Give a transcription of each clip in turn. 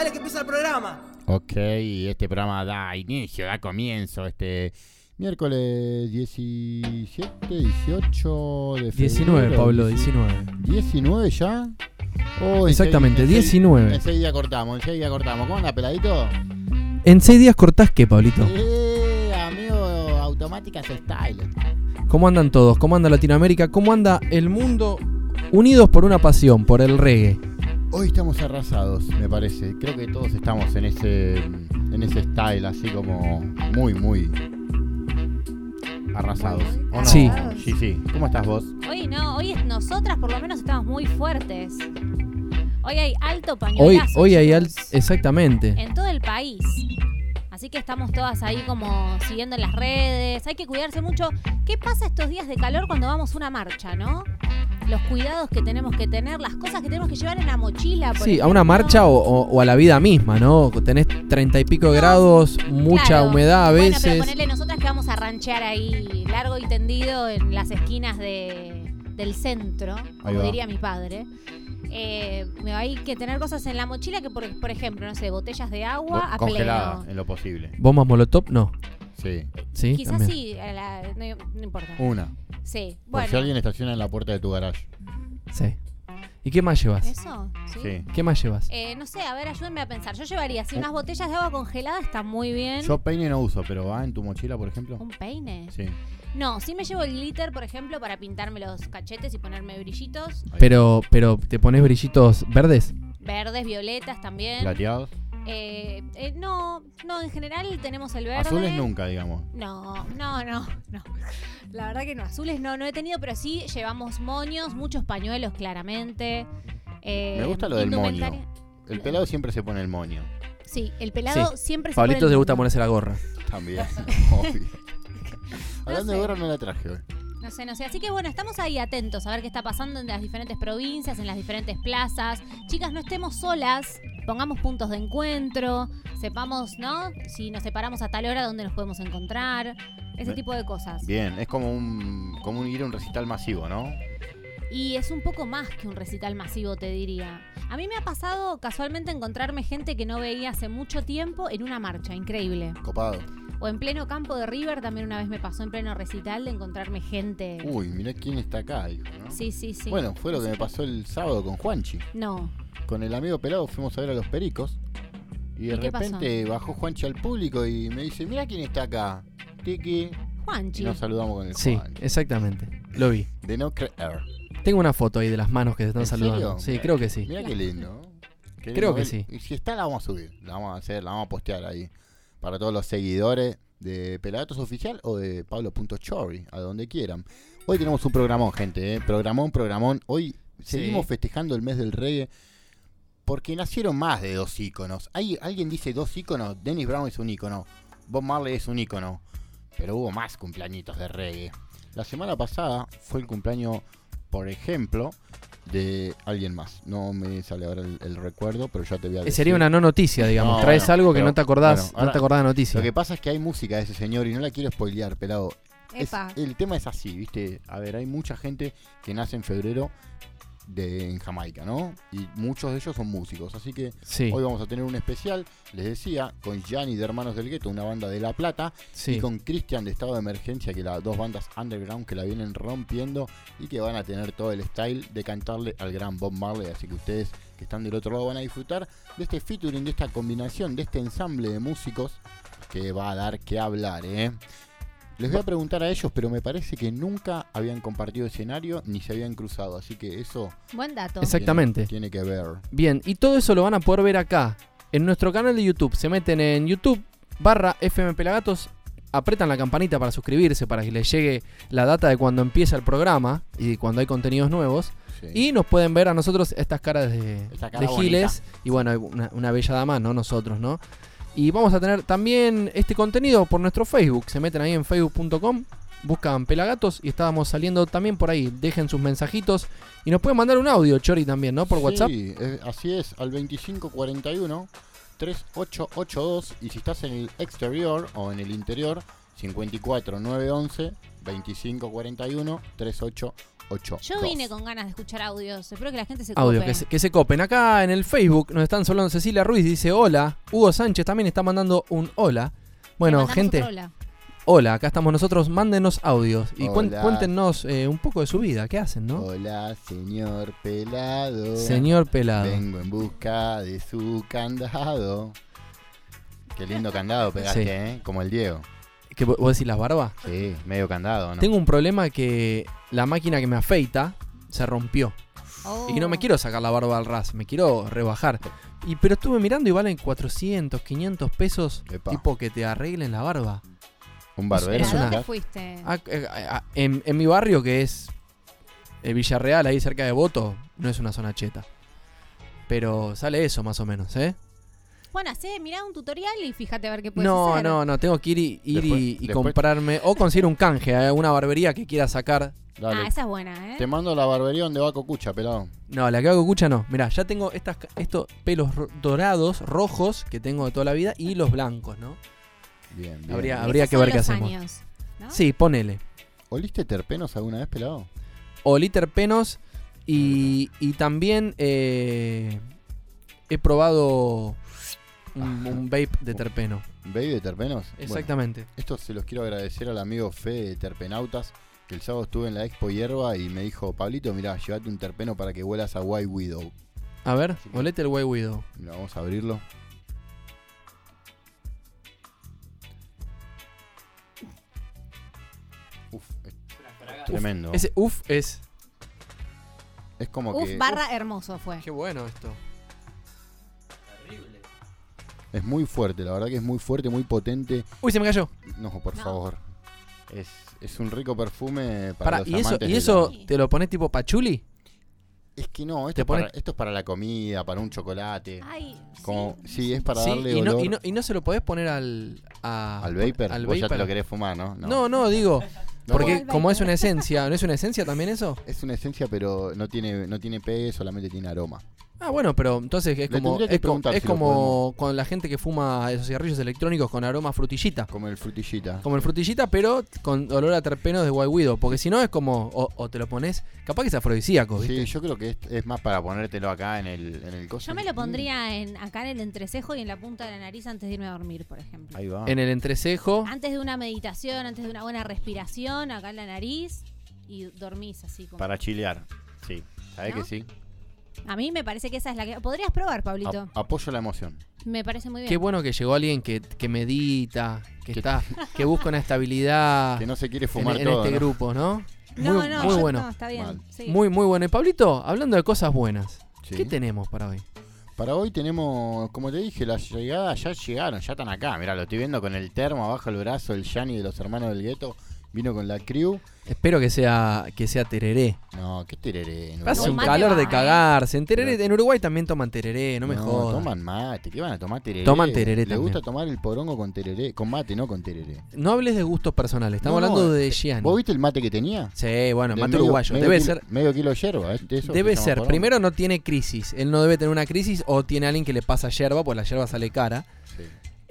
Dale que empieza el programa. Ok, este programa da inicio, da comienzo este miércoles 17, 18 de febrero. 19, Pablo, 19. 19 ya. Oh, en Exactamente, seis- en seis- 19. En 6 días cortamos, en 6 días cortamos. ¿Cómo anda, peladito? ¿En seis días cortás qué, Pablito? Eh, amigo, automáticas style. ¿Cómo andan todos? ¿Cómo anda Latinoamérica? ¿Cómo anda el mundo unidos por una pasión, por el reggae? Hoy estamos arrasados, me parece. Creo que todos estamos en ese en ese style así como muy muy arrasados. ¿o no? Sí. Sí, sí. ¿Cómo estás vos? Hoy no, hoy es- nosotras por lo menos estamos muy fuertes. Hoy hay alto Hoy, pañuelazo. hoy hay al... chicos, Exactamente. En todo el país. Así que estamos todas ahí como siguiendo en las redes. Hay que cuidarse mucho. ¿Qué pasa estos días de calor cuando vamos a una marcha, no? Los cuidados que tenemos que tener, las cosas que tenemos que llevar en la mochila. por Sí, a una marcha o, o- o a la vida misma, ¿no? Tenés treinta y pico de grados, mucha Claro. humedad a Bueno, pero veces. ponerle nosotras que vamos a ranchear ahí largo y tendido en las esquinas de, del centro, Ahí como va. diría mi padre. Eh, hay que tener cosas en la mochila que, por, por ejemplo, no sé, botellas de agua a Congelada pleno. en lo posible. ¿Bombas Molotov? No. Sí. ¿Sí? Quizás También. sí, la- no, no importa. Una. Sí, Por si alguien estaciona en la puerta de tu garage. Sí. ¿Y qué más llevas? ¿Eso? ¿Sí? Sí. ¿Qué más llevas? Eh, no sé, a ver, ayúdenme a pensar. Yo llevaría, si unas botellas de agua congelada está muy bien. Yo peine no uso, pero va en tu mochila, por ejemplo. ¿Un peine? Sí. No, sí me llevo el glitter, por ejemplo, para pintarme los cachetes y ponerme brillitos. Pero, pero, ¿te pones brillitos verdes? Verdes, violetas también. Plateados. Eh, eh, no, no, en general tenemos el verde. Azules nunca, digamos. No, no, no, no. La verdad que no, azules no, no he tenido, pero sí llevamos moños, muchos pañuelos claramente. Eh, Me gusta lo del moño. El pelado siempre se pone el moño. Sí, el pelado Sí. siempre se Pablito pone le el gusta moño. ponerse la gorra. También. Obvio. Hablando de sé. gorra no la traje hoy. No sé, no sé. Así que bueno, estamos ahí atentos a ver qué está pasando en las diferentes provincias, en las diferentes plazas. Chicas, no estemos solas, pongamos puntos de encuentro, sepamos, ¿no? Si nos separamos a tal hora, dónde nos podemos encontrar, ese tipo de cosas. Bien, es como un, como un ir a un recital masivo, ¿no? Y es un poco más que un recital masivo, te diría. A mí me ha pasado casualmente encontrarme gente que no veía hace mucho tiempo en una marcha, increíble. Copado. O en pleno campo de River también una vez me pasó en pleno recital de encontrarme gente. Uy, mirá quién está acá, dijo, ¿no? Sí, sí, sí. Bueno, fue lo que me pasó el sábado con Juanchi. No. Con el amigo pelado fuimos a ver a los pericos. Y de ¿Y qué pasó? repente bajó Juanchi al público y me dice, mira quién está acá. Tiki. Y Juanchi. nos saludamos con el Sí, Juanchi. exactamente. Lo vi. De no creer. Tengo una foto ahí de las manos que se están ¿En saludando. serio? Sí, creo que sí. Mira qué lindo. Qué Creo lindo que sí. Y si está, la vamos a subir. La vamos a hacer, la vamos a postear ahí. Para todos los seguidores de Pelagatos Oficial o de Pablo.chorri, a donde quieran. Hoy tenemos un programón, gente. ¿eh? Programón, programón. Hoy seguimos Sí. festejando el mes del reggae. Porque nacieron más de dos íconos. Hay, alguien dice dos íconos. Dennis Brown es un ícono. Bob Marley es un ícono. Pero hubo más cumpleañitos de reggae. La semana pasada fue el cumpleaños, por ejemplo, de alguien más. No me sale ahora el, el recuerdo, pero ya te voy a Eh, decir. Sería una no noticia, digamos. No, Traes bueno, algo que pero- no te acordás, bueno, no te acordás de noticia. Lo que pasa es que hay música de ese señor y no la quiero spoilear, pelado. Es- el tema es así, ¿viste? A ver, hay mucha gente que nace en febrero de, en Jamaica, ¿no? Y muchos de ellos son músicos. Así que Sí, hoy vamos a tener un especial, les decía, con Gianni de Hermanos del Gueto, una banda de La Plata, sí. y con Cristian de Estado de Emergencia, que las dos bandas underground que la vienen rompiendo y que van a tener todo el style de cantarle al gran Bob Marley. Así que ustedes que están del otro lado van a disfrutar de este featuring, de esta combinación, de este ensamble de músicos que va a dar que hablar, ¿eh? Les voy a preguntar a ellos, pero me parece que nunca habían compartido escenario ni se habían cruzado, así que eso Buen dato. Exactamente. tiene, tiene que ver. Bien, y todo eso lo van a poder ver acá, en nuestro canal de YouTube. Se meten en YouTube barra FM Pelagatos, apretan la campanita para suscribirse, para que les llegue la data de cuando empieza el programa y cuando hay contenidos nuevos. Sí. Y nos pueden ver a nosotros estas caras de, Esta cara de bonita. giles. Y bueno, una, una bella dama, ¿no? Nosotros, ¿no? Y vamos a tener también este contenido por nuestro Facebook. Se meten ahí en facebook.com, buscan Pelagatos y estábamos saliendo también por ahí. Dejen sus mensajitos y nos pueden mandar un audio, Chori, también, ¿no? Por WhatsApp. Sí, es- así es, al 2541 3882 y si estás en el exterior o en el interior, 54 911 25 41 3888. Yo vine con ganas de escuchar audios. Espero que la gente se Audio, cope. que se, que se copen. Acá en el Facebook nos están saludando Cecilia Ruiz, dice hola. Hugo Sánchez también está mandando un hola. Bueno, gente, otro hola. hola, acá estamos nosotros. Mándenos audios y cuen- cuéntenos eh, un poco de su vida. ¿Qué hacen, no? Hola, señor pelado. Señor Pelado. Vengo en busca de su candado. Qué lindo candado pegaste, Sí. ¿eh? Como el Diego. ¿Qué, ¿Vos decís las barbas? Sí, medio candado, ¿no? Tengo un problema que la máquina que me afeita se rompió. Oh. Y no me quiero sacar la barba al ras, me quiero rebajar. Y pero estuve mirando y valen 400, 500 pesos, Epa. tipo que te arreglen la barba. Un barbero. ¿Pero es a una- dónde fuiste? Ah, eh, ah, en, en mi barrio, que es eh, Villarreal, ahí cerca de Voto, no es una zona cheta. Pero sale eso más o menos, ¿eh? Bueno, hacé, mirá un tutorial y fíjate a ver qué puedes No, hacer. no, no, tengo que ir y, ir Después- y, y después- comprarme, o conseguir un canje a una barbería que quiera sacar. Dale. Ah, esa es buena, ¿eh? Te mando la barbería donde va Cocucha, pelado. No, la que hago cucha no. Mirá, ya tengo estas, ca- estos pelos dorados, rojos, que tengo de toda la vida, y los blancos, ¿no? Bien, bien. Habría- habría que ver qué hacemos. años, ¿no? Sí, ponele. ¿Oliste terpenos alguna vez, pelado? Olí terpenos y, y también eh, he probado un, un vape de terpeno. ¿Baby de terpenos? Bueno, Exactamente. esto se los quiero agradecer al amigo Fede de Terpenautas, que el sábado estuve en la Expo Hierba y me dijo, Pablito, mirá, llévate un terpeno para que huelas a White Widow. A ver, Sí. olete el White Widow. Mira, vamos a abrirlo. Uf, es tremendo. Ese uff es. Es como Uf, que barra hermoso fue. Qué bueno esto. Es muy fuerte, la verdad que es muy fuerte, muy potente. Uy, se me cayó. No, por No. favor. Es, es un rico perfume para Pará, los ¿y eso, amantes y eso la- te lo pones tipo pachuli? Es que no, esto, te es pone- para, esto es para la comida, para un chocolate. Ay, Como, sí. sí, es para Sí, darle y no, olor y, no, y no se lo podés poner al. a- al vapor. Al Vos ya te vapor. lo querés fumar, ¿no? No, no, digo. No, Porque al como es una esencia, ¿no es una esencia también eso? Es una esencia, pero no tiene, no tiene pegue, solamente tiene aroma. Ah, bueno, pero entonces es Le como, es, co- preguntar es si lo como con la gente que fuma esos cigarrillos electrónicos con aroma frutillita. Como el frutillita. Como el frutillita, pero con olor a terpeno de White Widow. Porque si no es como, o, o te lo pones, capaz que es afrodisíaco, ¿viste? Sí, yo creo que es, es más para ponértelo acá en el, en el coso. Yo me lo pondría en, acá en el entrecejo y en la punta de la nariz antes de irme a dormir, por ejemplo. Ahí va. En el entrecejo. Antes de una meditación, antes de una buena respiración, acá en la nariz y dormís así. Como... Para chilear. Sí. ¿Sabés ¿No? que sí? A mí me parece que esa es la que... Podrías probar, Pablito. A- apoyo la emoción. Me parece muy bien. Qué bueno que llegó alguien que, que medita, que está, que busca una estabilidad Que no se quiere en, fumar en todo. este ¿no? grupo, ¿no? no, muy, no, muy yo- bueno. no, está bien. Mal. sí. Muy, muy bueno. Y Pablito, hablando de cosas buenas, Sí. ¿qué tenemos para hoy? Para hoy tenemos, como te dije, las llegadas ya llegaron, ya están acá. Mirá, lo estoy viendo con el termo abajo el brazo, el Yanni de los hermanos del gueto. Vino con la crew. Espero que sea, que sea tereré. No, qué tereré. en Hace Uruguay. un calor va, de eh. cagarse. En, tereré, Pero- en Uruguay también toman tereré, no me jodas. toman mate. ¿Qué van a tomar tereré? Toman tereré Le gusta también. tomar el porongo con tereré. Con mate, no con tereré. No hables de gustos personales, estamos No, no, hablando de eh, Gianni. ¿Vos viste el mate que tenía? Sí, bueno, De mate medio- uruguayo. medio Debe kilo- ser, Medio kilo de yerba. ¿eh? De eso debe se llama ser. porongo. Primero no tiene crisis. Él no debe tener una crisis o tiene alguien que le pasa yerba, pues la yerba sale cara.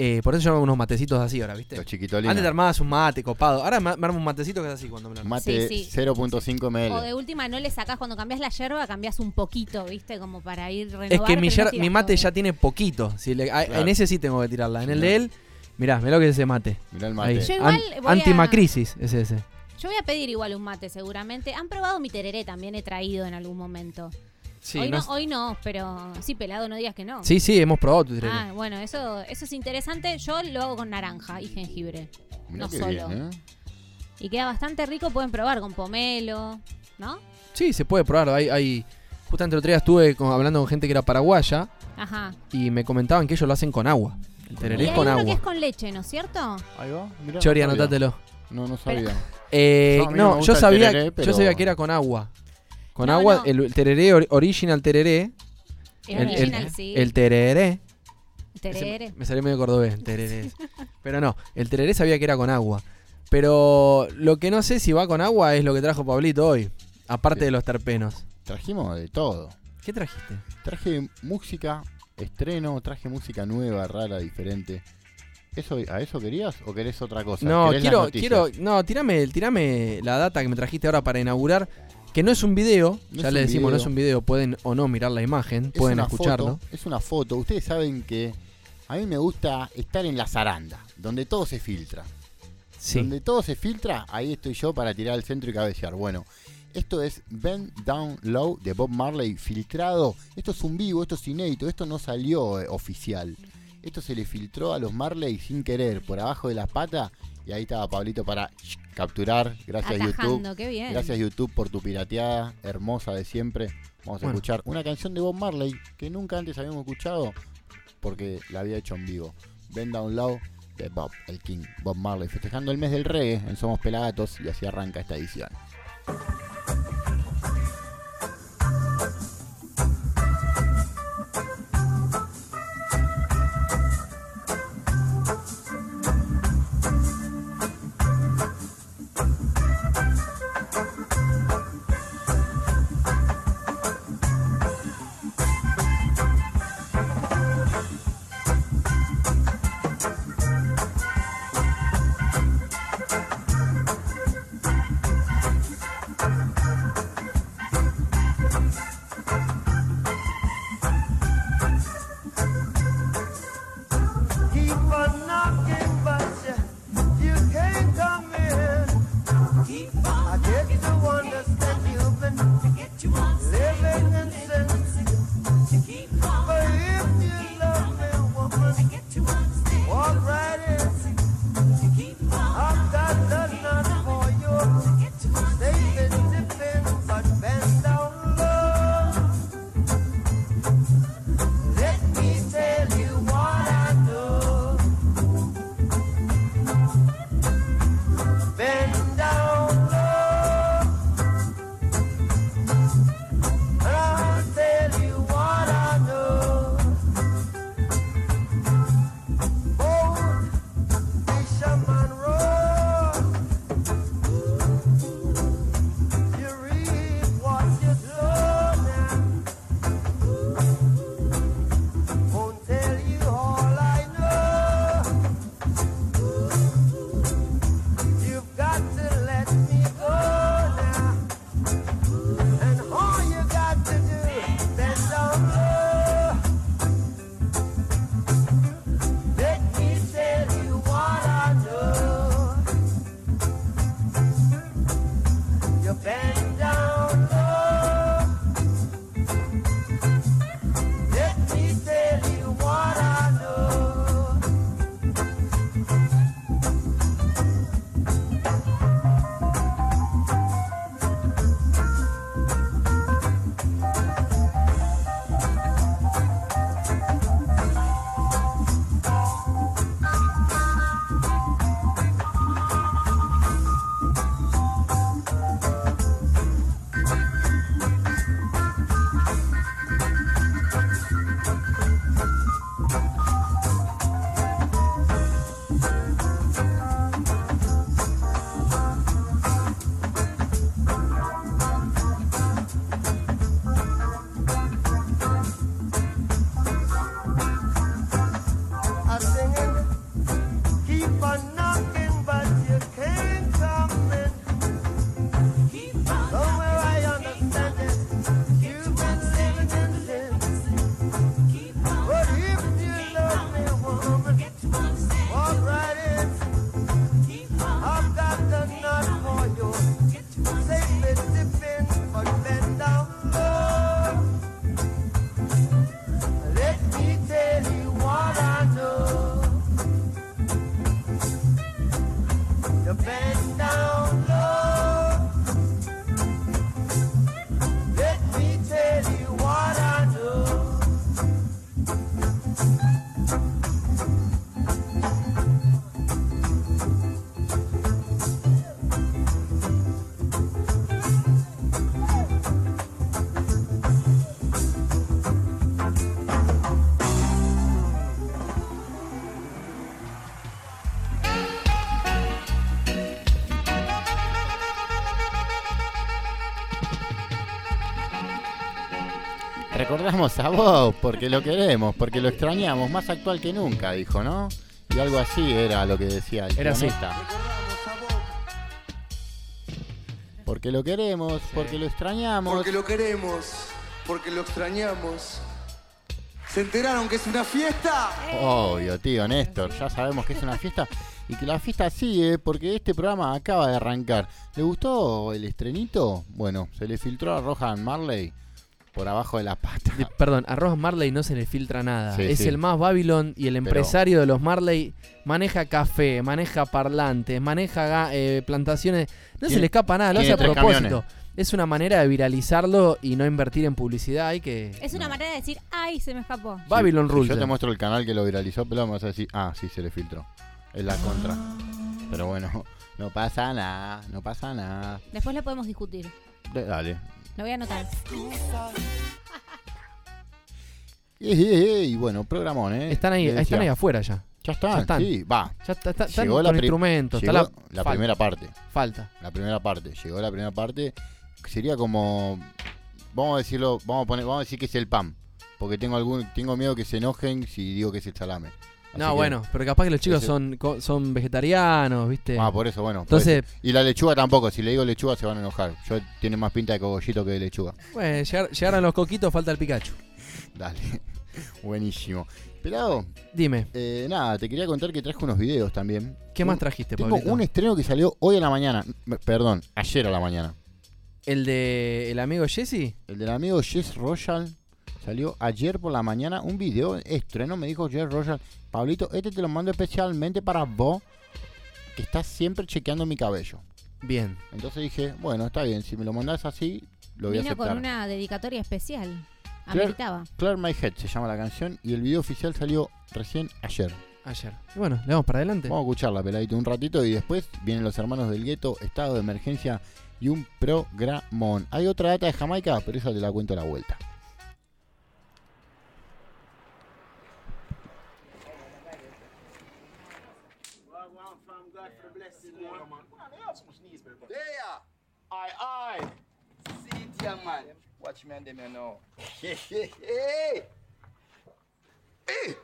Eh, por eso yo hago unos matecitos así ahora, ¿viste? los chiquitolinos. Antes te armabas un mate copado. Ahora me me armo un matecito que es así cuando me lo armo. Mate Sí, sí. 0.5 ml. O de última no le sacás cuando cambias la yerba, cambias un poquito, ¿viste? Como para ir renovar. Es que mi, yer- mate todo. ya tiene poquito. Si le- a- Claro. En ese sí tengo que tirarla. En Sí, el de él, mirá, mirá lo que es ese mate. Mirá el Ahí. mate. Yo igual An- voy a- Antimacrisis es ese. Yo voy a pedir igual un mate, seguramente. Han probado mi tereré, también he traído en algún momento. Sí, hoy, no hoy pero sí, pelado, no digas que no. sí, sí, hemos probado tu tereré. Ah, bueno, eso, eso es interesante. Yo lo hago con naranja y jengibre. Mirá no solo. bien, ¿eh? Y queda bastante rico, pueden probar con pomelo, ¿no? Sí, se puede probar. Hay, hay... Justamente el otro día estuve con- hablando con gente que era paraguaya Ajá. y me comentaban que ellos lo hacen con agua. El Y tereré hay con uno que agua. es con leche, ¿no es cierto? Ahí va. Mirá, Chori, no anótatelo. No, no sabía. Eh, Yo, no yo sabía, tereré, yo sabía que era con agua. Con No, agua, no. el tereré, or- original tereré. El, original, el- sí. el tereré. tereré. Ese- Me salió medio cordobés, tereré. Pero no, el tereré sabía que era con agua. Pero lo que no sé si va con agua es lo que trajo Pablito hoy. Aparte de los terpenos. Trajimos de todo. ¿Qué trajiste? Traje música, estreno, traje música nueva, rara, diferente. ¿Eso, ¿A eso querías o querés otra cosa? No, ¿Querés las quiero, quiero, no, tirame, tirame la data que me trajiste ahora para inaugurar, que no es un video, No ya le decimos, no es un video, pueden o no mirar la imagen, Es pueden escucharlo. foto, es una foto. Ustedes saben que a mí me gusta estar en la zaranda, donde todo se filtra. Sí. Donde todo se filtra, ahí estoy yo para tirar al centro y cabecear. Bueno, esto es Bend Down Low de Bob Marley filtrado. Esto es un vivo, esto es inédito, esto no salió eh, oficial. Esto se le filtró a los Marley sin querer, por abajo de la pata. Y ahí estaba Pablito para capturar. Gracias YouTube. Atajando, qué bien. Gracias YouTube por tu pirateada hermosa de siempre. Vamos a Bueno. escuchar una canción de Bob Marley que nunca antes habíamos escuchado porque la había hecho en vivo. Bend Down Low de Bob, el King Bob Marley, festejando el mes del reggae en Somos Pelagatos y así arranca esta edición. Recordamos a Bob porque lo queremos, porque lo extrañamos, más actual que nunca, dijo, ¿no? Y algo así era lo que decía el Era así. planeta. Porque lo queremos, porque lo extrañamos. Porque lo queremos, porque lo extrañamos. ¿Se enteraron que es una fiesta? Obvio, tío Néstor, ya sabemos que es una fiesta y que la fiesta sigue porque este programa acaba de arrancar. ¿Le gustó el estrenito? Bueno, se le filtró a Rohan Marley por abajo de la pata. Perdón, a Ross Marley no se le filtra nada. Sí, es sí. el más Babylon y el empresario de los Marley maneja café, maneja parlantes, maneja eh, plantaciones. No se le escapa nada, lo hace a propósito. camiones. Es una manera de viralizarlo y no invertir en publicidad. Hay que. Es una manera de decir, ay, se me escapó. Babylon Si Rules. yo te muestro el canal que lo viralizó, pero me vas a decir, ah, sí, se le filtró. Es la contra. Pero bueno, no pasa nada, no pasa nada. Después le podemos discutir. De- Dale. Lo voy a anotar. Y bueno, programón, ¿eh? Están ahí, están ahí afuera ya. Ya están, ya están. sí, va. Ya está, está- están Llegó la instrumentos. Llegó Está la, primera parte. Falta. La primera parte. Llegó la primera parte. Sería como. Vamos a decirlo, vamos a poner, vamos a decir que es el PAM. Porque tengo algún, tengo miedo que se enojen si digo que es el salame. Así No, bueno, pero capaz que los chicos ese- son, son vegetarianos, ¿viste? Ah, por eso, bueno. Entonces. Y la lechuga tampoco. Si le digo lechuga se van a enojar. Yo tiene más pinta de cogollito que de lechuga. bueno, llegar- llegaron los coquitos, falta el Pikachu. Dale. Buenísimo. Pelado, Dime, eh, nada, te quería contar que traje unos videos también. ¿qué Un- más trajiste, Tengo Pablito? un estreno que salió hoy a la mañana. Perdón, ayer a la mañana. ¿El de el amigo Jesse? El del amigo Jess Royal salió ayer por la mañana. Un video estreno, me dijo Jess Royal. Pablito, este te lo mando especialmente para vos, que estás siempre chequeando mi cabello. Bien. Entonces dije, bueno, está bien, si me lo mandás así, lo voy a Vino aceptar. con una dedicatoria especial. Ameritaba. Clear My Head se llama la canción y el video oficial salió recién ayer. Ayer. Y bueno, le vamos para adelante. Vamos a escucharla, peladito, un ratito y después vienen los hermanos del gueto, estado de emergencia y un programón. Hay otra data de Jamaica, pero esa te la cuento a la vuelta. Yeah. Aye, aye. See it, young man. Watch me and them, you. Hey, hey, hey. Hey.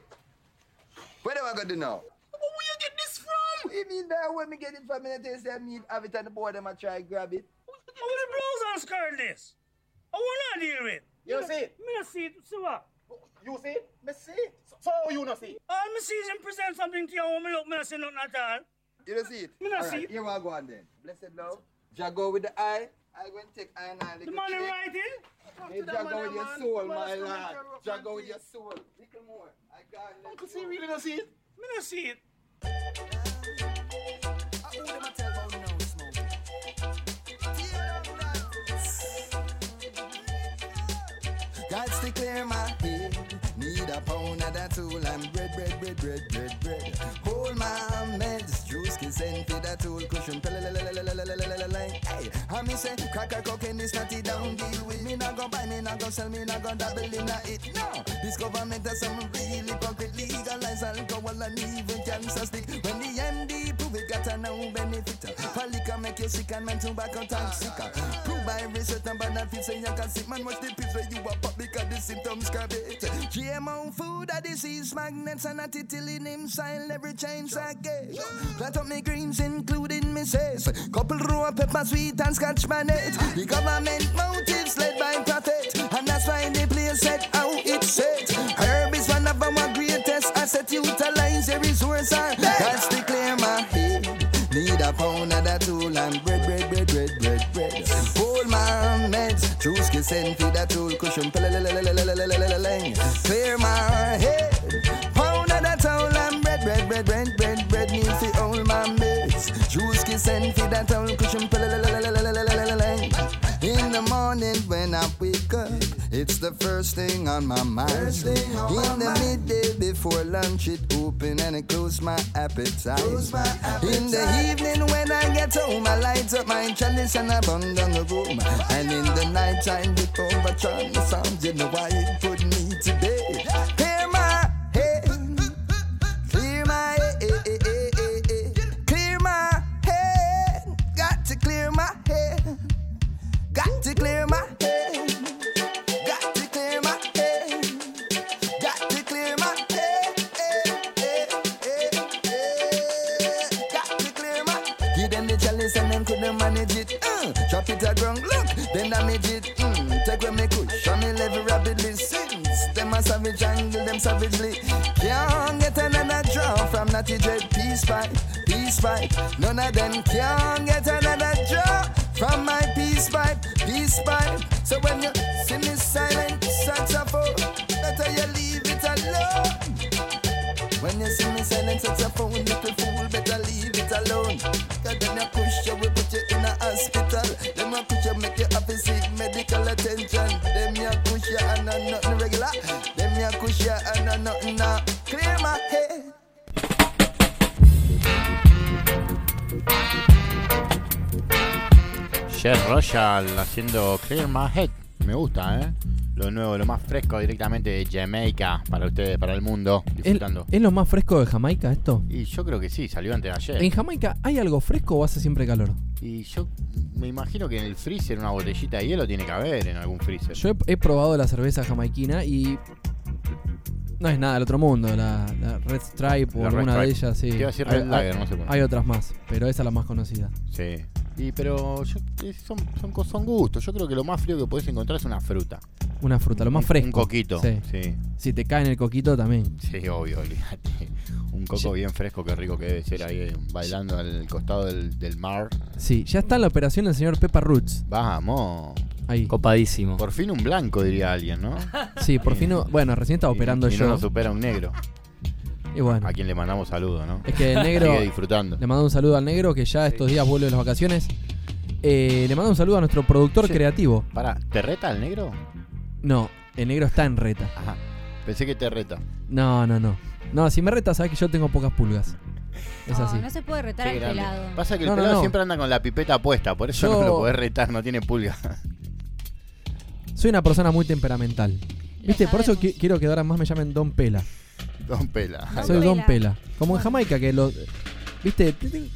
What am I going to do now? Where you get this from? You mean that where me get it from? Me tell you, say I meet, have it on the board, and I try grab it. What the blouse and skirt this? I wanna deal with. You see it? Me not see it. See what? You see it? Me see it. So, so you not see it? All me see is him present something to you. When me look, me not see nothing at all. You don't see it? Me not All see right, it. Here we go on then. Blessed love. Jago with the eye. I go and take eye and eye. The man in writing. Hey, Jah go with your soul, my lad. Jah go with your soul. Little more. I can't let Uncle you see go. really not see it? Me not see it. Who them a tell about now, Smokey? Got to clear my head. Need a pound of that tool and bread, bread, bread, bread, bread, bread. Hold my meds, juice kiss and feed that tool cushion. Hey, I me say cracker cocaine is not it down deal with me. Not go buy me, not go sell me, not go dabble in a it. No, this government has some really hypocrite legalize alcohol and even cancer stick. When the MD a no benefit. Liquor make you sick and man tobacco toxic. Prove by research and benefits say you can sick man watch the pills where you are pop because the symptoms it. GMO food a disease magnets and a titil in him style every change I get. Plant up me greens including me says couple of pepper sweet and scotch bonnet. The government motives led by profit and that's why the place said how it said. Herb is one of our greatest asset. Utilize the resource. That's to clear uh. Pound of that tool and bread, bread, bread, bread, bread, bread. Hold my meds, juice kiss and feed that tool cushion. Clear my head. Pound of that tool and bread, bread, bread, bread, bread, bread. Need to hold my meds. Juice kiss and feed that tool cushion. In the morning when it's the first thing on my mind. In the midday before lunch, it open and it close my appetite. In the evening when I get home, I light up my chalice and I burn down the room. And in the night time before I turn the sound, you know why it put me to bed. Clear my head, clear my head, clear my head. Got to clear my head. Got to clear my head. Them savagely. Can't get another draw from Natty Dread. Peace pipe, peace pipe. None of them can't get another draw from my peace pipe, peace pipe. So when you see me silent saxophone, better you leave it alone. When you see me silent saxophone, little fool, better leave it alone. Cause then you nothing now. Clear my head. Jeff Royal haciendo Clear My Head. Me gusta, ¿eh? Lo nuevo, lo más fresco directamente de Jamaica para ustedes, para el mundo, ¿Es, disfrutando. es lo más fresco de Jamaica esto? Y yo creo que sí, salió antes de ayer. ¿En Jamaica hay algo fresco o hace siempre calor? Y yo me imagino que en el freezer una botellita de hielo tiene que haber en algún freezer. Yo he, he probado la cerveza jamaiquina y no es nada del otro mundo. La, la Red Stripe o La Red alguna de Stripe. ellas, sí. Te iba a decir Hay- Red Lager, no sé por qué. Hay otras más, pero esa es la más conocida. Sí. Y pero yo- eh, son, son, cos- son gustos. Yo creo que lo más frío que podés encontrar es una fruta. Una fruta, lo más Un- fresco. Un coquito. Sí. Sí. Si te cae en el coquito también. Sí, obvio, olvídate. Un coco Sí. bien fresco, qué rico que debe ser ahí eh, bailando al costado del, del mar. Sí, ya está en la operación el señor Peppa Roots. Vamos. Ahí. Copadísimo. Por fin un blanco, diría alguien, ¿no? Sí, por fin. no- Bueno, recién estaba Y- operando y yo. no nos supera un negro, Y bueno, a quien le mandamos saludos, ¿no? es que el negro. Sigue disfrutando. Le mando un saludo al negro que ya estos días vuelve de las vacaciones. Eh, le mando un saludo a nuestro productor Sí. creativo. Para, ¿te reta el negro? No, el negro está en reta. Ajá. Pensé que te reta. No, no, no. No, si me reta, sabes que yo tengo pocas pulgas. Es No, así. no se puede retar Qué al grande. pelado. Pasa que el No, no, pelado no. siempre anda con la pipeta puesta, por eso Yo- no lo podés retar, no tiene pulga. Soy una persona muy temperamental. ¿Viste? Por eso qui- quiero que ahora más me llamen Don Pela. Don Pela. Don Soy Don Pela. Pela. Como en Jamaica, que lo. ¿Viste? Te, te-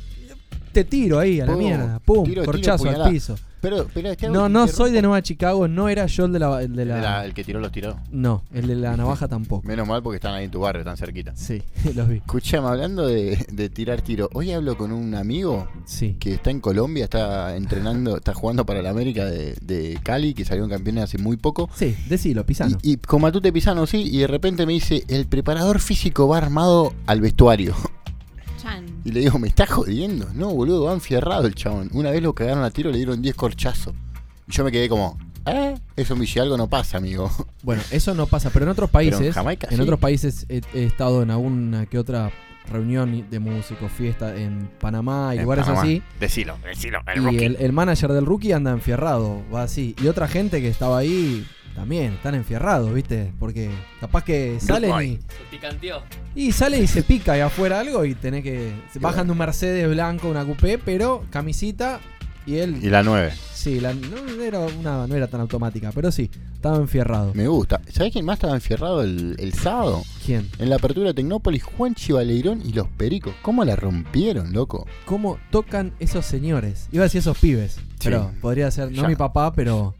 te tiro ahí a la Pum, mierda. Pum, tiro, tiro, corchazo al puñalada. piso. Pero, pero No, no soy de Nueva Chicago. No era yo el de la. El de El, de la, la- el que tiró los tiró. No, el de la navaja tampoco. Menos mal porque están ahí en tu barrio, tan cerquita. Sí, los vi. Escuchame, hablando de, de tirar tiro, hoy hablo con un amigo Sí. que está en Colombia, está entrenando, está jugando para la América de, de Cali, que salió en campeones hace muy poco. Sí, decilo, Pisano. Y, y con Matute Pisano, sí, y de repente me dice, el preparador físico va armado al vestuario. Chan. Y le digo, ¿me estás jodiendo? No, boludo, va enfierrado el chabón. Una vez lo cagaron a tiro, le dieron 10 corchazos. Y yo me quedé como, ¿eh? Eso en algo no pasa, amigo. Bueno, eso no pasa, pero en otros países, en Jamaica, en sí. otros países he, he estado en alguna que otra reunión de músicos, fiesta en Panamá y En lugares Panamá. así. Decilo, decilo, el Y rookie. el, el manager del rookie anda enfierrado, va así. Y otra gente que estaba ahí también están enfierrados, ¿viste? Porque capaz que salen y, Se picanteó. y sale y se pica ahí afuera algo y tenés que. Se bajan de un Mercedes blanco, una coupé, pero camisita y él. Y la 9. Sí, la- no, era una, no era tan automática, pero sí, estaba enfierrado. Me gusta. ¿Sabés quién más estaba enfierrado el, el sábado? ¿Quién? En la apertura de Tecnópolis, Juan Chivaleirón y los Pericos. ¿Cómo la rompieron, loco? ¿Cómo tocan esos señores? Iba a decir esos pibes, pero podría ser, no Ya. mi papá, pero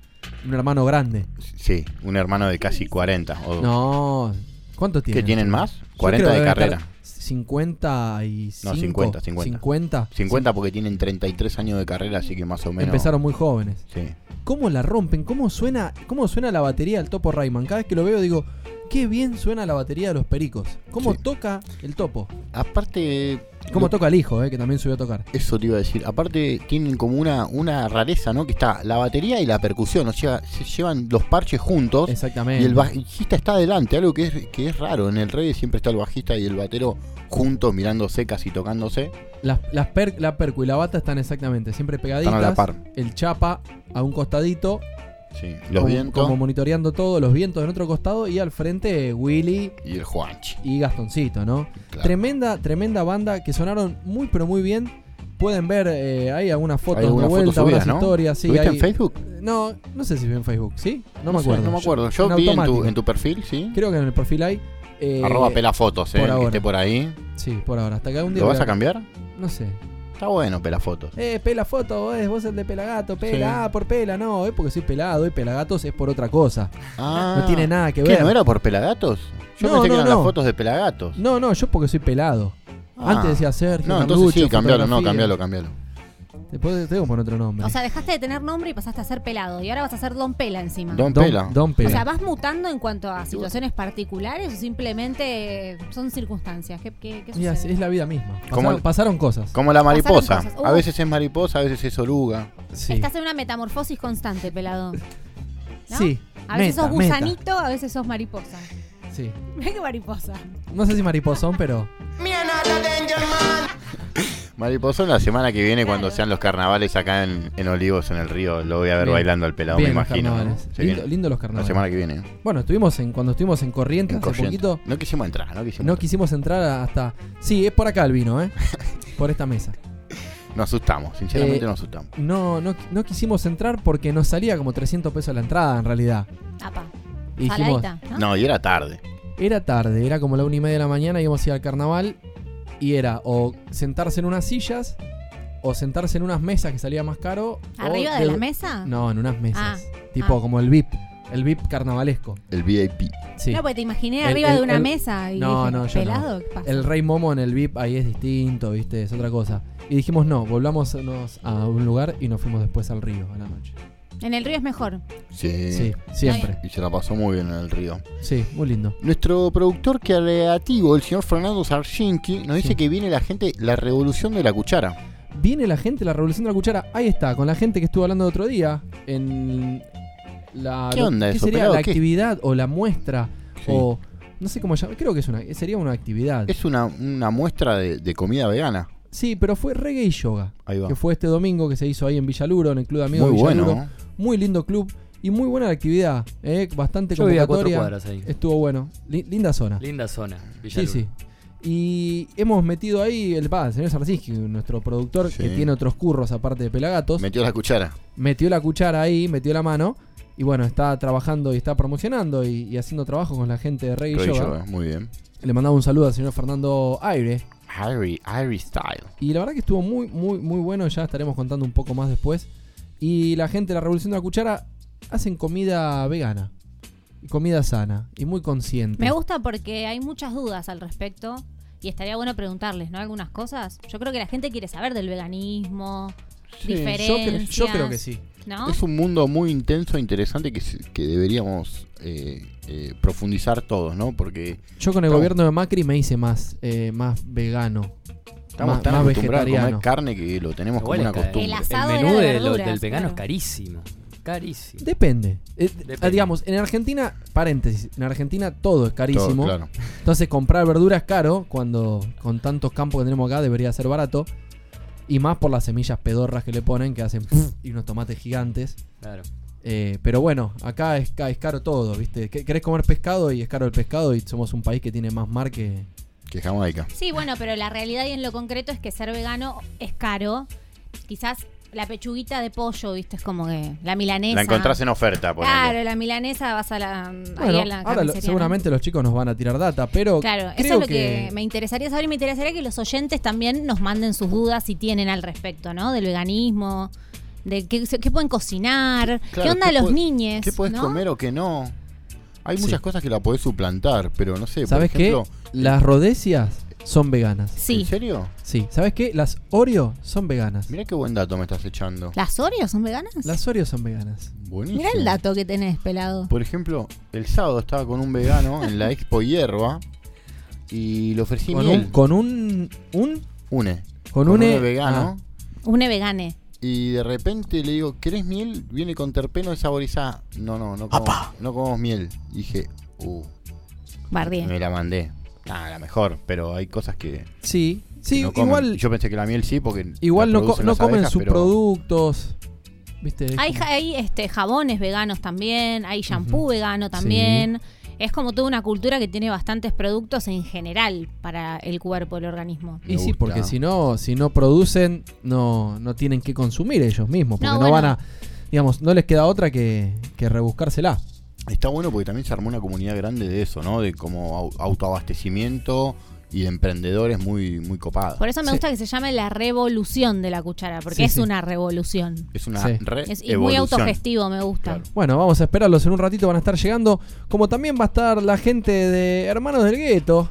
un hermano grande. Sí, un hermano de casi 40. O, No, ¿cuántos tienen? ¿Qué tienen más? Yo 40 creo de carrera. estar 55. No, 50, 50. 50. 50 porque tienen 33 años de carrera, así que más o menos. Empezaron muy jóvenes. Sí. ¿Cómo la rompen? ¿Cómo suena, cómo suena la batería del Topo Rayman? Cada vez que lo veo digo, qué bien suena la batería de los Pericos. ¿Cómo Sí. toca el Topo? Aparte. ¿Cómo lo- toca el hijo, eh, que también subió a tocar? Eso te iba a decir. Aparte, tienen como una, una rareza, ¿no? Que está la batería y la percusión. O sea, se llevan los parches juntos. Exactamente. Y el bajista está adelante, algo que es, que es raro. En el reggae siempre está el bajista y el batero juntos mirándose, casi tocándose. Las, las per- la percu y la bata están exactamente siempre pegaditas. Están a la par. El chapa a un costadito. Sí. Los como, vientos como monitoreando todo, los vientos en otro costado. Y al frente Willy y el Juanchi. y Gastoncito, ¿no? Claro. Tremenda, tremenda banda que sonaron muy pero muy bien. Pueden ver, eh, hay algunas fotos de vuelta, algunas ¿no? historias. Sí, ¿Subiste hay- en Facebook? No, no sé si vi en Facebook, ¿sí? No, me sé, acuerdo. no me acuerdo. Yo, en vi en tu, en tu perfil, sí. Creo que en el perfil hay. eh, Arroba pelafotos, eh. por que esté por ahí. Sí, por ahora. Hasta que un día. ¿Lo vas a cambiar? No sé. Está bueno, pelafotos. Eh, pela foto, vos, vos el de pelagato, pela, Sí. ah, por pela, no, es porque soy pelado, y pelagatos es por otra cosa. Ah, No tiene nada que ¿Qué, ver. no era por pelagatos? Yo No, pensé que no, eran no. las fotos de pelagatos. No, no, yo porque soy pelado. Ah. Antes decía Sergio. No, entonces Carlucho, sí, cambialo, no, fotografía. cambialo, cambialo. Te puedo- tengo que poner otro nombre. O sea, dejaste de tener nombre y pasaste a ser pelado. Y ahora vas a ser Don Pela encima. Don Don, Pela. Don O Pela. sea, ¿vas mutando en cuanto a situaciones particulares o simplemente son circunstancias? ¿Qué, qué, qué Y así sucede? es la vida misma. Como Pasaron, el- pasaron cosas. Como la mariposa. cosas. A Uh. veces es mariposa, a veces es oruga. Sí. Estás en una metamorfosis constante, pelado. ¿no? Sí. A veces Meta, sos meta. gusanito, a veces sos mariposa. Sí. Mira qué mariposa. No sé si mariposón, pero. Mariposón la semana que viene cuando sean los carnavales acá en, en Olivos, en el río. Lo voy a ver Bien. bailando al pelado, Bien, me los imagino. ¿no? carnavales. Se Lindo, viene. lindo los La carnavales. semana que viene. Bueno, estuvimos en cuando estuvimos en Corrientes En hace Corrientes. poquito. No quisimos entrar, no quisimos No entrar. quisimos entrar hasta. Sí, es por acá el vino, ¿eh? Por esta mesa. Nos asustamos, sinceramente Eh, nos asustamos. No, no, no quisimos entrar porque nos salía como 300 pesos la entrada en realidad. Apa. Y dijimos, Saladita, ¿no? No, y era tarde. era tarde, era como la una y media de la mañana, íbamos a ir al carnaval y era o sentarse en unas sillas o sentarse en unas mesas que salía más caro. ¿Arriba de la mesa? No, en unas mesas. Ah, tipo ah. como el VIP, el VIP carnavalesco. El VIP. Sí. No, porque te imaginé El- arriba el- de una el- mesa y No, dije, no, yo no. ¿pelado? ¿Qué pasa? El Rey Momo en el VIP ahí es distinto, ¿viste? Es otra cosa. Y dijimos, no, volvamos a un lugar y nos fuimos después al río a la noche. En el río es mejor. Sí. Sí, siempre. Y se la pasó muy bien en el río. Sí, muy lindo. Nuestro productor creativo, el señor Fernando Sarchinki, nos dice Sí. que viene la gente, la revolución de la cuchara. Viene la gente, la revolución de la cuchara. Ahí está, con la gente que estuvo hablando el otro día. En la. ¿Qué onda eso, sería pelado? la ¿Qué? actividad o la muestra? Sí. O. No sé cómo llamar. Creo que es una, sería una actividad. Es una, una muestra de, de comida vegana. Sí, pero fue reggae y yoga. Ahí va. Que fue este domingo que se hizo ahí en Villaluro, en el Club de Amigos Muy de Villaluro. bueno. Muy lindo club. Y muy buena la actividad. ¿eh? Bastante Yo vivía a cuatro convocatoria. cuadras ahí. Estuvo bueno. Li- linda zona. Linda zona, Sí, Villaluro. sí. Y hemos metido ahí el, va, el señor Sarzinski, nuestro productor, Sí. que tiene otros curros aparte de Pelagatos. Metió la cuchara. metió la cuchara ahí, metió la mano. Y bueno, está trabajando y está promocionando y, y haciendo trabajo con la gente de Reggae. Yoga, Muy bien. Le mandaba un saludo al señor Fernando Aire. Irie, Irie Style. Y la verdad que estuvo muy, muy, muy bueno. Ya estaremos contando un poco más después. Y la gente de la Revolución de la Cuchara hacen comida vegana. Comida sana. Y muy consciente. Me gusta porque hay muchas dudas al respecto y estaría bueno preguntarles, ¿no? Algunas cosas. Yo creo que la gente quiere saber del veganismo, Sí, Yo, cre- diferencias. yo creo que sí. ¿No? Es un mundo muy intenso e interesante que, se- que deberíamos eh, eh, profundizar todos, ¿no? Porque Yo con el Estamos- gobierno de Macri me hice más, eh, más vegano. estamos Más- tan más acostumbrados a comer carne que lo tenemos Igual como una costumbre. El menú de lo- verduras, del vegano claro. es carísimo. Carísimo. Depende. Eh, Depende. ah, digamos, en Argentina, paréntesis, en Argentina todo es Todo, carísimo. claro. Entonces comprar verdura es caro, cuando con tantos campos que tenemos acá debería ser barato. Y más por las semillas pedorras que le ponen, que hacen y unos tomates gigantes. Claro. Eh, pero bueno, acá es, ca- es caro todo, ¿viste? Que- Querés comer pescado y es caro el pescado y somos un país que tiene más mar que... Que Jamaica. Sí, bueno, pero la realidad y en lo concreto es que ser vegano es caro. Quizás la pechuguita de pollo, ¿viste? Es como que la milanesa. La encontrás en oferta, por Claro, la milanesa vas a la. ahí Bueno, a la ahora lo- carnicería, ¿no? seguramente los chicos nos van a tirar data, pero Claro, eso es lo que... me interesaría saber y me interesaría que los oyentes también nos manden sus dudas si tienen al respecto, ¿no? Del veganismo, de qué, qué pueden cocinar, Claro, qué onda ¿qué los puede- niñes. ¿Qué podés ¿no? comer o qué no? Hay Sí. muchas cosas que la podés suplantar, pero no sé, ¿Sabes por ejemplo... qué? Las rodecias son veganas. Sí. ¿En serio? Sí, ¿sabes qué? Las Oreo son veganas. Mirá qué buen dato me estás echando. ¿Las Oreos son veganas? Las Oreo son veganas. Buenísimo. Mirá el dato que tenés, pelado. Por ejemplo, el sábado estaba con un vegano en la Expo Hierba y le ofrecí Con miel. un, con un, un, Une. con, Con vegano. Une vegane. Y de repente le digo, ¿querés miel? Viene con terpeno desaborizada. No, no, no comemos, no comemos miel. Y dije, uh, Bardie. me la mandé. Ah, la mejor, pero hay cosas que, sí, que sí, no comen. igual, Yo pensé que la miel sí, porque. igual no, co- no comen abejas, sus pero- productos. ¿Viste? Hay, como- hay este, jabones veganos también, hay shampoo vegano también. Es como toda una cultura que tiene bastantes productos en general para el cuerpo, el organismo. Y sí, gusta. porque si no, si no producen, no, no tienen que consumir ellos mismos. Porque No, no, bueno. van a, digamos, no les queda otra que, que rebuscársela. Está bueno porque también se armó una comunidad grande de eso, ¿no? De como au- autoabastecimiento y de emprendedores muy, muy copada. Por eso me Sí. gusta que se llame la revolución de la cuchara, porque Sí, es sí. una revolución. Es una Sí. re Es, y muy autogestivo, me gusta. Claro. Bueno, vamos a esperarlos en un ratito, van a estar llegando. Como también va a estar la gente de Hermanos del Gueto.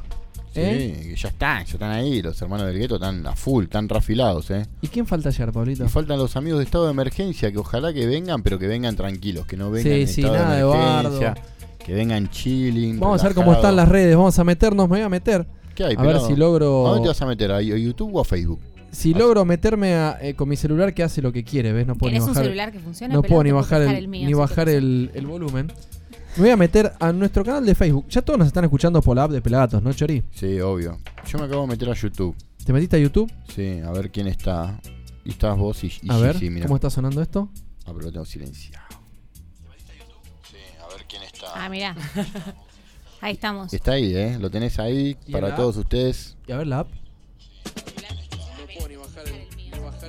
¿Eh? Sí, ya están, ya están ahí. Los hermanos del gueto están a full, están rafilados, ¿eh? ¿Y quién falta ayer, Pablito? Y faltan los amigos de estado de emergencia, que ojalá que vengan, pero que vengan tranquilos, que no vengan Sí, en sí, estado nada de emergencia, que vengan chilling. Vamos a ver cómo están las redes, vamos a meternos, me voy a meter. ¿Qué hay, A ver si logro- ¿A dónde te vas a meter? ¿A YouTube o a Facebook? Si logro meterme a- eh, con mi celular que hace lo que quiere, ¿ves? No puedo ni ¿Querés un bajar, celular que funcione? no puedo ni bajar prestar el, el mío, ni bajar el volumen. Me voy a meter a nuestro canal de Facebook. Ya todos nos están escuchando por la app de Pelagatos, ¿no, Chori? Sí, obvio. Yo me acabo de meter a YouTube. ¿Te metiste a YouTube? Sí, a ver quién está. Y estás vos y, y A ver, Gigi, mira. ¿cómo está sonando esto? Ah, pero lo tengo silenciado. Sí, a ver quién está. Ah, mirá. Ahí estamos. Está ahí, ¿eh? Lo tenés ahí ¿Y para la todos ustedes. Y a ver la app.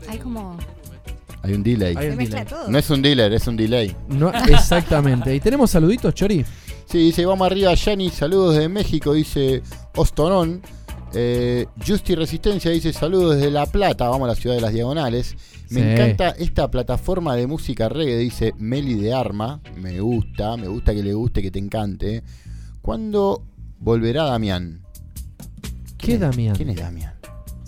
Hay como. Hay un delay. Hay Se un mezcla delay. todo. No es un dealer, es un delay. No, exactamente. ¿Y tenemos saluditos, Chori? Sí, dice, vamos arriba, Yanni, saludos desde México, dice Ostonón. Eh, Justi Resistencia dice, saludos desde La Plata, vamos a la ciudad de las Diagonales. Me Sí. encanta esta plataforma de música reggae, dice Meli de Arma. Me gusta, me gusta que le guste, que te encante. ¿Cuándo volverá Damián? ¿Qué Damián? ¿Quién es Damián?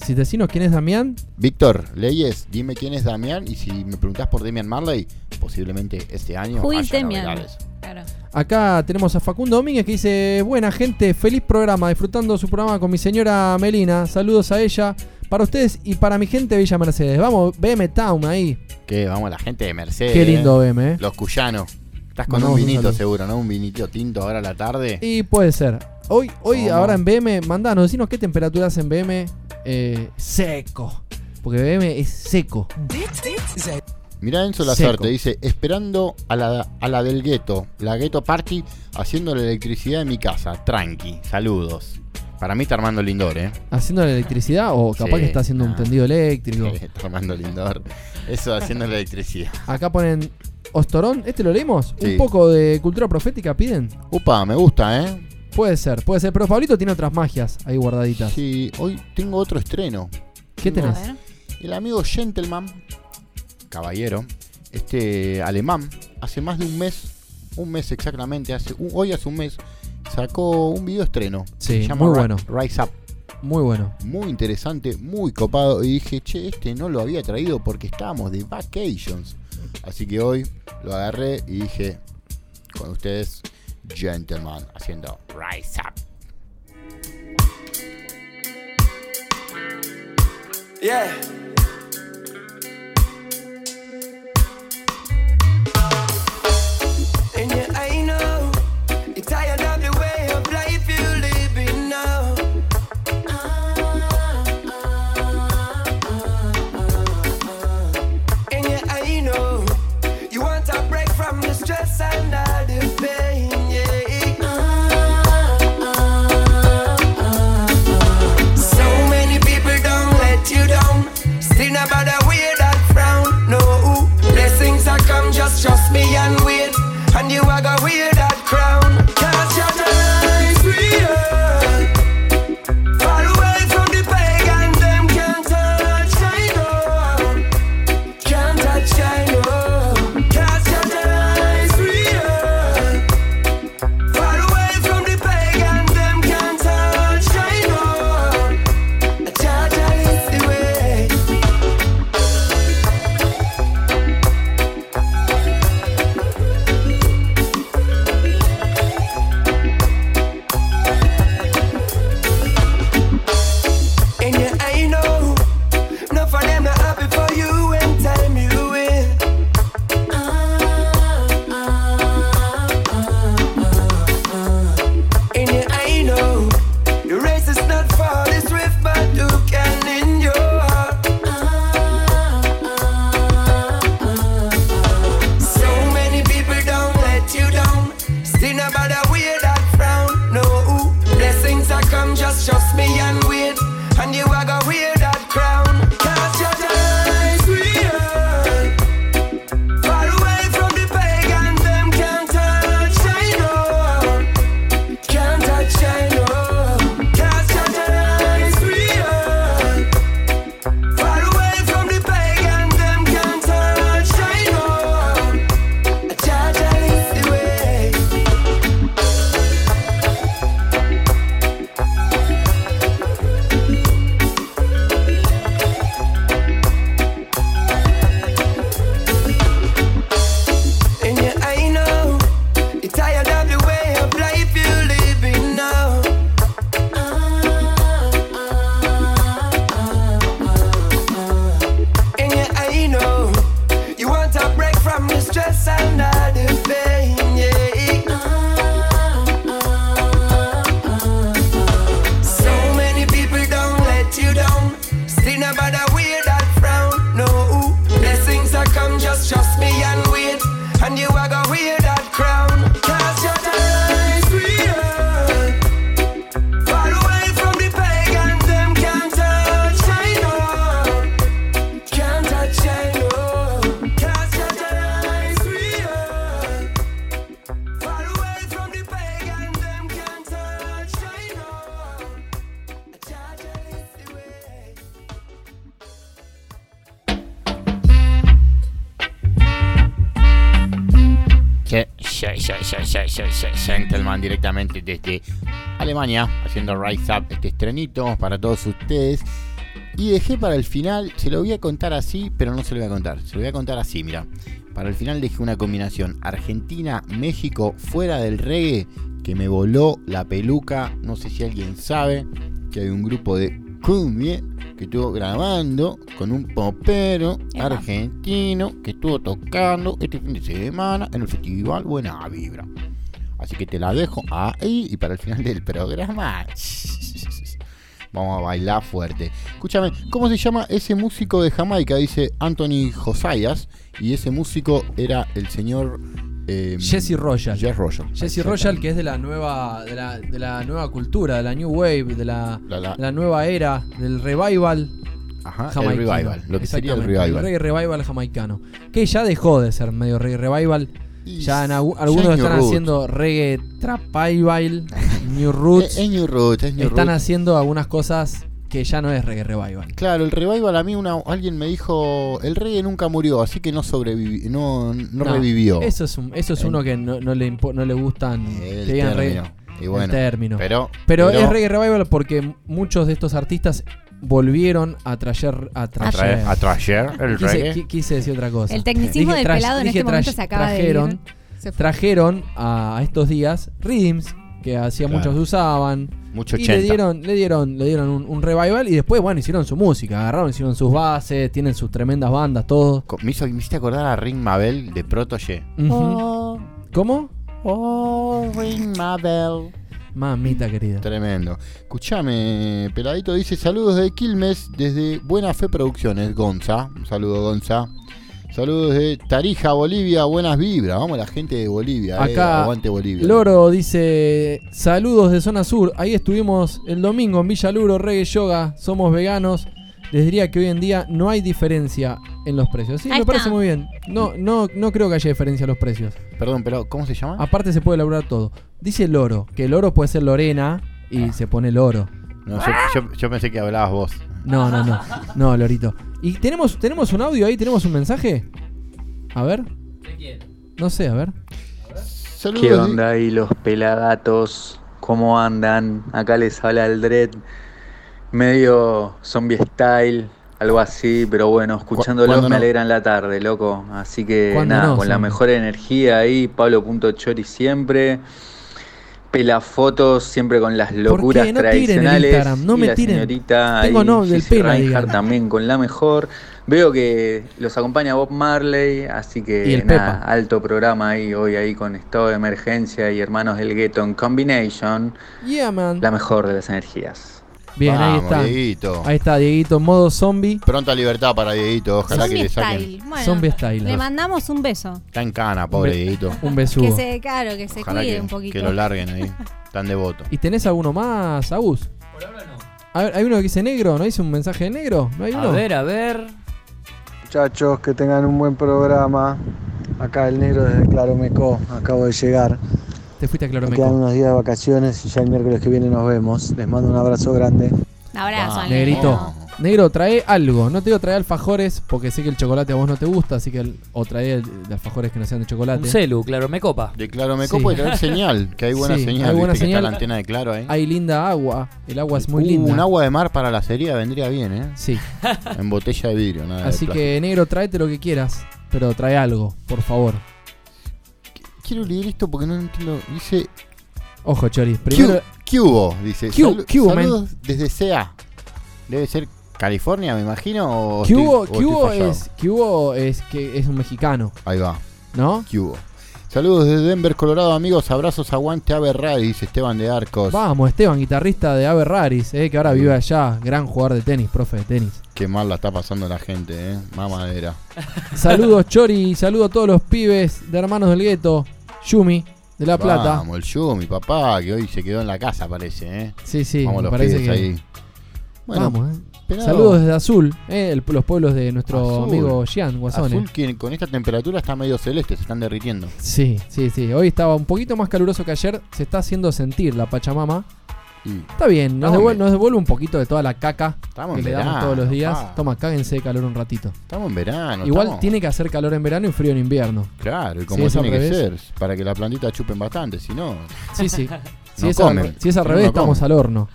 Si decinos quién es Damián, Víctor, Leyes, dime quién es Damián y si me preguntás por Damian Marley, posiblemente este año Who haya Damian? novedades. Claro. acá tenemos a Facundo Domínguez que dice, buena gente, feliz programa, disfrutando su programa con mi señora Melina. Saludos a ella, para ustedes y para mi gente de Villa Mercedes. Vamos, BM Town ahí. Que vamos, la gente de Mercedes. Qué lindo. BM, ¿eh? Los cuyanos. Estás con Mandamos un vinito seguro, ¿no? Un vinito tinto ahora a la tarde. Y puede ser. Hoy, hoy ahora en BM, mandanos, decinos qué temperatura hace en BM. Eh, seco. Porque BM es seco. Mirá Enzo. Lazarte, dice, esperando a la, a la del gueto, la gueto party, haciendo la electricidad en mi casa. Tranqui, saludos. Para mí está armando Lindor, ¿eh? Haciendo la electricidad o capaz Sí, que está haciendo un ah. tendido eléctrico. está armando Lindor. Eso haciendo la electricidad. Acá ponen Ostorón, ¿este lo leímos? Sí. Un poco de cultura profética piden. Upa, me gusta, ¿eh? Puede ser, puede ser. Pero Pablito tiene otras magias ahí guardaditas. Sí, hoy tengo otro estreno. ¿Qué A tenés? ver. El amigo Gentleman, caballero, este alemán, hace más de un mes, un mes exactamente, hace un- hoy hace un mes, sacó un video estreno. Sí, Se llama muy bueno. Rise Up. Muy bueno. Muy interesante, muy copado. Y dije, che, este no lo había traído porque estábamos de vacations. Así que hoy lo agarré y dije, con ustedes, Gentleman, haciendo Rise Up. Yeah. Directamente desde Alemania haciendo Rise Up este estrenito para todos ustedes. Y dejé para el final se lo voy a contar así pero no se lo voy a contar se lo voy a contar así mira. Para el final dejé una combinación Argentina México fuera del reggae que me voló la peluca. No sé si alguien sabe que hay un grupo de cumbia que estuvo grabando con un popero argentino que estuvo tocando este fin de semana en el festival Buena Vibra. Así que te la dejo ahí y para el final del programa vamos a bailar fuerte. Escúchame, ¿cómo se llama ese músico de Jamaica? Dice Anthony Josias y ese músico era el señor eh, Jesse Royal. Jess Royal. Jesse Royal, que es de la nueva, de la, de la nueva cultura, de la New Wave, de la, La- nueva era, del revival Ajá, el revival, lo que sería el revival. reggae revival jamaicano. Que ya dejó de ser medio reggae revival. Ya en algunos están haciendo reggae trapival, New Roots. Es, es New Roots, es New están haciendo algunas cosas que ya no es reggae revival. Claro, el revival a mí una, alguien me dijo, el reggae nunca murió, así que no sobrevivió, no, no, revivió. Eso es, un- eso es uno que no, no le, impo- no le gustan el que digan reggae. término. Y bueno, término. Pero, Pero, es reggae revival porque muchos de estos artistas volvieron a traer a traer, a traer el quise, reggae. quise decir otra cosa. El tecnicismo del pelado en este momento se acaba trajeron, de ir. Se fue. trajeron a estos días rhythms que hacía Claro. muchos usaban Mucho y 80. le dieron le dieron le dieron un, un revival y después bueno hicieron su música agarraron hicieron sus bases tienen sus tremendas bandas todo Co- Me, hizo, me hiciste acordar a Ring Mabel de Protoye. Ujú. cómo Oh, Ring Mabel. Mamita querida Tremendo. Escuchame, Peladito dice saludos de Quilmes desde Buena Fe Producciones, Gonza. Un saludo, Gonza. Saludos de Tarija, Bolivia, buenas vibras. Vamos la gente de Bolivia, eh, Acá aguante Bolivia. Loro dice saludos de zona sur ahí estuvimos el domingo en Villa Luro reggae yoga somos veganos les diría que hoy en día no hay diferencia en los precios sí Ahí me parece muy bien no no no creo que haya diferencia en los precios Perdón, pero ¿cómo se llama? Aparte se puede elaborar todo. Dice loro, que el oro puede ser Lorena y Ah. se pone loro. No, yo, yo- yo pensé que hablabas vos. No, no, no. No, Lorito. ¿Y tenemos, tenemos un audio ahí? ¿Tenemos un mensaje? A ver. No sé, a ver. Saludos ¿Qué de- onda ahí los pelagatos? ¿Cómo andan? Acá les habla el Dread, medio zombie style, algo así, pero bueno, escuchándolos me no? alegran la tarde, loco. Así que ¿Cuándo nada, no, con la mejor energía ahí, Pablo.chori siempre. Pelafotos siempre con las locuras? No tradicionales. No y me la tiren. señorita Tengo ahí, no, del digan. también con la mejor. Veo que los acompaña Bob Marley, así que nada, Pepa. alto programa ahí hoy ahí con estado de emergencia y hermanos del gueto en combination, Yeah, man. la mejor de las energías. Bien, ahí está. Dieguito. Ahí está, Dieguito, en modo zombie. Pronta libertad para Dieguito, ojalá que Zombie le saquen. style. Bueno, Zombie style. le mandamos un beso. Está en cana, pobre Dieguito. Un besugo. Que se, claro, que se Ojalá cuide que, un poquito. que lo larguen ahí. Tan devoto. ¿Y tenés alguno más, Agus? Por ahora no. A ver, hay uno que dice negro, ¿no dice un mensaje de negro? ¿No hay A uno? ver, a ver. Muchachos, que tengan un buen programa. Acá el negro desde Claromeco, acabo de llegar. Te fuiste a Me quedan Claromeco. unos días de vacaciones y ya el miércoles que viene nos vemos. Les mando un abrazo grande. Un abrazo, Negrito. negro. Trae algo. No te digo traer alfajores porque sé que el chocolate a vos no te gusta, así que el- o trae el- de alfajores que no sean de chocolate. Un celu, claro, me copa. De Claro me Sí. copo y traer señal, que hay buena Sí, señal. hay buena que está señal. la antena de Claro ahí. Hay linda agua. El agua es muy Uh, linda. Un agua de mar para la serie vendría bien, ¿eh? Sí. En botella de vidrio, nada de Así plástico. que, negro, tráete lo que quieras. Pero trae algo, por favor. Quiero leer esto porque no entiendo. Dice. Ojo, Chori. Primero. ¿Qué, qué hubo? Dice. ¿Qué hu- "Salu- qué hubo, saludos desde CA. Debe ser California, me imagino. O ¿Qué estoy- hubo, o qué estoy hubo fallado. es, que es un mexicano. Ahí va. ¿No? ¿Qué hubo? Saludos desde Denver, Colorado, amigos. Abrazos, aguante Ave dice Esteban de Arcos. Vamos, Esteban, guitarrista de Ave Raris, eh, que ahora vive allá. Gran jugador de tenis, profe de tenis. Qué mal la está pasando la gente, eh. Mamadera. Saludos, Chori. Saludos a todos los pibes de Hermanos del Gueto. Yumi, de La Plata. Vamos, el Yu, mi papá, que hoy se quedó en la casa, parece, eh. Sí, sí, Vamos los parece pibes que- ahí. Bueno, Vamos, eh. Saludos desde Azul, eh, el- los pueblos de nuestro Azul. amigo Gian Guasone. Azul que con esta temperatura está medio celeste, se están derritiendo. Sí, sí, sí. Hoy estaba un poquito más caluroso que ayer. Se está haciendo sentir la Pachamama. Y Está bien, nos Estamos devuelve, en- nos devuelve un poquito de toda la caca Estamos que en le damos verano, todos los días. pa. Toma, cáguense de calor un ratito. estamos en verano. Igual estamos- tiene que hacer calor en verano y frío en invierno. Claro, y como es al tiene que revés. ser, para que la plantita chupen bastante, si no. Sí, sí. Si, No es, al, comen, re- si es al no revés, estamos al horno.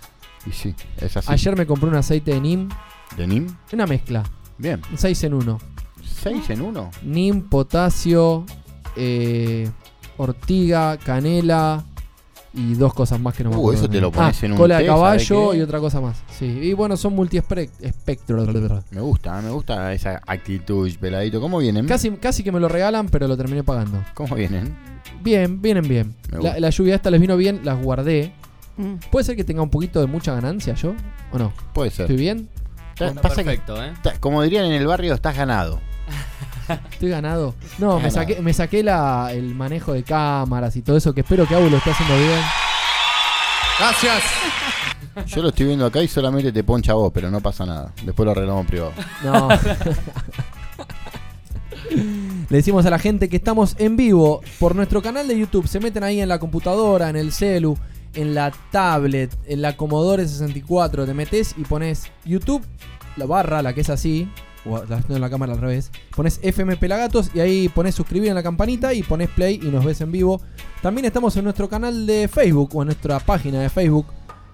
Y sí, es así. Ayer me compré un aceite de NIM, ¿De NIM? una mezcla, Bien. un 6 en 1. ¿Seis en uno? NIM, potasio, eh, ortiga, canela y dos cosas más que no me Uh, acuerdo. eso te lo Ah, pones en un cola de té, ¿sabe caballo y otra cosa más. Sí, y bueno, son multi-espectro. Me gusta, me gusta esa actitud, peladito. ¿Cómo vienen? Casi, casi que me lo regalan, pero lo terminé pagando. ¿Cómo vienen? Bien, vienen bien. La, la lluvia esta les vino bien, las guardé. Mm. ¿Puede ser que tenga un poquito de mucha ganancia yo? ¿O no? Puede ser. ¿Estoy bien? Ta- Está pasa que perfecto, ¿eh? como dirían en el barrio, estás ganado. ¿Estoy ganado? No, me saqué, me saqué la, el manejo de cámaras y todo eso, que espero que Abu lo esté haciendo bien. Gracias. Yo lo estoy viendo acá y solamente te poncha vos, pero no pasa nada. Después lo arreglamos en privado. No. Le decimos a la gente que estamos en vivo por nuestro canal de YouTube. Se meten ahí en la computadora, en el celu, en la tablet, en la Commodore 64. Te metes y pones YouTube, la barra, la que es así. O la en la cámara al revés. Pones FM Pelagatos y ahí pones suscribir en la campanita y pones play y nos ves en vivo. También estamos en nuestro canal de Facebook o en nuestra página de Facebook.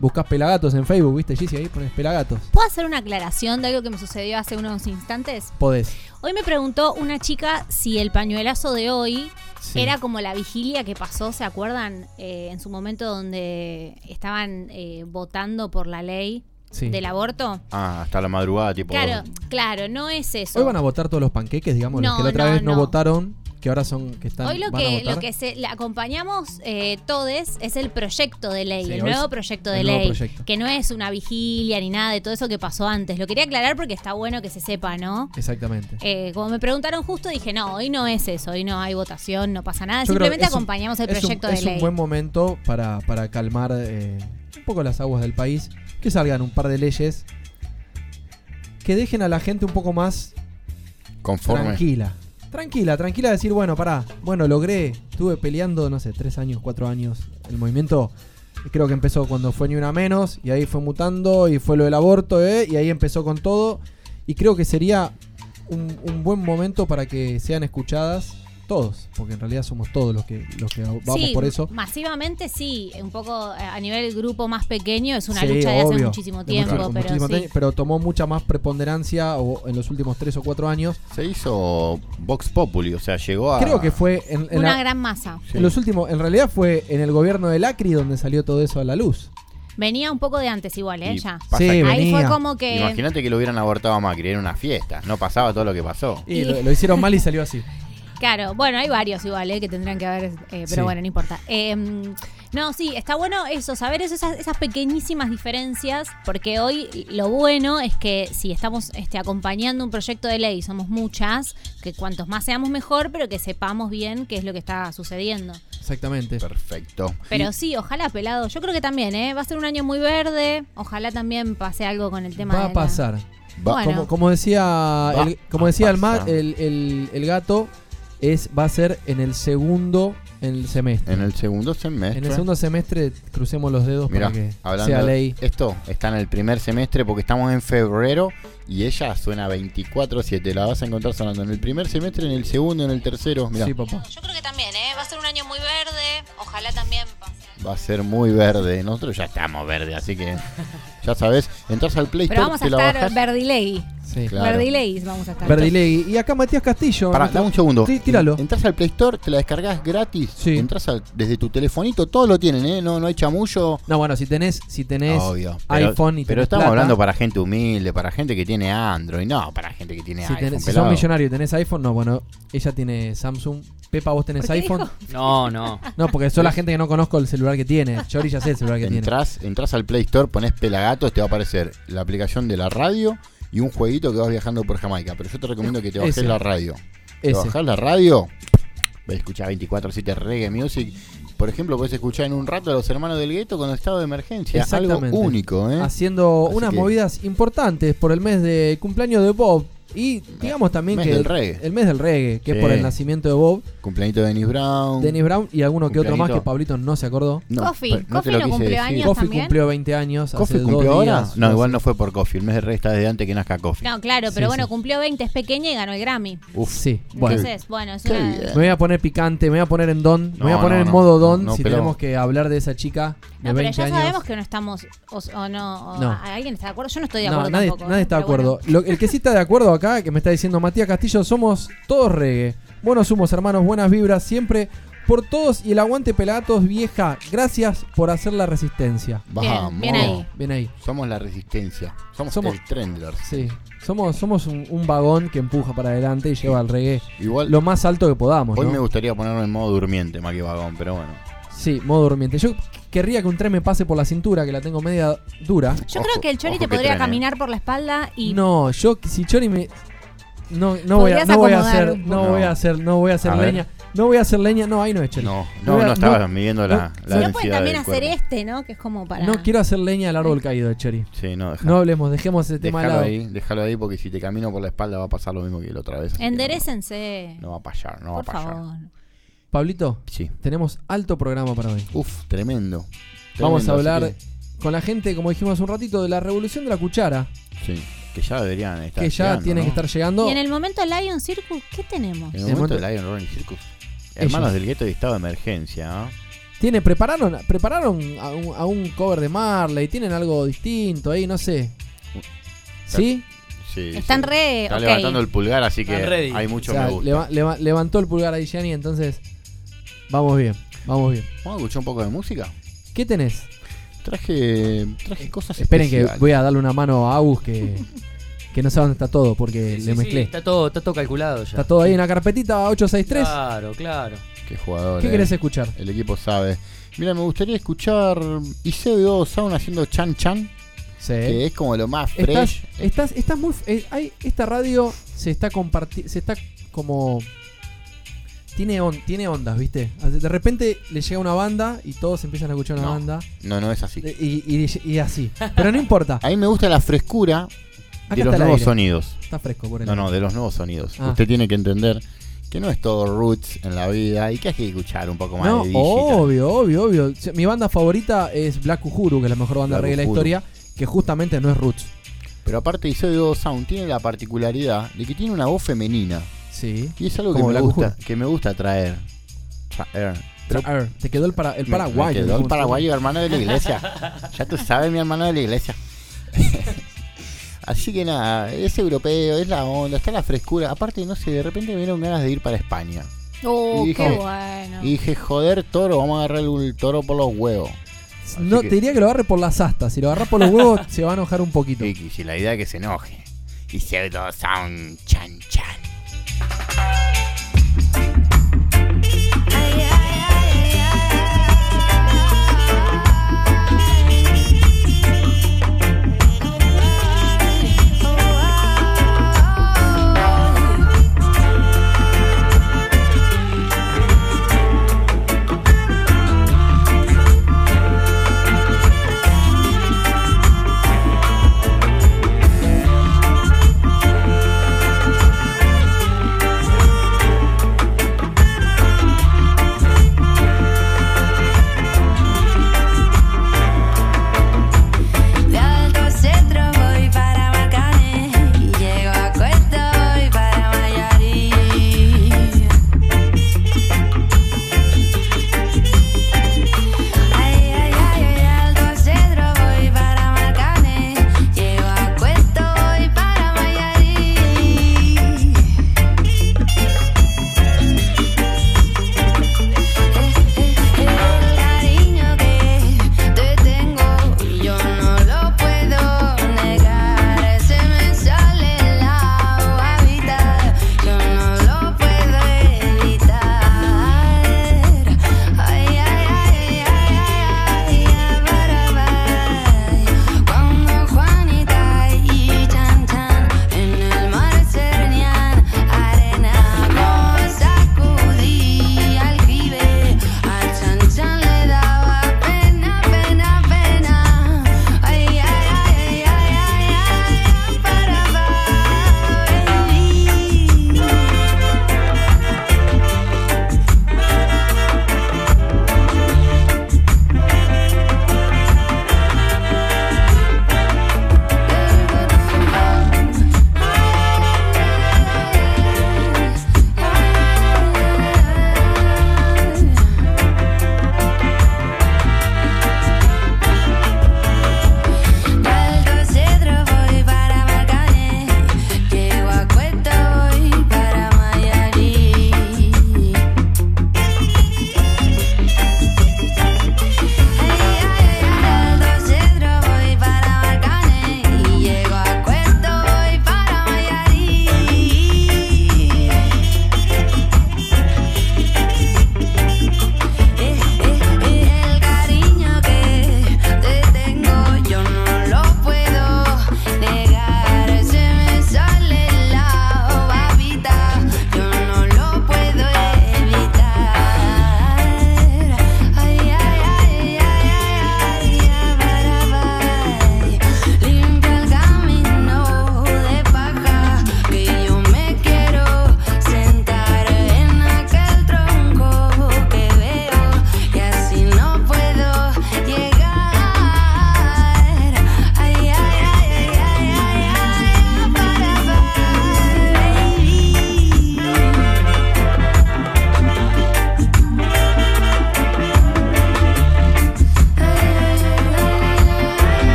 Buscas Pelagatos en Facebook, ¿viste, Gizzy? Ahí pones Pelagatos. ¿Puedo hacer una aclaración de algo que me sucedió hace unos instantes? Podés. Hoy me preguntó una chica si el pañuelazo de hoy Sí. era como la vigilia que pasó, ¿se acuerdan? Eh, en su momento donde estaban eh, votando por la ley Sí. del aborto. Ah, hasta la madrugada, tipo. Claro, claro, no es eso. Hoy van a votar todos los panqueques, digamos, los No, que la otra no, vez no, no. votaron, que ahora son que están Hoy lo van a que, votar. lo que se, le acompañamos eh, todes es el proyecto de ley, Sí, el nuevo es proyecto de nuevo ley, proyecto. que no es una vigilia ni nada de todo eso que pasó antes. Lo quería aclarar porque está bueno que se sepa, ¿no? Exactamente. Eh, como me preguntaron justo, dije, no, hoy no es eso, hoy no hay votación, no pasa nada, Yo simplemente es un- acompañamos el es un- proyecto es de ley. un buen momento para, para calmar eh, un poco las aguas del país, que salgan un par de leyes que dejen a la gente un poco más Conforme. tranquila. Tranquila, tranquila, decir, bueno, pará, bueno, logré, estuve peleando, no sé, tres años, cuatro años. El movimiento creo que empezó cuando fue ni una menos, y ahí fue mutando, y fue lo del aborto, ¿eh? y ahí empezó con todo. Y creo que sería un, un buen momento para que sean escuchadas todos, porque en realidad somos todos los que, los que vamos sí, por eso. masivamente sí, un poco eh, a nivel grupo más pequeño es una Sí, lucha de hace muchísimo de tiempo, mucho- pero muchísimo sí. tiempo, pero tomó mucha más preponderancia o, en los últimos tres o cuatro años. Se hizo Vox Populi, o sea, llegó a. Creo que fue en, en Una la- gran masa. En los últimos, en realidad fue en el gobierno de Lacri donde salió todo eso a la luz. Venía un poco de antes igual, ¿eh? Ya. Sí, Ahí fue como que... Imagínate que lo hubieran abortado a Macri, era una fiesta. No pasaba todo lo que pasó. Y lo, lo hicieron mal y salió así. Claro, bueno, hay varios igual, ¿eh? que tendrán que haber, eh, pero Sí. bueno, no importa. Eh, no, sí, está bueno eso, saber eso, esas, esas pequeñísimas diferencias, porque hoy lo bueno es que si estamos este, acompañando un proyecto de ley, somos muchas, que cuantos más seamos mejor, pero que sepamos bien qué es lo que está sucediendo. Exactamente. Perfecto. Pero sí, ojalá, pelado. Yo creo que también, ¿eh? Va a ser un año muy verde. Ojalá también pase algo con el tema Va de a la- pasar. Va- Bueno. Como, como decía, Va el, como decía el, el- el gato, es, va a ser en el segundo en el semestre. En el segundo semestre. En el segundo semestre crucemos los dedos Mira, para que hablando sea ley. Esto está en el primer semestre porque estamos en febrero y ella suena 24-7. La vas a encontrar sonando en el primer semestre, en el segundo, en el tercero. Mira, Sí, papá. Yo creo que también, ¿eh? Va a ser un año muy verde. Ojalá también pase. va a ser muy verde. Nosotros ya estamos verde, así que ya sabes, entras al Play Pero Store, vamos a te la estar bajás. Sí. Claro. Verdileis vamos a estar. Verdilegui. Y acá Matías Castillo. Pará, dame un segundo. Sí, tíralo. Entrás al Play Store, te la descargas gratis. Entrás al- desde tu telefonito, todo lo tienen, ¿eh? No, no hay chamullo. No, bueno, si tenés, si tenés Obvio. Pero, iPhone y pero tenés estamos plata, hablando para gente humilde, para gente que tiene Android, no para gente que tiene Si, iPhone. tenés- si pelado. sos millonario y tenés iPhone, no, bueno, ella tiene Samsung. Pepa, ¿vos tenés ¿Por qué iPhone? dijo? No, no. No, porque soy la gente que no conozco el celular que tiene. Chori ya sé el celular que tiene. Entrás, entrás al Play Store, pones Te va a aparecer la aplicación de la radio y un jueguito que vas viajando por Jamaica. Pero yo te recomiendo que te bajes Ese. la radio. Te Ese. bajás la radio, vas a escuchar 24-7 reggae music. Por ejemplo, puedes escuchar en un rato a los hermanos del gueto con estado de emergencia. Algo único, ¿eh? Haciendo Así unas que- movidas importantes por el mes de cumpleaños de Bob. Y digamos también mes que del el, reggae. el mes del reggae, que Sí. es por el nacimiento de Bob, Cumpleañito de Dennis Brown. Dennis Brown y alguno que otro más que. Pablito no se acordó. No, Coffee. no Coffee lo no cumplió decir. años Coffee también. cumplió 20 años. ¿Coffee hace cumplió dos ahora? días, no, igual no fue por Coffee. El mes de Rey está desde antes que nazca Coffee. No, claro, pero Sí, bueno, sí. cumplió 20, es pequeña y ganó el Grammy. Uf. Sí, bueno. Entonces, bueno, es una. Me voy a poner picante, me voy a poner en don, me voy a poner no, en no, modo don no, si pero- tenemos que hablar de esa chica de No, pero 20 ya años. sabemos que no estamos. O, o no. o-. ¿Alguien está de acuerdo? Yo no estoy de acuerdo nadie, tampoco. nadie ¿eh? está de acuerdo. El que sí está de acuerdo acá, que me está diciendo Matías Castillo, somos todos reggae. Buenos humos, hermanos, buenas vibras, siempre por todos y el aguante pelagatos vieja. Gracias por hacer la resistencia. Vamos. bien ahí. Bien ahí. Somos la resistencia. Somos, Somos- el Trendlers. Sí. Somos, somos un, un vagón que empuja para adelante y lleva al reggae Igual, lo más alto que podamos. hoy ¿no? me gustaría ponerme en modo durmiente, más que vagón, pero bueno. Sí, modo durmiente. Yo querría que un tren me pase por la cintura, que la tengo media dura. Yo Ojo, creo que el Chori ojo te que podría tren, eh. caminar por la espalda y. No, yo si Chori me no no voy a Podrías no voy a acomodar hacer un no poco. voy a hacer no voy a hacer A ver. leña. No voy a hacer leña. No, ahí no es Chori. No, No no, voy a- no estabas no, midiendo no. la, la Si no pueden densidad también del hacer cuerpo. este, ¿no? Que es como para. No quiero hacer leña al árbol caído de Chori. Sí, no, deja- No hablemos, dejemos ese tema al déjalo lado. ahí, déjalo ahí porque si te camino por la espalda va a pasar lo mismo que la otra vez. así que Enderecense. No, no va a pasar, no va a por pasar. favor. Pablito, Sí. tenemos alto programa para hoy. Uf, tremendo. Vamos a hablar con la gente, como dijimos hace un ratito, de la revolución de la cuchara, sí, que ya deberían estar. que ya llegando, tiene ¿no? que estar llegando. Y en el momento Lion Circus, ¿qué tenemos? En el En el momento momento- del Lion Running Circus. Hermanos del gueto y estado de emergencia. ¿no? Tiene, prepararon, prepararon a un, a un cover de Marley, tienen algo distinto ahí, no sé. ¿Sí? Sí, Están sí. re. Está levantando el pulgar, así que ready. hay mucho O sea, me gusta. leva- leva- levantó el pulgar ahí Gianni, entonces vamos bien, vamos bien. Vamos a escuchar un poco de música. ¿Qué tenés? Traje, traje cosas Esperen que voy a darle una mano a Agus que, que no sabe dónde está todo porque Sí, le sí, mezclé. está, todo, está todo calculado ya. Está todo ahí en la carpetita 863. Claro, claro. Qué jugador. ¿Qué eh. querés escuchar? El equipo sabe. Mira, me gustaría escuchar Iseo Sound haciendo Chan Chan, Sí. que es como lo más Estás, fresh. estás, estás muy. eh, hay, esta radio se está compartiendo. Se está como. Tiene, on- tiene ondas, ¿viste? De repente le llega una banda y todos empiezan a escuchar una No. banda. No, no es así. Y, y- y así. Pero no importa. A mí me gusta la frescura Acá de los nuevos aire. sonidos. Está fresco por el No, no, de los nuevos sonidos. Ah. Usted tiene que entender que no es todo roots en la vida y que hay que escuchar un poco más No, de digital. obvio, obvio, obvio. Mi banda favorita es Black Uhuru, que es la mejor banda Black reggae de la historia, que justamente no es Roots. Pero aparte Iseo Sound tiene la particularidad de que tiene una voz femenina. Sí. Y es algo que me, gusta, que me gusta traer. Traer. Pero ver, te quedó el, para, el paraguayo. me quedó el paraguayo, hermano de la iglesia. ya tú sabes, mi hermano de la iglesia. Así que nada, es europeo, es la onda, está la frescura. Aparte, no sé, de repente me dieron ganas de ir para España. Oh, Y qué dije- bueno. Y dije, joder, toro, vamos a agarrar el toro por los huevos. Así No, que- te diría que lo agarre por las astas. Si lo agarras por los huevos, se va a enojar un poquito. Y si la idea es que se enoje. Y Sound Chan Chan.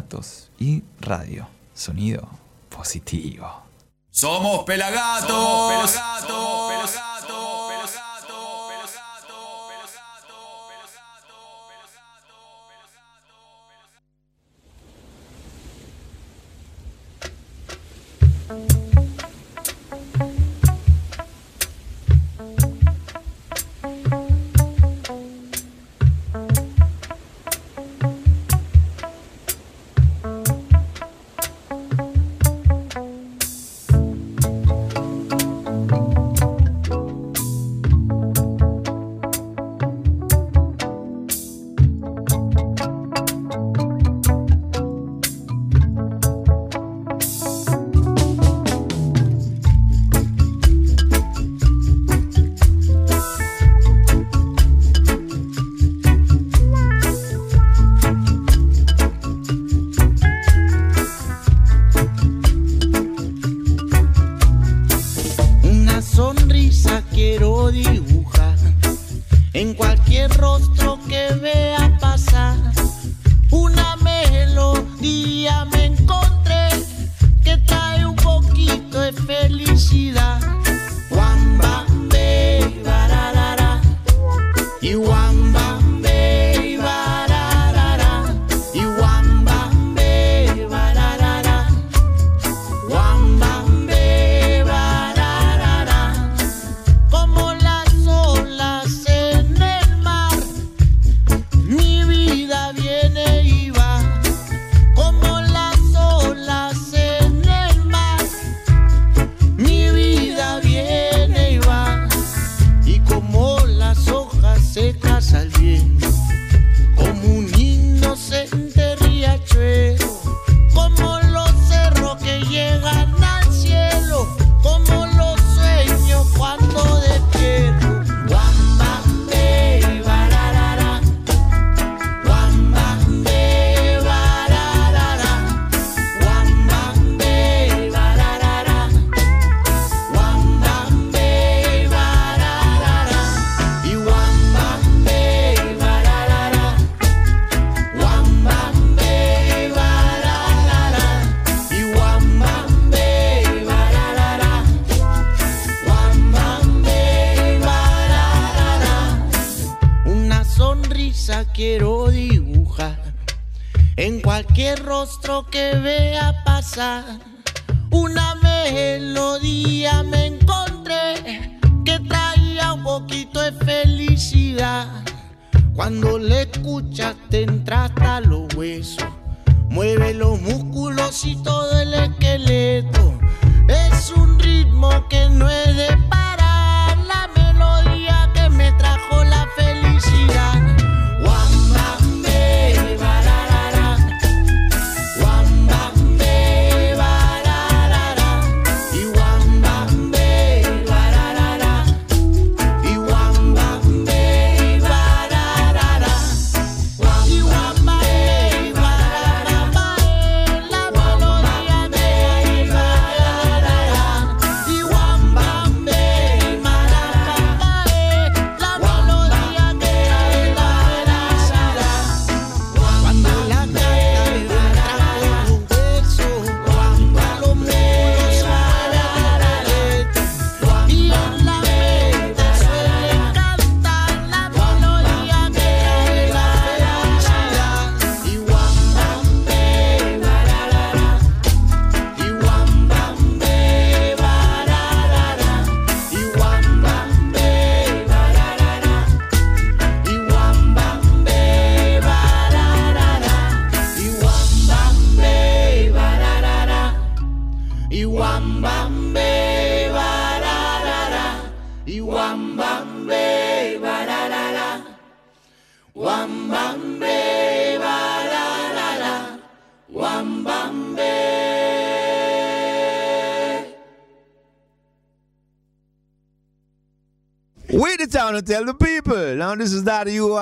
Pelagatos y radio. Sonido positivo. Somos pelagatos. Somos Una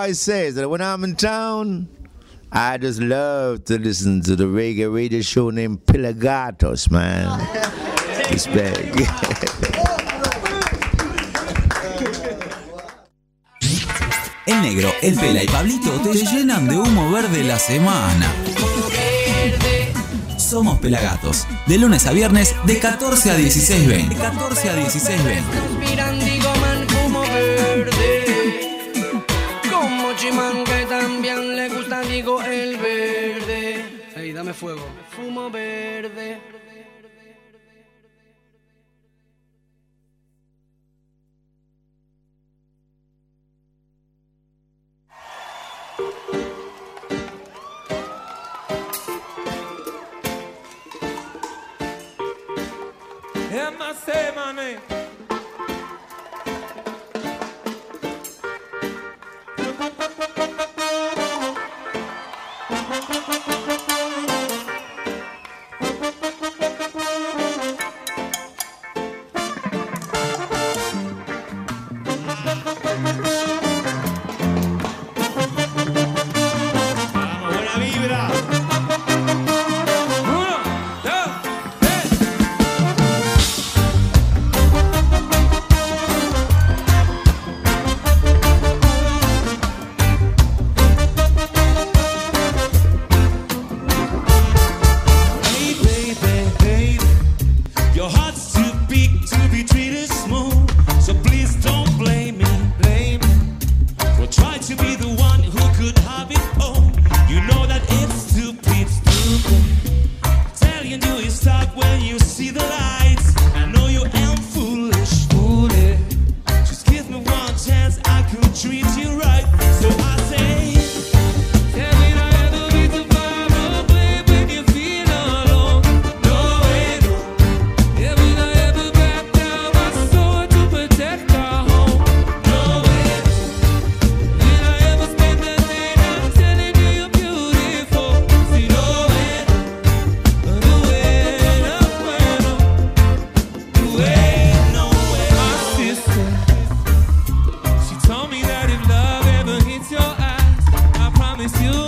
always says that when I'm in town, I just love to listen to the reggae radio show named Pilagatos, man. It's big. El negro, el pela y Pablito te llenan de humo verde la semana. Somos Pelagatos, de lunes a viernes de 14 a 16.20. De 14 a influenciou.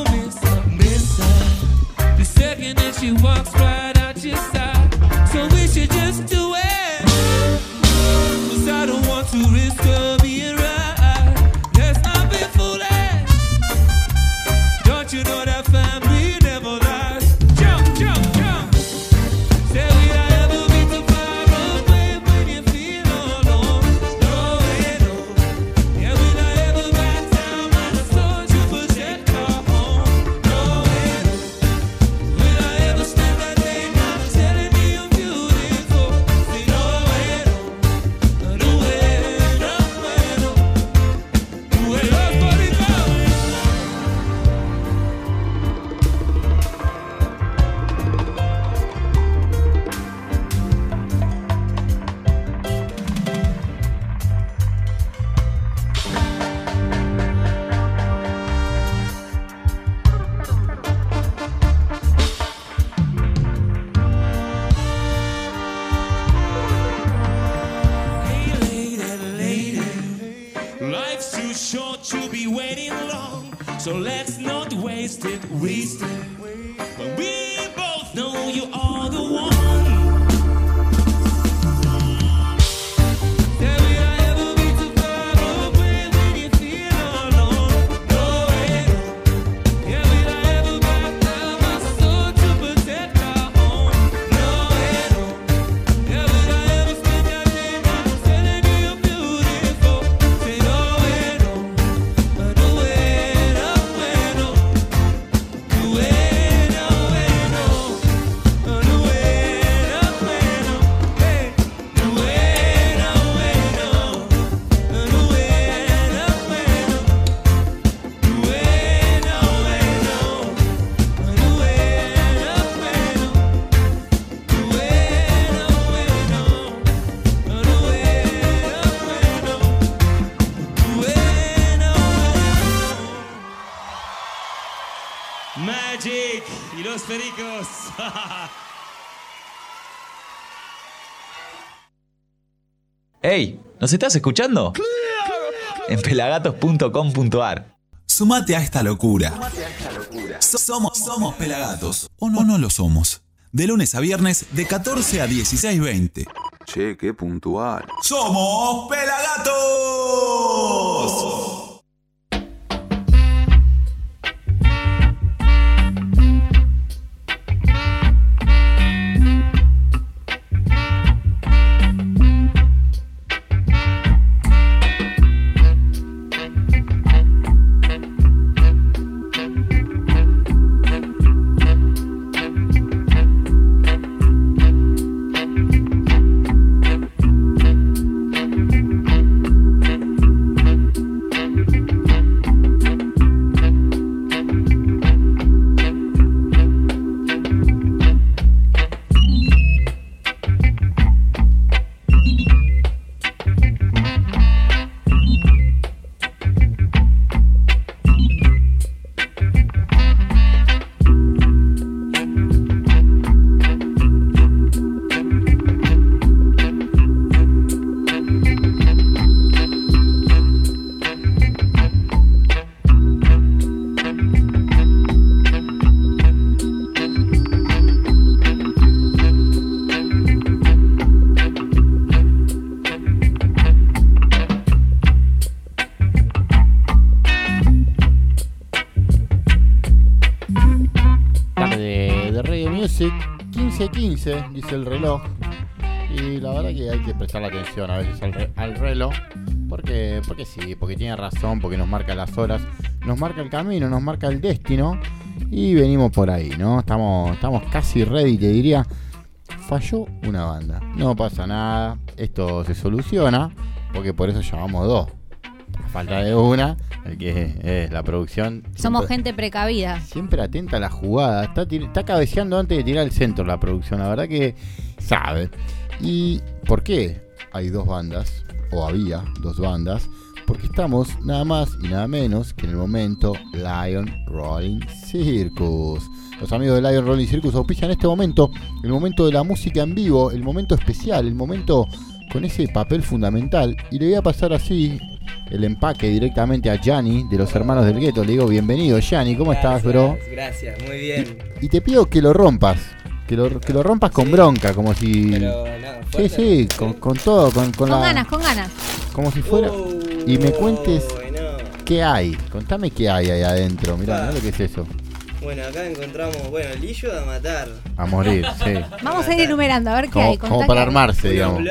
pericos. ¡Hey! ¿Nos estás escuchando? En pelagatos.com.ar. Sumate a esta locura. Somos, somos pelagatos. O no, no lo somos. De lunes a viernes, de 14 a 16.20. Che, qué puntual. ¡Somos pelagatos! A veces al, re- al reloj. Porque, porque sí, porque tiene razón, porque nos marca las horas, nos marca el camino, nos marca el destino. Y venimos por ahí, ¿no? Estamos, estamos casi ready, te diría. Falló una banda. No pasa nada. Esto se soluciona. Porque por eso llamamos dos. A falta de una, el que es la producción. Somos siempre- gente precavida. Siempre atenta a la jugada. Está, está cabeceando antes de tirar el centro la producción. La verdad que sabe. ¿Y por qué hay dos bandas? O había dos bandas. Porque estamos nada más y nada menos que en el momento Lion Rolling Circus. Los amigos de Lion Rolling Circus auspician este momento, el momento de la música en vivo, el momento especial, el momento con ese papel fundamental. Y le voy a pasar así el empaque directamente a Gianni de los hermanos del gueto. Le digo, bienvenido Gianni, ¿cómo estás, bro? Gracias, muy bien. Y te pido que lo rompas. Que lo, que lo rompas con bronca, como si. Pero, no, sí, sí, con, con todo, con, con Con la. ganas, con ganas. Como si fuera. y me cuentes qué hay. Contame qué hay ahí adentro. Mirá, Ah. mirá lo que es eso. Bueno, acá encontramos, bueno, lillo a matar. A morir, sí. Vamos a ir enumerando, a ver qué Como, hay. como para hay. armarse, digamos.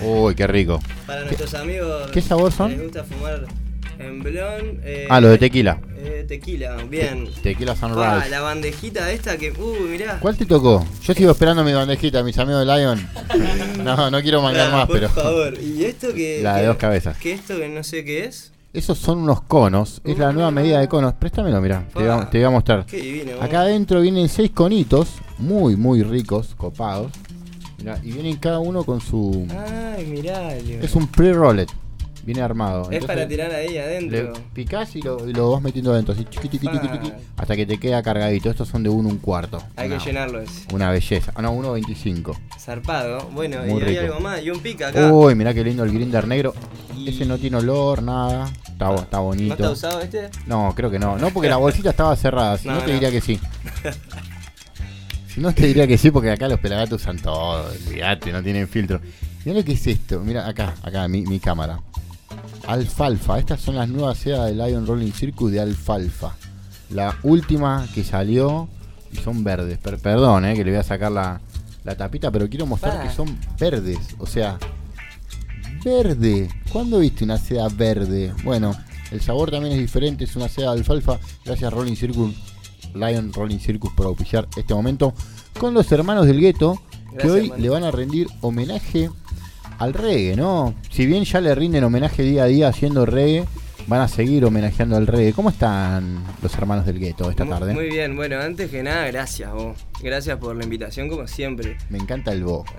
Uy, qué rico. para nuestros amigos. qué sabor son? Les gusta fumar en blon. eh, Ah, lo de tequila. Eh, tequila, bien. Tequila Sunrise. Ah, la bandejita esta que. Uh, mirá. ¿Cuál te tocó? Yo sigo esperando mi bandejita, mis amigos de Lion. No, no quiero mangar Ah, más, por pero. favor. ¿Y esto que. La de que- dos cabezas. Que esto que no sé qué es? Esos son unos conos. Es la nueva medida de conos. Préstamelo, mirá. Te, voy a- te voy a mostrar. Qué divino. Acá adentro vienen seis conitos. Muy, muy ricos, copados. Mirá, y vienen cada uno con su. Ay, mirá. Es un pre-rollet. Viene armado. Es para tirar ahí Le adentro. picás y lo, y lo vas metiendo adentro, así chiqui, tiqui, tiqui, hasta que te queda cargadito. Estos son de uno un cuarto. Hay Una- que llenarlo ese. Una belleza. Ah, no, 1.25. Zarpado. Bueno, Muy y hay rico. algo más. Y un pica acá. Uy, mirá qué lindo el grinder negro. Ese no tiene olor, nada. Está, bo- está ¿No bonito. está usado este? No, creo que no. No, porque la bolsita estaba cerrada. Si no, No, te no. diría que sí. Si no, te diría que sí, porque acá los pelagatos usan todo. Olvídate, no tienen filtro. Mirá lo que es esto. Mira, acá, acá, mi, mi cámara. Alfalfa. Estas son las nuevas sedas de Lion Rolling Circus de Alfalfa. La última que salió y son verdes. Per- perdón, eh, que le voy a sacar la, la tapita, pero quiero mostrar que son verdes. O sea, verde. ¿Cuándo viste una seda verde? Bueno, el sabor también es diferente. Es una seda de alfalfa. Gracias Rolling Circus, Lion Rolling Circus por auspiciar este momento con los hermanos del gueto que hoy le van a rendir homenaje al reggae, ¿no? Si bien ya le rinden homenaje día a día haciendo reggae, van a seguir homenajeando al reggae. ¿Cómo están los hermanos del gueto esta Mu- tarde? Muy bien, bueno, antes que nada, gracias vos. Gracias por la invitación, como siempre. Me encanta el bo.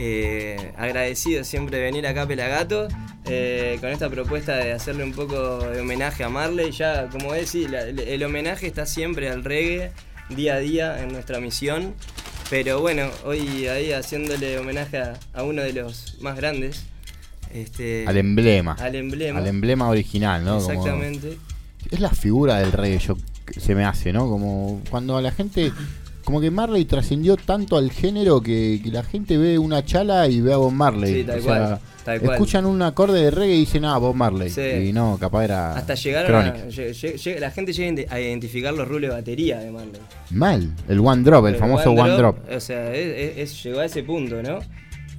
Eh, agradecido siempre de venir acá a Pelagato eh, con esta propuesta de hacerle un poco de homenaje a Marley. Ya, como decís, la- el homenaje está siempre al reggae, día a día en nuestra misión. Pero bueno, hoy ahí haciéndole homenaje a, a uno de los más grandes, Este, Al emblema. Al emblema. Al emblema original, ¿no? Como- Exactamente. es la figura del reggae, yo que se me hace, ¿no? Como cuando a la gente. Como que Marley trascendió tanto al género que, que la gente ve una chala y ve a Bob Marley. Sí, tal O sea, cual, tal cual. Escuchan un acorde de reggae y dicen, ah, Bob Marley. Sí. Y no, capaz era. Hasta llegaron a, la gente llega a ident- a identificar los rulos de batería de Marley. Mal, el One Drop, el, famoso One, Drop. O sea, es- es- es- llegó a ese punto, ¿no?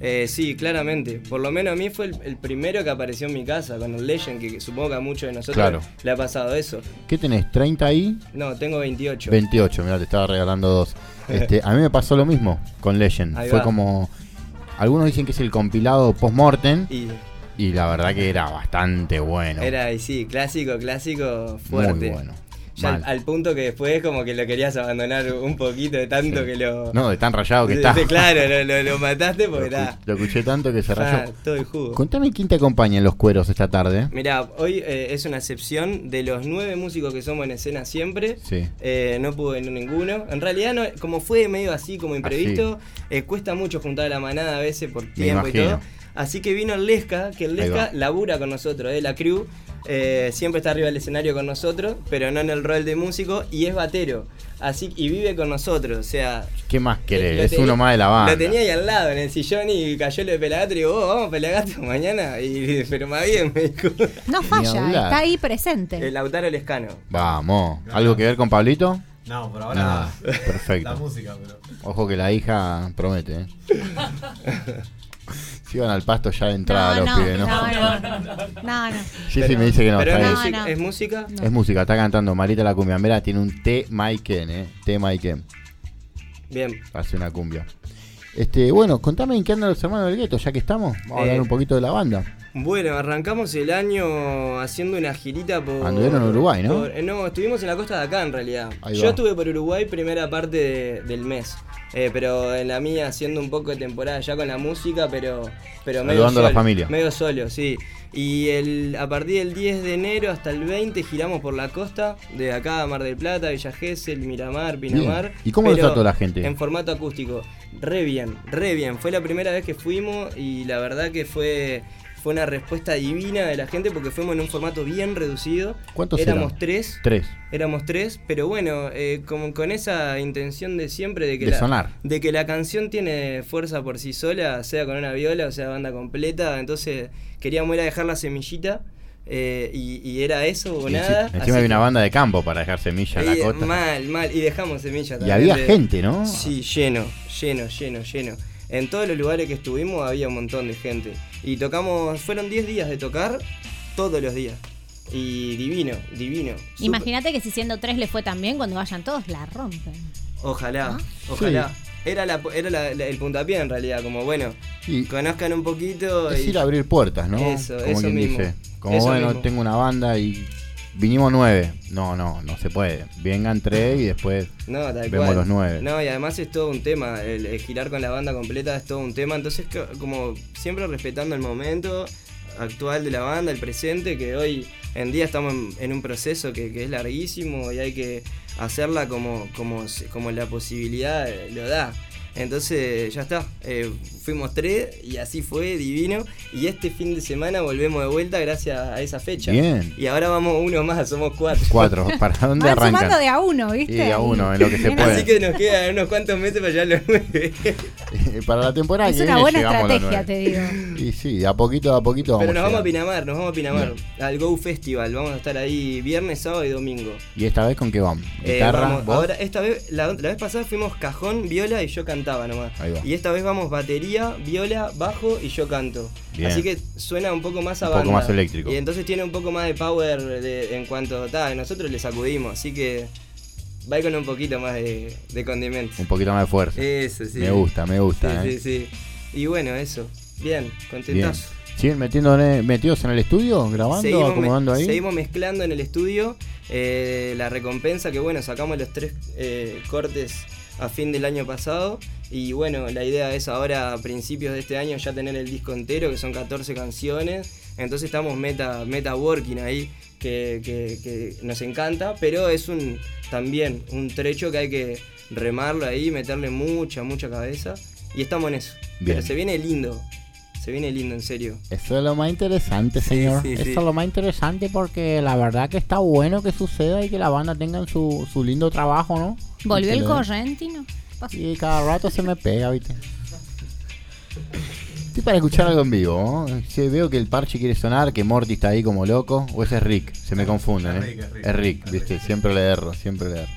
Eh, sí, claramente. Por lo menos a mí fue el, el primero que apareció en mi casa con el Legend, que, que supongo que a muchos de nosotros Claro. le ha pasado eso. ¿Qué tenés? ¿30 ahí? No, tengo 28. 28, mira, te estaba regalando dos. Este, a mí me pasó lo mismo con Legend. Ahí Fue va. como. Algunos dicen que es el compilado post-mortem. Y Y la verdad que era bastante bueno. era, y sí, clásico, clásico, fuerte. Muy bueno. Ya al, punto que después como que lo querías abandonar un poquito de tanto que lo... No, de tan rayado que de- está. de- Claro, lo, lo- lo mataste porque está... lo escuché tanto que se está rayó. todo el jugo. Contame quién te acompaña en los cueros esta tarde. Mirá, hoy eh, es una excepción de los nueve músicos que somos en escena siempre. Sí. eh, no pude venir ninguno. En realidad, no, como fue medio así, como imprevisto, eh, cuesta mucho juntar a la manada a veces por tiempo y todo. Así que vino el Lesca, que el Lesca labura con nosotros, eh, la crew. eh, siempre está arriba del escenario con nosotros, pero no en el rol de músico y es batero. Así y vive con nosotros, o sea, ¿Qué más querés? lo Es tenía- uno más de la banda. Lo tenía ahí al lado en el sillón y cayó lo de Pelagato y digo, oh, vamos Pelagato mañana. Y, pero más bien, me dijo. No falla, está ahí presente. El Lautaro Lescano. Vamos. ¿Algo que ver con Pablito? No, por ahora nada. Perfecto. La música, pero. Ojo que la hija promete, ¿eh? Si iban al pasto ya de entrada No, los no, pibes, ¿no? no, no, no, no. Jessy me dice que no. Pero está es, bien. música, no. ¿es música? Es música, está cantando Marita la cumbia. Mira, tiene un T Maiken, ¿eh? T Maiken. Bien. Hace una cumbia. Este, bueno, contame en qué andan los hermanos del gueto, ya que estamos. Vamos a Eh, hablar un poquito de la banda. Bueno, arrancamos el año haciendo una girita por. Anduvieron en Uruguay, ¿no? por- eh, no, estuvimos en la costa de acá en realidad. Yo estuve por Uruguay primera parte de- del mes. eh, pero en la mía haciendo un poco de temporada ya con la música, pero. pero medio Saludando a la solo, familia. Medio solo, sí. Y el, a partir del 10 de enero hasta el 20 giramos por la costa, de acá a Mar del Plata, Villa Gesell, Miramar, Pinamar. ¿Y cómo lo trató la gente? En formato acústico. Re bien, re bien. Fue la primera vez que fuimos y la verdad que fue, fue una respuesta divina de la gente porque fuimos en un formato bien reducido. ¿Cuántos Éramos eran? tres. Tres. Éramos tres, pero bueno, eh, como con esa intención de siempre de que, De la, sonar. de que la canción tiene fuerza por sí sola, sea con una viola o sea banda completa, entonces queríamos ir a dejar la semillita eh, y, y era eso o Y nada. enci- encima había una banda de campo para dejar semilla en la y, costa. Mal, mal, y dejamos semilla Y también. había de- gente, ¿no? Sí, lleno, lleno, lleno, lleno. En todos los lugares que estuvimos había un montón de gente. Y tocamos, fueron 10 días de tocar todos los días. Y divino, divino. Imagínate que si siendo tres le fue tan bien, cuando vayan todos la rompen. Ojalá, ¿No? ojalá. Era, la, era la- la- el puntapié en realidad, como bueno, Y- conozcan un poquito. Es y- ir a abrir puertas, ¿no? Eso, Como eso mismo. dice. Como Eso bueno, mismo. tengo una banda y vinimos nueve. No, no, no se puede. Vengan tres y después No, tal vemos cual. los nueve. No, y además es todo un tema. El, el girar con la banda completa es todo un tema. Entonces, co- como siempre respetando el momento actual de la banda, el presente, que hoy en día estamos en, en un proceso que, que es larguísimo y hay que hacerla como, como, como la posibilidad lo da. Entonces, ya está. Eh, fuimos tres y así fue, divino. Y este fin de semana volvemos de vuelta gracias a esa fecha. Bien. Y ahora vamos uno más, somos cuatro. Cuatro. ¿Para dónde Van arrancan? sumando de a uno, ¿viste? Y de a uno, en lo que se puede. Así que nos quedan unos cuantos meses para llegar a los nueve. Para la temporada Es que una viene buena estrategia, te digo. Y sí, de a poquito, a poquito vamos Pero nos vamos a. Pinamar, nos vamos a Pinamar. Al Go Festival. Vamos a estar ahí viernes, sábado y domingo. ¿Y esta vez con qué vamos? Eh, ¿Guitarra? vamos- vos? ahora, esta vez, la, la vez pasada fuimos cajón, viola y yo cantaba nomás. Ahí va. Y esta vez vamos batería, viola, bajo y yo canto. Bien. Así que suena un poco más a Un poco banda. más eléctrico. Y entonces tiene un poco más de power de- en cuanto a. Nosotros le sacudimos, así que va con un poquito más de, de condimento. Un poquito más de fuerza. Eso, sí. Me gusta, me gusta. Sí, ¿eh? sí, sí. Y bueno, eso. Bien, Bien. contentazo. ¿Siguen metiendo, metidos en el estudio? ¿Grabando? Seguimos, ¿Acomodando ahí? seguimos mezclando en el estudio eh, la recompensa que bueno, sacamos los tres eh, cortes a fin del año pasado y bueno, la idea es ahora a principios de este año ya tener el disco entero, que son 14 canciones, entonces estamos meta, meta working ahí, que, que- que nos encanta, pero es un también un trecho que hay que remarlo ahí, meterle mucha, mucha cabeza y estamos en eso. Bien. Pero se viene lindo. Se viene lindo, en serio. Eso es lo más interesante, señor. sí, Eso sí. es lo más interesante porque la verdad que está bueno que suceda y que la banda tengan su, su lindo trabajo, ¿no? Volvió el correntino. Y cada rato se me pega, ¿viste? Estoy para escuchar algo en vivo, ¿no? Sí, veo que el parche quiere sonar, que Morty está ahí como loco, o ese es Rick, se me confunden, Es ¿eh? Rick, es Rick. Es Rick, ¿viste? Siempre le erro, siempre le erro.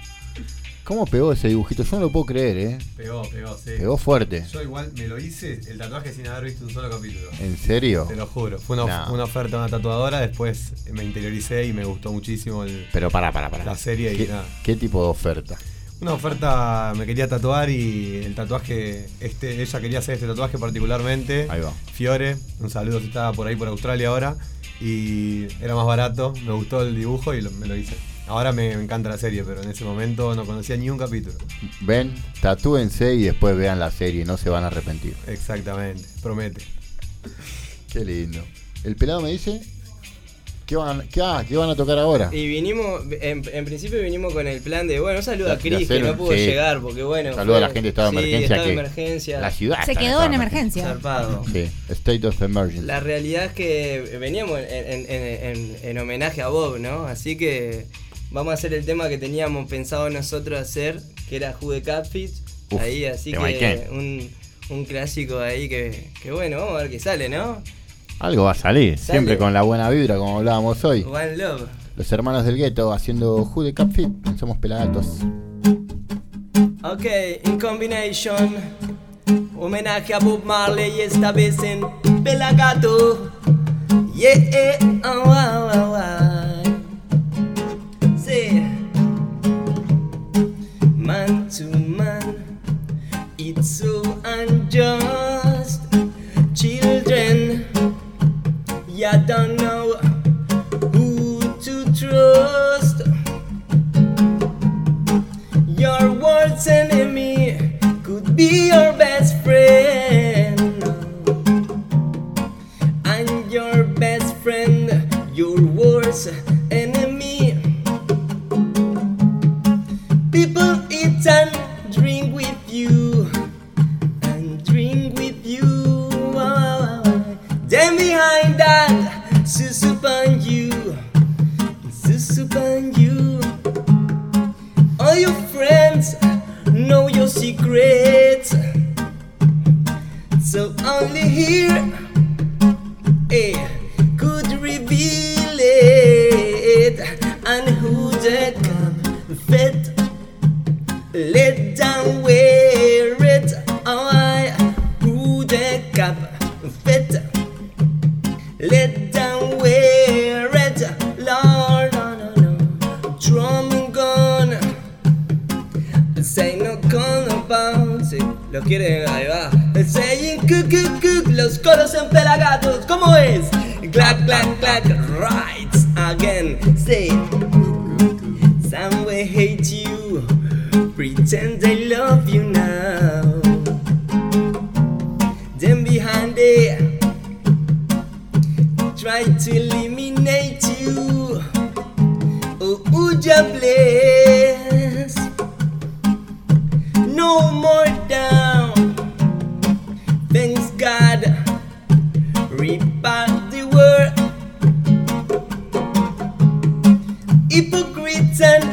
¿Cómo pegó ese dibujito? Yo no lo puedo creer, ¿eh? Pegó, pegó, sí. Pegó fuerte. Yo igual me lo hice el tatuaje sin haber visto un solo capítulo. ¿En serio? Te lo juro. Fue una, No. una oferta de una tatuadora, después me interioricé y me gustó muchísimo el- Pero para, para, para. la serie y ¿Qué, nada. qué tipo de oferta? Una oferta me quería tatuar y el tatuaje, este, ella quería hacer este tatuaje particularmente. Ahí va. Fiore, un saludo si estaba por ahí por Australia ahora. Y era más barato, me gustó el dibujo y lo- me lo hice. Ahora me, me encanta la serie, pero en ese momento no conocía ni un capítulo. Ven, tatúense y después vean la serie, no se van a arrepentir. Exactamente, promete. Qué lindo. El pelado me dice, ¿qué van, qué, ah, ¿qué van a tocar ahora? Y vinimos, en, en principio vinimos con el plan de, bueno, De- a Cris que no pudo sí. llegar, porque bueno. Saludo a la gente de estado de sí, emergencia estado que emergencia. la ciudad Se quedó estado en de emergencia. Zarpado. Sí, State of Emergency. La realidad es que veníamos en, en- en- en- en homenaje a Bob, ¿no? Así que vamos a hacer el tema que teníamos pensado nosotros hacer, que era Who the Catfish. Uf, ahí, así que un, un clásico ahí que, que bueno, vamos a ver qué sale, ¿no? Algo va a salir, Sale. siempre con la buena vibra como hablábamos hoy. One Love. Los hermanos del gueto haciendo Who the Fit, somos pelagatos. Ok, in combination, homenaje a Bob Marley y esta vez en Pelagato. Yeah, eh, oh, oh, oh, oh. Sí. Man to man, it's so unjust. Ya don't know who to trust. Your worst enemy could be your best friend. And your best friend, your worst enemy. People eat and So only here eh, could reveal it. And who did come fit let down wear it. Oh, I, who that cap fit let Lo quieren, ahí va. Saying cook cook cook Los coros en pelagatos. ¿Cómo es? Clack clack clack Right again. Say Some will hate you. Pretend they love you now. Then behind it Try to eliminate you. Oh, you bless no more down. Thanks God, repart the world. Hypocrites and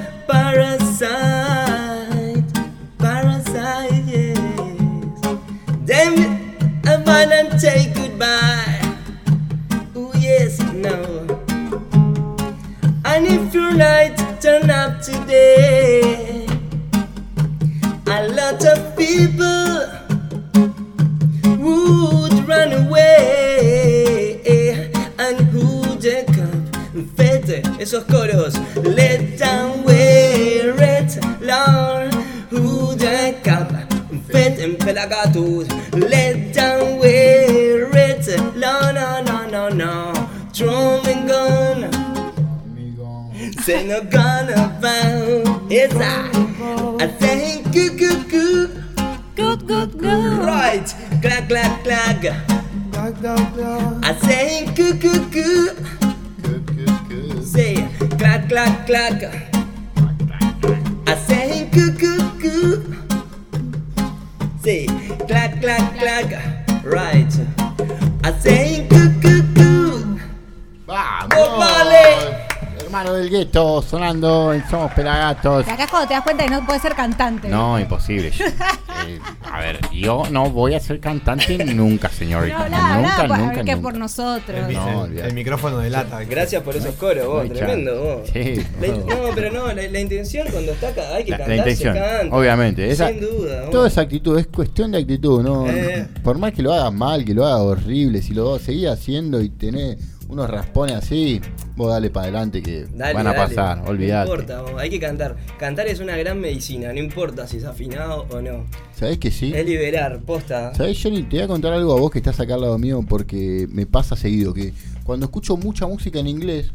Somos Pelagatos. Acá es cuando te das cuenta que no puedes ser cantante. No, imposible. Yo- eh, a ver, yo no voy a ser cantante nunca, señorita. No, no, nunca, no, nunca, que nunca. por nosotros. No, el, micrófono de lata. Gracias por esos coros, vos, tremendo vos. Sí, La- no. pero no, la, la intención cuando está acá hay que La, la cantar, intención, se canta. obviamente. Esa, Sin duda. vos. toda esa actitud es cuestión de actitud, ¿no? Eh. Por más que lo hagas mal, que lo hagas horrible, si lo seguís haciendo y tenés unos raspones así, vos dale para adelante que Dale, van a dale. pasar, olvidate. No importa, vos, hay que cantar. Cantar es una gran medicina, no importa si es afinado o no. ¿Sabés que sí? Es liberar, posta. ¿Sabés, Johnny? Te voy a contar algo a vos que estás acá al lado mío porque me pasa seguido que cuando escucho mucha música en inglés,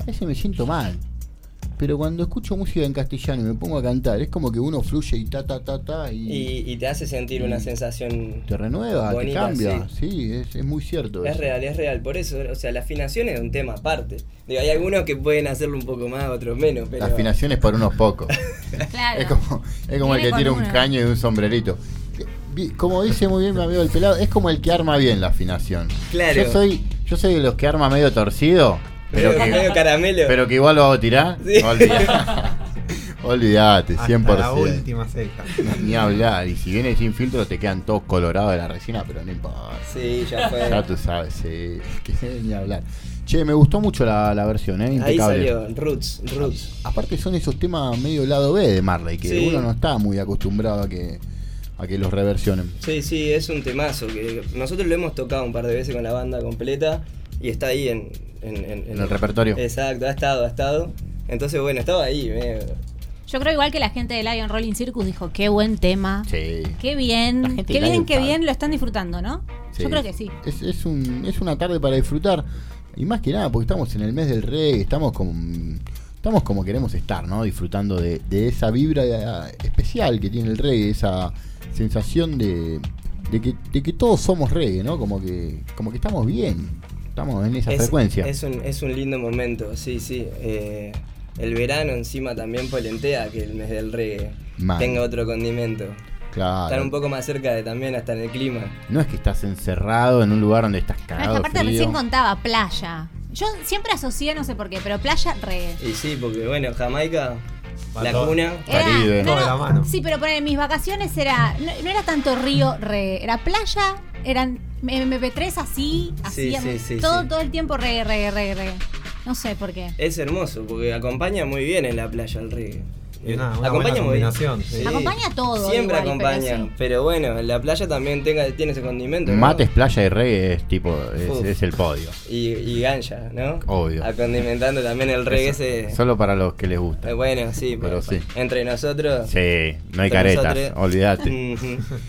a veces me siento mal. Pero cuando escucho música en castellano y me pongo a cantar, es como que uno fluye y ta ta ta ta y, Y, y te hace sentir una sensación. te renueva, bonita, te cambia. sí. Sí, es, es muy cierto. Es eso. real, es real. Por eso, o sea, la afinación es un tema aparte. Digo, hay algunos que pueden hacerlo un poco más, otros menos, pero. La afinación es para unos pocos. Claro. Es como, es como el que tira un caño y un sombrerito. Como dice muy bien mi amigo el pelado, es como el que arma bien la afinación. Claro. Yo soy, yo soy de los que arma medio torcido, pero que, medio caramelo. pero que igual lo hago tirar. Sí. Olvidate. Olvídate, Hasta 100%. la última ceja. Ni hablar. Y si viene sin filtro, te quedan todos colorados de la resina, pero no importa. Sí, ya fue. Ya tú sabes, sí. Que ni hablar. Che, me gustó mucho la, la versión, ¿eh? Ahí salió, Roots, Roots. Aparte son esos temas medio lado B de Marley, que Sí. uno no está muy acostumbrado a que, a que los reversionen. Sí, sí, es un temazo que nosotros lo hemos tocado un par de veces con la banda completa y está ahí en, en, En el repertorio. Exacto, ha estado, ha estado. Entonces, bueno, estaba ahí. Yo creo igual que la gente de Lion Rolling Circus dijo, qué buen tema. Sí. Qué bien, qué bien, qué bien lo están disfrutando, ¿no? Sí. Yo creo que sí. Es, es, un, es una tarde para disfrutar. Y más que nada, porque estamos en el mes del reggae, estamos como, estamos como queremos estar, ¿no? Disfrutando de, de esa vibra eh, especial que tiene el reggae, esa sensación de, de, que, de que todos somos reggae, ¿no? Como que, como que estamos bien, estamos en esa es, frecuencia. Es un, es un lindo momento, sí, sí. Eh, el verano encima también polentea que el mes del reggae tenga otro condimento. Claro. Estar un poco más cerca de también hasta en el clima. No es que estás encerrado en un lugar donde estás No, es cagado que aparte frío. recién contaba playa. Yo siempre asocié, no sé por qué, pero playa reggae. Y sí, porque bueno, Jamaica, la cuna. Era- la mano. Sí, pero poner mis vacaciones era. No, no era tanto río, reggae. Era playa, eran MP3 así, así. Sí, sí, todo, sí. todo el tiempo reggae, reggae, reggae, reggae. No sé por qué. Es hermoso, porque acompaña muy bien en la playa el reggae. Y una- una acompaña buena combinación, sí. Acompaña todo Siempre igual, pero acompaña. sí. Pero, bueno, la playa también tenga, tiene ese condimento. ¿no? Mates, playa y reggae es tipo, es, el podio. Y, y ganja, ¿no? Obvio. Acondimentando también el reggae Eso, ese. Solo para los que les gusta. Eh, Bueno, sí, Pero pero sí. entre nosotros. Sí, no hay caretas, nosotros- olvídate.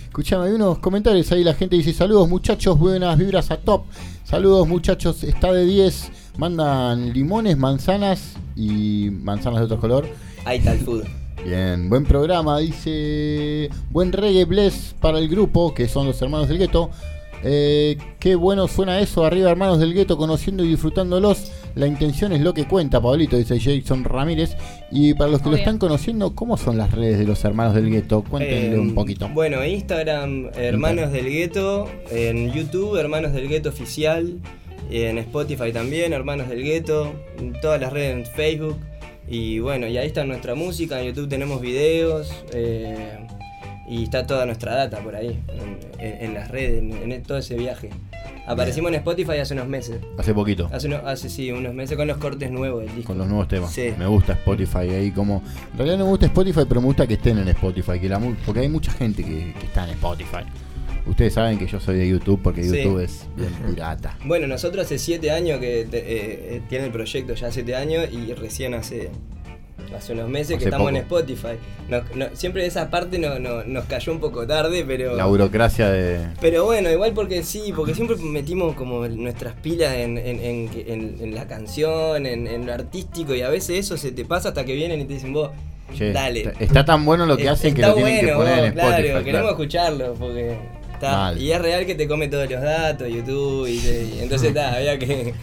Escuchame, hay unos comentarios ahí, la gente dice saludos muchachos, buenas vibras a top. Saludos muchachos, está de 10. Mandan limones, manzanas y manzanas de otro color. Ahí está el food. Bien, buen programa, dice buen reggae bless para el grupo, que son los hermanos del gueto. Eh, qué bueno suena eso, arriba hermanos del gueto, conociendo y disfrutándolos. La intención es lo que cuenta, Pablito, dice Jason Ramírez. Y para los que lo están conociendo, ¿cómo son las redes de los hermanos del gueto? Cuéntenle Eh, un poquito. Bueno, Instagram, Hermanos del Gueto. En YouTube, Hermanos del Gueto Oficial. En Spotify también, Hermanos del Gueto. En todas las redes, en Facebook. Y bueno, y ahí está nuestra música. En YouTube tenemos videos. eh, y está toda nuestra data por ahí, en, en- en las redes, en, en todo ese viaje. Aparecimos en Spotify hace unos meses. Hace poquito. Hace, uno- hace sí, unos meses con los cortes nuevos del disco. Con los nuevos temas. Sí. Me gusta Spotify ahí como. En realidad no me gusta Spotify, pero me gusta que estén en Spotify. Que la, porque hay mucha gente que, que está en Spotify. Ustedes saben que yo soy de YouTube porque Sí. YouTube es bien pirata. Bueno, nosotros hace siete años que te- eh, eh, tiene el proyecto, ya siete años, y recién hace, hace unos meses Hace que estamos poco. en Spotify. No- no- siempre esa parte no, no- nos cayó un poco tarde, pero... La burocracia de. Pero bueno, igual porque sí, porque siempre metimos como nuestras pilas en, en- en- en- en la canción, en, lo artístico, y a veces eso se te pasa hasta que vienen y te dicen vos, Che, dale. está- está tan bueno lo que Eh, hacen que lo tienen que bueno, poner en Spotify, Claro, queremos escucharlo porque Y es real que te come todos los datos, YouTube, y, te- y entonces está, había que.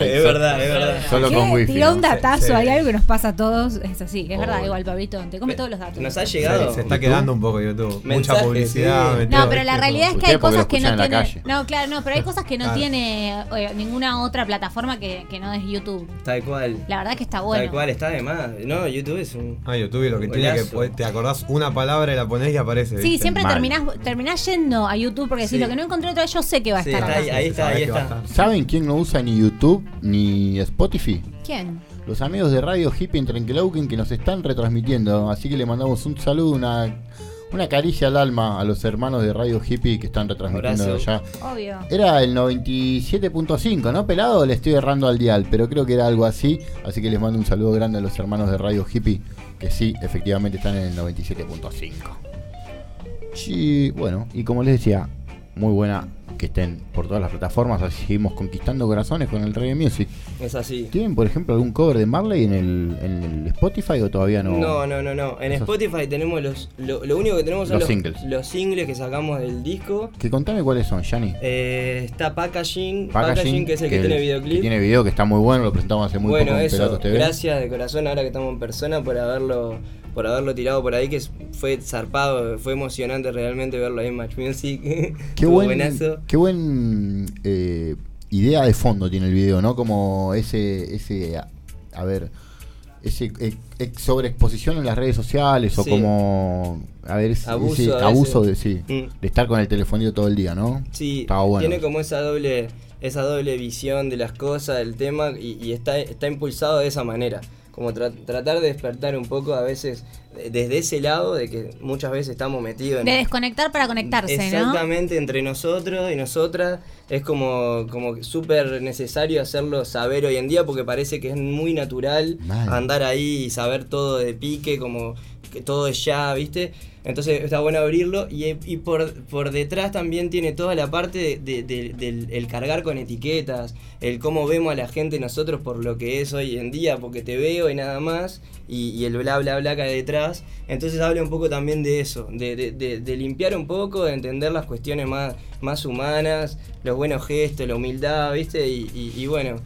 Es verdad, es verdad. Solo con wifi. Tiró un datazo, Sí. hay algo que nos pasa a todos, es así, es verdad, igual Pablito, te come todos los datos. Nos ha llegado. Se está quedando un poco YouTube. Mucha publicidad. No, pero la realidad es que hay cosas que no tiene. No, claro, no, pero hay cosas que no Claro. tiene eh, ninguna otra plataforma que, que no es YouTube. Tal cual. La verdad que está bueno. Tal cual, está de más. No, YouTube es un. Ah, YouTube lo que tiene que te acordás una palabra y la ponés y aparece. Sí, ¿viste? siempre terminás, terminás yendo a YouTube porque Sí. lo que no encontré otra vez, yo sé que va a estar ahí, ahí está, ahí está. ¿Saben quién no usa ni YouTube ni Spotify? ¿Quién? Los amigos de Radio Hippie en Trenquelauquen que nos están retransmitiendo. Así que le mandamos un saludo, una, una caricia al alma a los hermanos de Radio Hippie que están retransmitiendo allá. Obvio. Era el 97.5, ¿no? Pelado, le estoy errando al dial, pero creo que era algo así. Así que les mando un saludo grande a los hermanos de Radio Hippie, que sí, efectivamente están en el 97.5. Sí, bueno, y como les decía, muy buena que estén por todas las plataformas, así seguimos conquistando corazones con el reggae music. Es así. ¿Tienen, por ejemplo, algún cover de Marley en el, en el Spotify o todavía no? No, no, no, no. En Esos- Spotify tenemos los. Lo, lo único que tenemos son Los los, singles. los singles que sacamos del disco. Que contame cuáles son, Yanni. Eh, está Packaging, Packaging, que es el que, tiene videoclip. Que tiene video que está muy bueno, lo presentamos hace muy bueno, poco en eso. TV. Gracias de corazón ahora que estamos en persona por haberlo por haberlo tirado por ahí, que fue zarpado, fue emocionante realmente verlo ahí en Match Music. Qué buen, buenazo. qué buen eh, idea de fondo tiene el video, ¿no? Como ese, ese, a, a ver, ese ex- sobreexposición en las redes sociales o Sí. como, a ver, ese, Abuso ese abuso de, sí, Mm. de estar con el telefonito todo el día, ¿no? Sí, bueno. tiene como esa doble, esa doble visión de las cosas, del tema, y, y está, está impulsado de esa manera. Como tra- tratar de despertar un poco a veces desde ese lado de que muchas veces estamos metidos en, De desconectar para conectarse, ¿no? Exactamente, entre nosotros y nosotras es como, como súper necesario hacerlo saber hoy en día porque parece que es muy natural Mal. andar ahí y saber todo de pique, como que todo es ya, ¿viste? Entonces está bueno abrirlo y, por, por detrás también tiene toda la parte de- de- de- del el cargar con etiquetas, el cómo vemos a la gente nosotros por lo que es hoy en día, porque te veo y nada más, y, el bla bla bla que detrás. Entonces habla un poco también de eso, de, limpiar un poco, de entender las cuestiones más, humanas, los buenos gestos, la humildad, ¿viste? Y, y- bueno,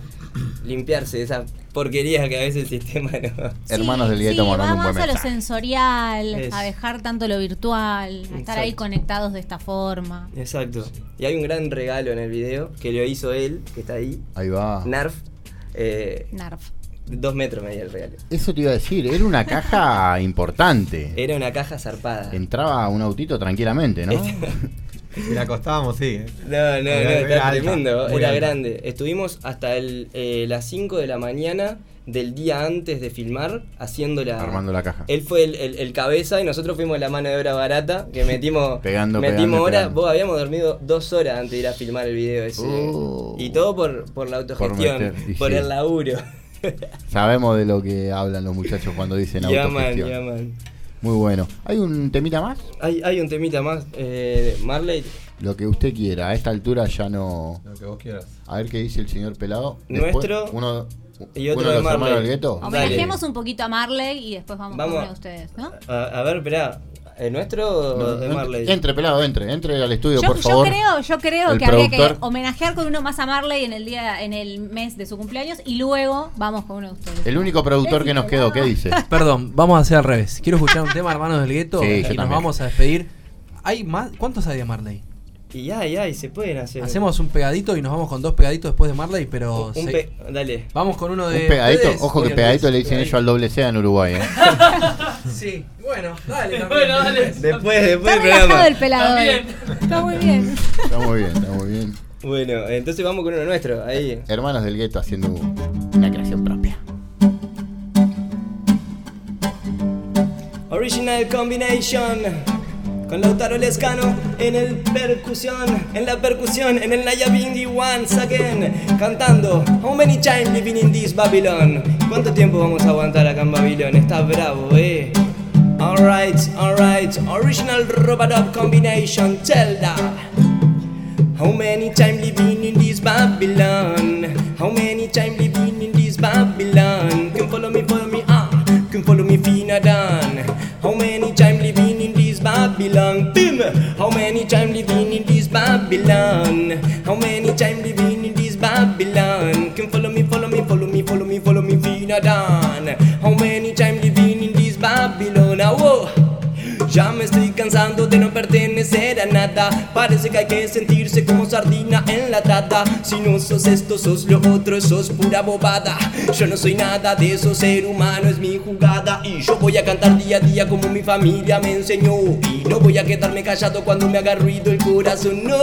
limpiarse de esa porquería que a veces el sistema no. Hermanos del Sí, gueto va mandando un buen a lo mensaje. sensorial, Es. a dejar tanto lo virtual, a estar ahí conectados de esta forma. Exacto. Y hay un gran regalo en el video que lo hizo él, que está ahí. Ahí va. Narf. Eh, Narf. Dos metros medía el regalo. Eso te iba a decir, era una caja importante. Era una caja zarpada. Entraba un autito tranquilamente, ¿no? Si la acostábamos, sí. No, no, no, Era- está era tremendo, era alta. grande. Estuvimos hasta el, eh, las 5 de la mañana del día antes de filmar haciendo la... Armando la caja. Él fue el, el- el cabeza y nosotros fuimos la mano de obra barata, que metimos, Pegando, metimos horas. Vos habíamos dormido dos horas antes de ir a filmar el video ese. Oh. Y todo por, por la autogestión, meter, por el laburo. Sabemos de lo que hablan los muchachos cuando dicen Ya man, autogestión. ya man. Muy bueno. ¿Hay un temita más? Hay, hay un temita más, eh, Marley. Lo que usted quiera. A esta altura ya no. Lo que vos quieras. A ver qué dice el señor pelado. Nuestro uno, y otro uno de de los hermanos Marley. del gueto. Homenajemos un poquito a Marley y después vamos, Vamos. con uno de ustedes, ¿no? A, a ver, esperá. ¿El nuestro o No, de Marley? Entre, pelado, entre. Entre al estudio, Yo, por yo favor. creo, yo creo El que habría que homenajear con uno más a Marley en el día, en el mes de su cumpleaños y luego vamos con uno de ustedes. El único productor que nos quedó, ¿qué dice? Perdón, vamos a hacer al revés. Quiero escuchar un tema, hermanos del gueto, Sí, y nos vamos a despedir. ¿Hay más? ¿Cuántos hay de Marley? Y ay, ay, se pueden hacer. Hacemos un pegadito y nos vamos con dos pegaditos después de Marley, pero. Un se- pe- Dale. Vamos con uno de. Un pegadito, ustedes. ojo que pegadito le dicen ellos al doble C en Uruguay, ¿eh? Sí, bueno, dale. también. Bueno, dale. Después, después Está del relajado el pelado. Está muy bien. Está muy bien, está muy bien. Bueno, entonces vamos con uno nuestro. Ahí. Hermanos del gueto haciendo una creación propia. Original Combination. Con Lautaro Lescano en el percusión, en la percusión, en el Nayabindi once again, cantando How many times living in this Babylon? ¿Cuánto tiempo vamos a aguantar acá en Babilón? Está bravo, eh. Alright, alright, original Robadop combination, that. How many time living in this Babylon? How many time living in this Babylon? Can follow me, follow me, ah, can follow me, Fina Dan. How many time living in this Babylon. Tim, how many time living in this Babylon? How many time living in this Babylon? Come follow me, follow me, follow me, follow me, follow me, Fina Vinadan. How many time living in this Babylon? Oh, ya me estoy cansando di non pertenecer a nada. Parece que hay que sentirse como sardina enlatada. Si no sos esto, sos lo otro, sos pura bobada. Yo no soy nada de eso, ser humano es mi jugada. Y yo voy a cantar día a día como mi familia me enseñó. Y no voy a quedarme callado cuando me haga ruido el corazón. No,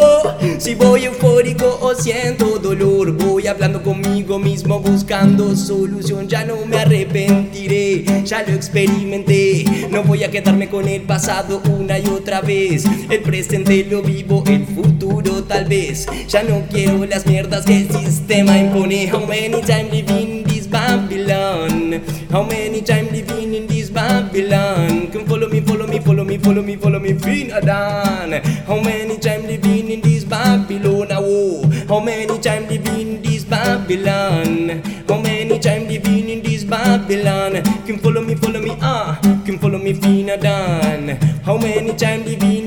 si voy eufórico o siento dolor, voy hablando conmigo mismo buscando solución. Ya no me arrepentiré, ya lo experimenté. No voy a quedarme con el pasado una y otra vez. El presente lo vivo, el futuro tal vez. Ya no quiero las mierdas que el sistema impone. How many times living in this Babylon? How many times living in this Babylon? Come follow me, follow me, follow me, follow me, follow me, Finadan. How many times living in this Babylon? Whoa. How many times living in this Babylon? How many times living in this Babylon? Come follow me, follow me, ah. Come follow me, Finadan. How many times living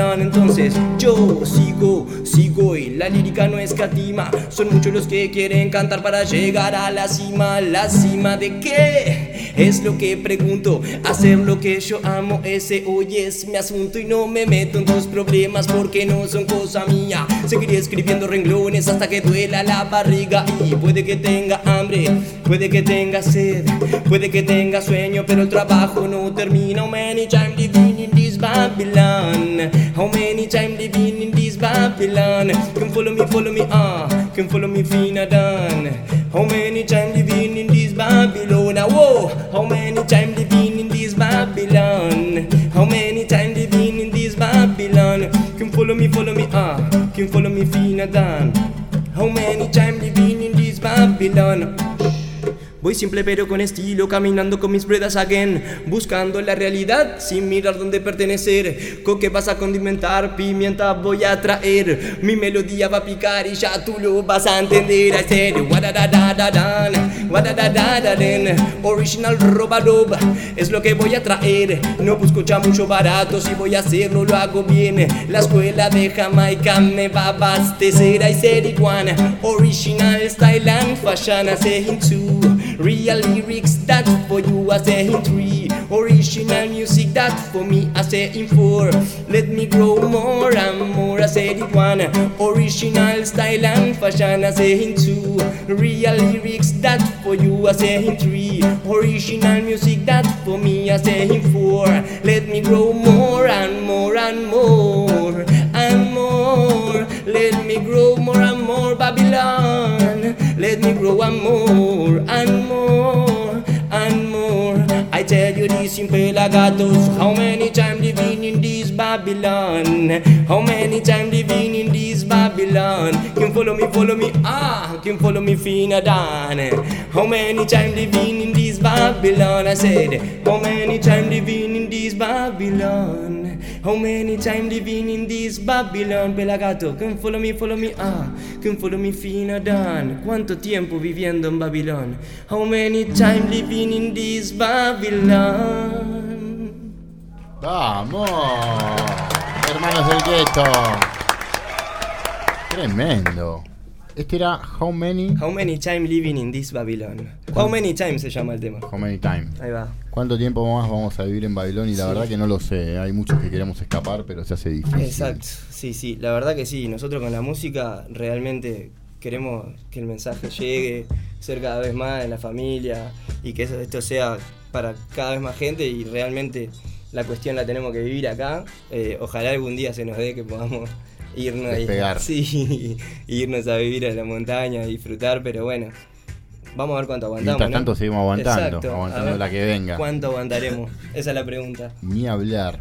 Entonces yo sigo, sigo y la lírica no escatima. Son muchos los que quieren cantar para llegar a la cima. ¿La cima de qué? Es lo que pregunto. Hacer lo que yo amo, ese hoy es mi asunto y no me meto en tus problemas porque no son cosa mía. Seguiré escribiendo renglones hasta que duela la barriga y puede que tenga hambre, puede que tenga sed, puede que tenga sueño, pero el trabajo no termina. Many times Babylon? How many times living in this Babylon? Come follow me, follow me, ah, come follow me, fina done. How many times living in this Babylon? Ah, whoa, how many times living in this Babylon? How many times living in this Babylon? Come follow me, follow me, ah, come follow me, fina done. How many times living in this Babylon? Voy simple pero con estilo, caminando con mis ruedas again, buscando la realidad sin mirar dónde pertenecer. ¿Con qué vas a condimentar? Pimienta voy a traer, mi melodía va a picar y ya tú lo vas a entender. I said, original roba roba, es lo que voy a traer. No busco mucho barato, si voy a hacerlo lo hago bien. La escuela de Jamaica me va a abastecer. I said, iguana, original style and fashion, I say into. Real lyrics that for you I say in three Original music that for me I say in four Let me grow more and more I say in one. Original style and fashion I say in two Real lyrics that for you I say in three Original music that for me I say in four Let me grow more and more and more and more. Let me grow more and more Babylon Let me grow and more and more and more I tell you this in Pelagatos How many times living in this Babylon? How many times living in this Babylon? Can follow me, follow me, ah Can follow me, Fina Dan. How many times living in this Babylon? I said How many times living in this Babylon How many times living in this Babylon Pelagato, can follow me, follow me, ah Can follow me, Fina Dan ¿Cuánto tiempo viviendo en Babilón? How many times living in this Babylon ¡Vamos! Hermanos del gueto. Tremendo. Este era How Many. How many times living in this Babylon? How many times se llama el tema. How Many Time. Ahí va. ¿Cuánto tiempo más vamos a vivir en Babilón? Y la Sí. verdad que no lo sé. Hay muchos que queremos escapar, pero se hace difícil. Exacto, sí, sí, la verdad que sí, nosotros con la música realmente queremos que el mensaje llegue, ser cada vez más en la familia y que esto sea para cada vez más gente y realmente la cuestión la tenemos que vivir acá. Eh, ojalá algún día se nos dé que podamos irnos, Despegar. sí, irnos a vivir a la montaña, a disfrutar, pero bueno. Vamos a ver cuánto aguantamos. Mientras ¿no? tanto seguimos aguantando, Exacto, aguantando la que venga. ¿Cuánto aguantaremos? Esa es la pregunta. Ni hablar.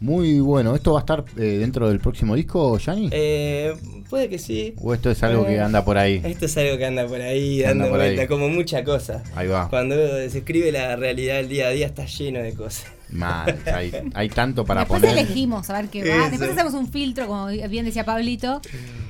Muy bueno. ¿Esto va a estar eh, dentro del próximo disco, Yanni? Eh, puede que sí. ¿O esto es algo que Eh, anda por ahí? Esto es algo que anda por ahí, Anda dando por ahí. vuelta, como mucha cosa. Ahí va. Cuando se escribe la realidad del día a día está lleno de cosas. Mal. Hay, hay tanto para Después poner. elegimos a ver qué va. Eso. Después hacemos un filtro, como bien decía Pablito,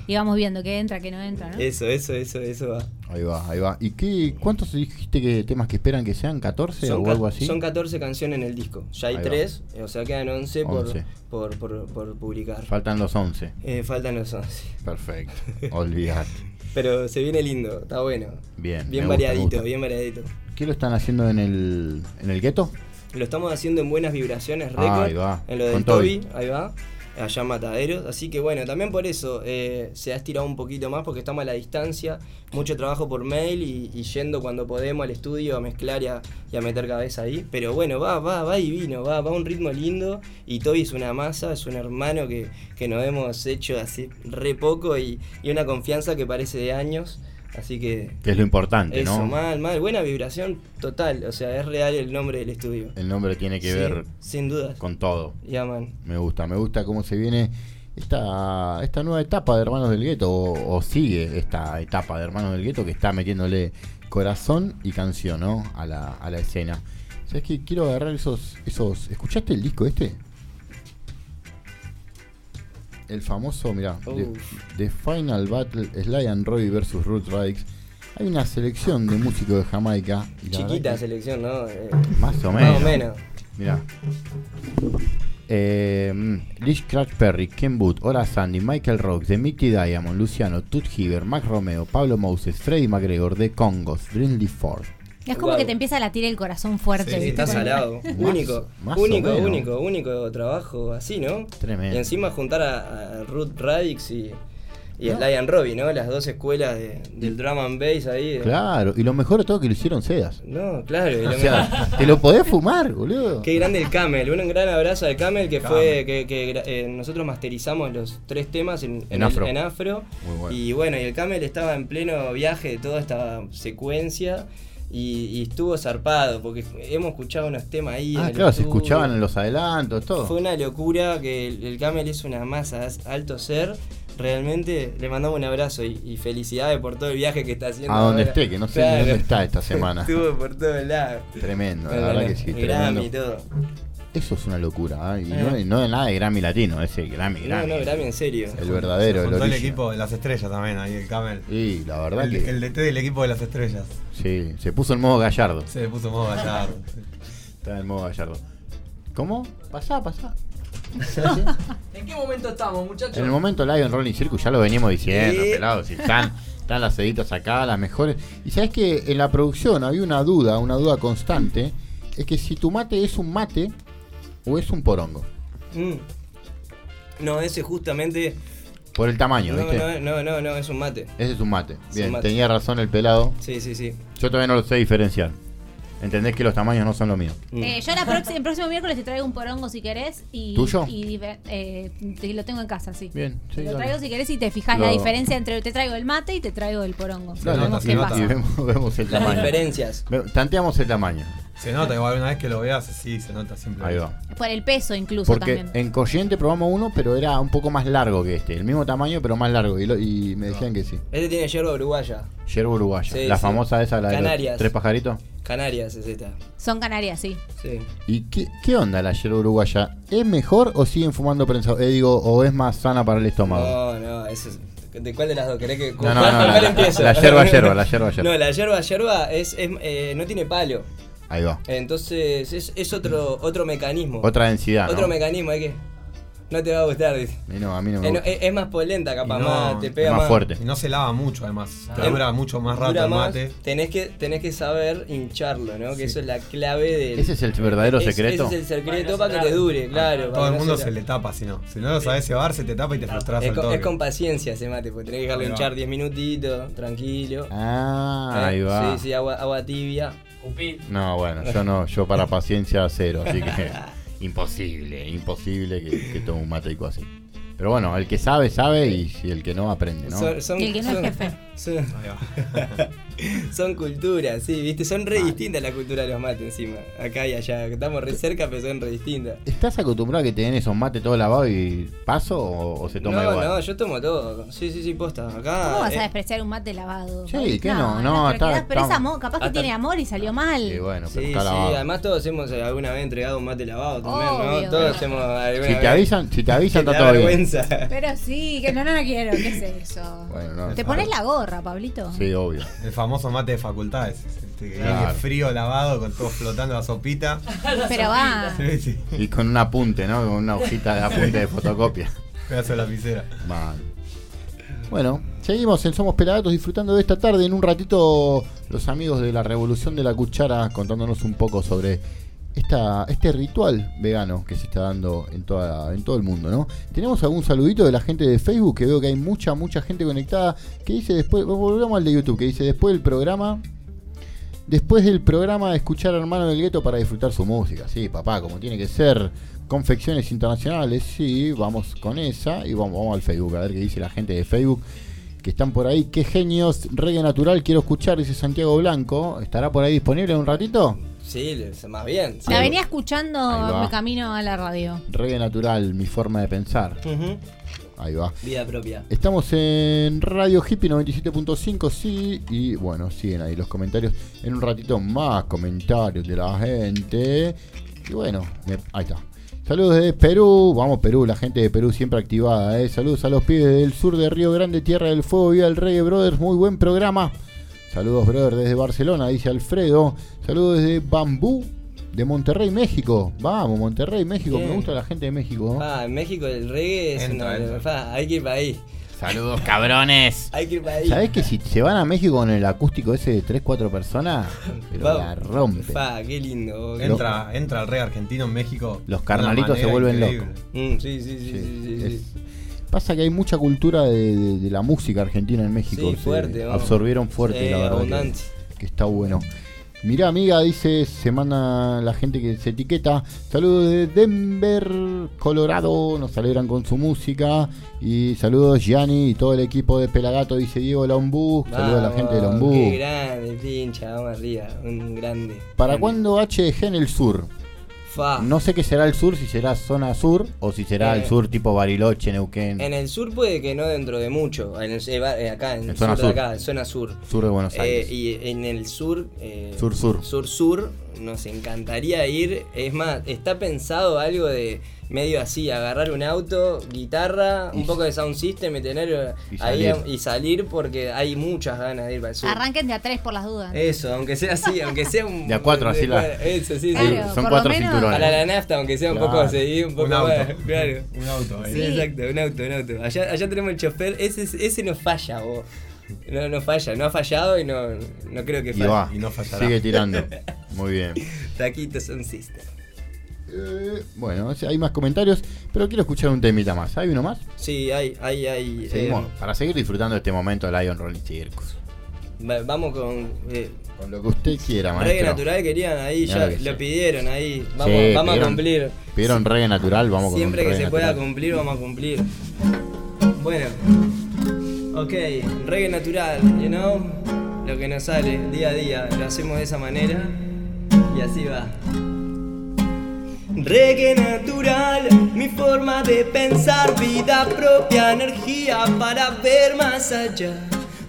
y vamos viendo qué entra, qué no entra, ¿no? Eso, eso, eso, eso va. Ahí va, ahí va. ¿Y qué, cuántos dijiste que temas que esperan que sean? ¿14 o algo así? son 14 canciones en el disco. Ya hay Ahí va. 3, o sea quedan 11, por, 11. Por, por, por publicar. Faltan los 11. Eh, faltan los 11. Perfecto. Olvidate. Pero se viene lindo, está bueno. Bien. Bien gusta, variadito, bien variadito. ¿Qué lo están haciendo en el, en el gueto? Lo estamos haciendo en buenas vibraciones, Ah, ahí va. En lo Toby. Toby, ahí va. Allá en Mataderos. Así que bueno, también por eso eh, se ha estirado un poquito más porque estamos a la distancia. Mucho trabajo por mail y, y yendo cuando podemos al estudio a mezclar y a, meter cabeza ahí. Pero bueno, va, va, va divino, va, va un ritmo lindo. Y Toby es una masa, es un hermano que, que nos hemos hecho hace re poco y, y una confianza que parece de años. Así que. Que es lo importante, Eso, ¿no? mal, mal. Buena vibración total. O sea, es real el nombre del estudio. El nombre tiene que Sí, ver sin dudas. con todo. Ya, man. Me gusta, me gusta cómo se viene esta, esta nueva etapa de Hermanos del Gueto, o, o sigue esta etapa de Hermanos del Gueto que está metiéndole corazón y canción ¿no? a, la, a la escena. ¿Sabes qué? Quiero agarrar esos, esos. ¿Escuchaste el disco este? El famoso, mira, The, The Final Battle Sly and Roy versus Ruth Rikes. Hay una selección de músicos de Jamaica. y Chiquita selección, ¿no? Eh, Más o Más menos. o menos. Mira. Eh, mm, Lish Crash Perry, Ken Booth, Ora Sandy, Michael Rock, The Mickey Diamond, Luciano, Tut Hiver, Mac Romeo, Pablo Moses, Freddie McGregor, The Congos, Brindley Ford. Es como que te empieza a latir el corazón fuerte. Sí, está salado. Único, más único, único, único trabajo así, ¿no? Tremendo. Y encima juntar a, a Ruth Radix y, y a No. Sly and Robbie, ¿no? Las dos escuelas de- del drum and bass ahí. de- Claro, y lo mejor de todo que lo hicieron sedas. No, claro. y O lo sea, mejor- te lo podés fumar, boludo. Qué grande el Camel, un gran abrazo al Camel que fue que, eh, nosotros masterizamos los tres temas en, En el- afro. en afro. Muy bueno. Y bueno, y el Camel estaba en pleno viaje de toda esta secuencia y, y estuvo zarpado porque hemos escuchado unos temas ahí. Ah, claro, se escuchaban en los adelantos, todo. Fue una locura que el, el Camel es una masa, es alto ser. Realmente le mandamos un abrazo y, y felicidades por todo el viaje que está haciendo. A donde ahora. esté, que no sé Claro. dónde está esta semana. Estuvo por todos lados. Tremendo, la Bueno, verdad que sí. Grammy y tremendo. todo. Eso es una locura, ¿ah? y Eh. no, no de nada de Grammy latino, ese Grammy, No, Grammy. no, Grammy en serio. El verdadero, Se el el equipo de las estrellas también, ahí el Camel. Y la verdad el, que. el DT del equipo de las estrellas. Sí, se puso en modo gallardo. Se le puso modo gallardo. Está en modo gallardo. ¿Cómo? Pasá, pasá. ¿En qué momento estamos, muchachos? En el momento Lion Rolling Circus ya lo veníamos diciendo, Sí. pelado. Si están, están las editas acá, las mejores. Y sabes que en la producción había una duda, una duda constante. Es que si tu mate es un mate o es un porongo. Mm. No, ese justamente. Por el tamaño, No, ¿viste? no, no, no, no, es un mate. Ese es un mate. Bien, un mate. tenía razón el pelado. Sí, sí, sí. Yo todavía no lo sé diferenciar. Entendés que los tamaños no son lo mío. Eh, yo la próxima- el próximo miércoles te traigo un porongo si querés. Y, ¿Tuyo? Y, eh, te- lo tengo en casa, sí. Bien, sí, Lo dale. traigo si querés y te fijas Lo- la diferencia entre te traigo el mate y te traigo el porongo. Dale, Vemos qué pasa. y vemos, vemos el Las tamaño. diferencias. Ve- Tanteamos el tamaño. Se nota, igual una vez que lo veas, sí, se nota siempre. Ahí va. Por el peso incluso Porque también. en Corriente probamos uno, pero era un poco más largo que este. El mismo tamaño, pero más largo. Y, lo- y me decían que sí. Este tiene yerba uruguaya. Yerba uruguaya. Sí, la sí. famosa esa, la de los Canarias. tres pajaritos. Canarias es esta. Son Canarias, sí. Sí. ¿Y qué, qué onda la yerba uruguaya? ¿Es mejor o siguen fumando prensado? Eh, digo, o es más sana para el estómago? No, no, eso es- ¿De cuál de las dos? ¿Querés que No, no, cuál- no, cuál la- la- empiezo? la yerba, yerba, la yerba, yerba. No, la yerba yerba es, es, eh, no tiene palo. Ahí va. Entonces es, es otro otro mecanismo. Otra densidad, ¿no? Otro mecanismo, hay que. No te va a gustar, dice. A mí no, a mí no me Eh, gusta. es, es más polenta, capaz, no, más, te pega es más, más fuerte. Y no se lava mucho, además. Te dura mucho más rato dura el más, mate. Tenés que, tenés que saber hincharlo, ¿no? Que Sí. eso es la clave del. ¿Ese es el verdadero Es- secreto? Ese es el secreto para que te dure, claro. Todo el mundo se se le tapa, si no. Si no lo sabes cebar, se te tapa y te frustras Es al con, toque. es con paciencia ese mate, porque tenés que dejarlo hinchar 10 minutitos, tranquilo. Ah, Eh, ahí va. Sí, sí, agua, agua tibia. No, bueno, yo no, yo para paciencia cero, así que imposible, imposible que, que tome un mateico así. Pero bueno, el que sabe, sabe y el que no, aprende, ¿no? Son, son- Y el que no es son- jefe. Son, son culturas, sí, viste, son re distintas las culturas de los mates encima. Acá y allá, que estamos re cerca, pero son re distintas. ¿Estás acostumbrado a que te den esos mates todo lavado y paso o, o se toma no, igual? no, yo tomo todo. Sí, sí, sí, posta. Acá. ¿Cómo vas a eh, despreciar un mate lavado? Sí, ¿qué no? No, pero, está- pero es está- amor, capaz que hasta- tiene amor y salió mal. Sí, bueno, pero Sí, está sí, además todos hemos eh, alguna vez entregado un mate lavado también, Obvio. ¿no? Todos hemos alguna Si te vez- avisan, si te avisan Que está todo bien. Vergüenza. Pero sí, que no, no, no quiero. ¿Qué es eso? Bueno, no, ¿Te pones la gorra, Pablito? Sí, obvio. El famoso mate de facultades. Este que Claro. frío, lavado, con todo flotando la sopita. Pero va. Sí, sí. Y con un apunte, ¿no? Con una hojita de apunte de fotocopia. Pedazo de lapicera. Mal. Bueno, Seguimos en Somos Pelagatos disfrutando de esta tarde. En un ratito, los amigos de la Revolución de la Cuchara contándonos un poco sobre esta, este ritual vegano que se está dando en, toda, en todo el mundo, ¿no? Tenemos algún saludito de la gente de Facebook, que veo que hay mucha, mucha gente conectada, que dice después, volvamos al de YouTube, que dice después del programa, después del programa escuchar a Hermano del Gueto para disfrutar su música. Sí, papá, como tiene que ser. Confecciones internacionales, sí, vamos con esa y vamos, vamos al Facebook, a ver qué dice la gente de Facebook que están por ahí. Qué genios, reggae natural, quiero escuchar, dice Santiago Blanco. ¿Estará por ahí disponible en un ratito? Sí, más bien. sí. La venía escuchando me camino a la radio. Reggae natural, mi forma de pensar. Ahí va. Vida propia. Estamos en Radio Hippie 97.5, sí, y bueno, siguen ahí los comentarios. En un ratito más comentarios de la gente. Y bueno, me- ahí está. Saludos desde Perú, vamos Perú, la gente de Perú siempre activada, ¿eh? Saludos a los pibes del sur de Río Grande, Tierra del Fuego, Viva el Reggae Brothers, muy buen programa. Saludos, brother, desde Barcelona, dice Alfredo. Saludos desde Bambú, de Monterrey, México. Vamos, Monterrey, México, me gusta la gente de México. Ah, en México el reggae es Entra, una. entra. fa, hay que ir para ahí. Saludos, cabrones. Hay que ir para ahí. ¿Sabés que si se van a México con el acústico ese de 3-4 personas, pero Vamos. la rompe? Fa, qué lindo. Entra, entra el rey argentino en México. Los carnalitos se vuelven increíble. locos. Mm, sí, sí, sí, sí, sí, sí. Pasa que hay mucha cultura de, de- de la música argentina en México. Sí, fuerte, absorbieron fuerte, Sí, la verdad. abundante. Que, que está bueno. Mirá, amiga, dice, se manda la gente que se etiqueta. Saludos de Denver, Colorado. Nos alegran con su música. Y saludos, Gianni y todo el equipo de Pelagato, dice Diego Lombú. Saludos a la gente de Lombú. Qué grande, pincha, vamos arriba. Un grande. ¿Para cuándo HG en el sur? Fa. No sé qué será el sur, si será zona sur o si será Eh, el sur tipo Bariloche, Neuquén, En el sur puede que no dentro de mucho. En el, eh, eh, acá, en En el zona sur de sur. acá, en zona sur. sur de Buenos Eh, Aires. y en el sur, eh, Sur, sur. sur, sur, nos encantaría ir. Es más, está pensado algo de medio así, agarrar un auto, guitarra, un poco de sound system y tener Y ahí salir. y salir porque hay muchas ganas de ir para el sur. Arranquen de a tres por las dudas. Eso, aunque sea así, aunque sea un. De a cuatro, así la- Eso, sí, Claro, sí. Son cuatro cinturones. Para la nafta, aunque sea un poco así, un poco Un auto. más. Claro. Un auto ahí. Sí, Sí. exacto, un auto, un auto. Allá, allá tenemos el chofer, ese, ese no falla, vos. No, no falla, no ha fallado y no, no creo que Y falle. va, Y no fallará. sigue tirando. Muy bien. Taquitos son system. Eh, bueno, hay más comentarios, pero quiero escuchar un temita más. ¿Hay uno más? Sí, hay, hay, hay. Seguimos, eh, para seguir disfrutando de este momento de Lion Rolling Circus. va- vamos con. eh, Con lo que usted quiera, reggae maestro. natural querían ahí, ya que lo pidieron ahí. Vamos, Sí, vamos a cumplir. Pidieron reggae natural, vamos Siempre con que reggae se pueda cumplir, vamos a cumplir. Bueno, ok, reggae natural, you know, lo que nos sale día a día, lo hacemos de esa manera y así va. Reggae natural, mi forma de pensar, vida propia, energía para ver más allá.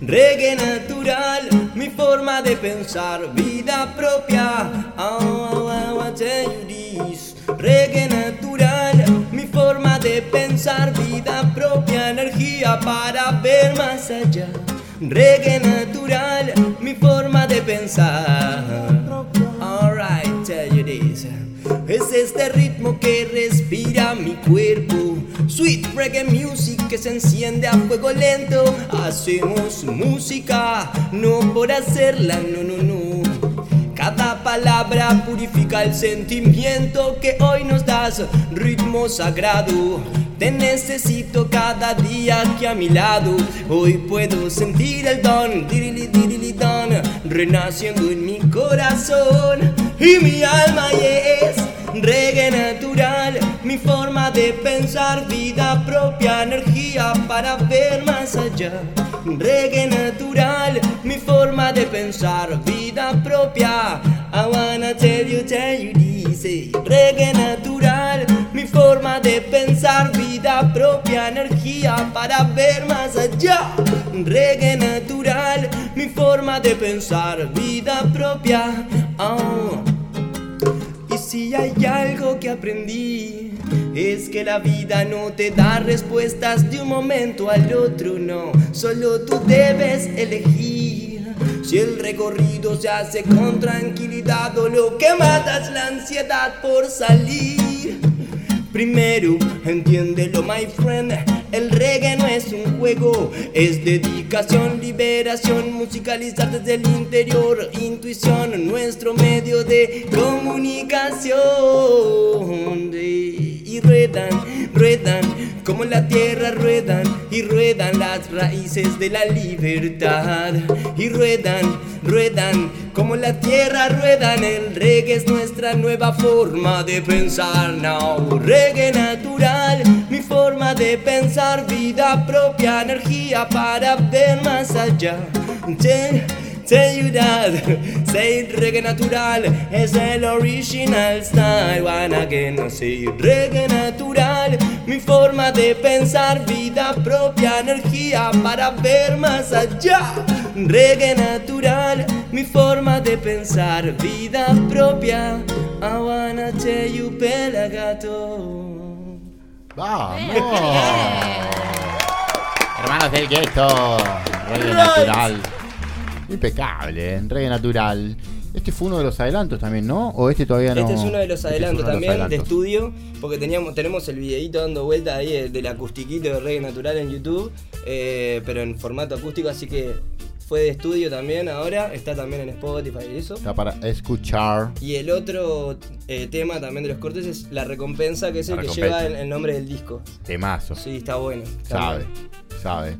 Reggae natural, mi forma de pensar, vida propia. Oh. Reggae natural, mi forma de pensar, vida propia, energía para ver más allá. Reggae natural, mi forma de pensar. Alright, tell you this. Es este ritmo que respira mi cuerpo. Sweet reggae music que se enciende a fuego lento. Hacemos música, no por hacerla, no, no, no. Cada palabra purifica el sentimiento que hoy nos das, ritmo sagrado. Te necesito cada día aquí a mi lado. Hoy puedo sentir el don, dirili, dirili, don, renaciendo en mi corazón y mi alma es reggae natural. Mi forma de pensar, vida propia, energía para ver más allá. Reggae natural, mi forma de pensar, vida propia. I wanna tell you, tell you eh. Reggae natural, mi forma de pensar, vida propia, energía para ver más allá. Reggae natural, mi forma de pensar, vida propia. Oh. Si hay algo que aprendí, es que la vida no te da respuestas de un momento al otro, no. Solo tú debes elegir. Si el recorrido se hace con tranquilidad o lo que mata es la ansiedad por salir. Primero, entiéndelo, my friend. El reggae no es un juego, es dedicación, liberación, musicalizar desde el interior, intuición, nuestro medio de comunicación. Y ruedan, ruedan, como la tierra ruedan, y ruedan las raíces de la libertad. Y ruedan, ruedan, como la tierra ruedan, el reggae es nuestra nueva forma de pensar. Now, reggae natural, mi forma de pensar, vida propia, energía para ver más allá. That, say reggae natural es el original style. One again, no say reggae natural, mi forma de pensar, vida propia, energía para ver más allá. Reggae natural, mi forma de pensar, vida propia. I wanna tell you, pelagato. ¡Vamos! Hermanos del gueto. Reggae natural. Impecable, ¿eh? reggae natural. Este fue uno de los adelantos también, ¿no? ¿O este todavía no? Este es uno de los Este es adelantos uno de los también de estudio, porque teníamos, tenemos el videito dando vuelta ahí eh, del acustiquito de reggae natural en YouTube, eh, pero en formato acústico, así que fue de estudio también ahora, está también en Spotify y eso. Está para escuchar. Y el otro eh, tema también de los cortes es La Recompensa, que es el que lleva el, el nombre del disco. Temazo. Sí, está bueno. está Sabe, sabe.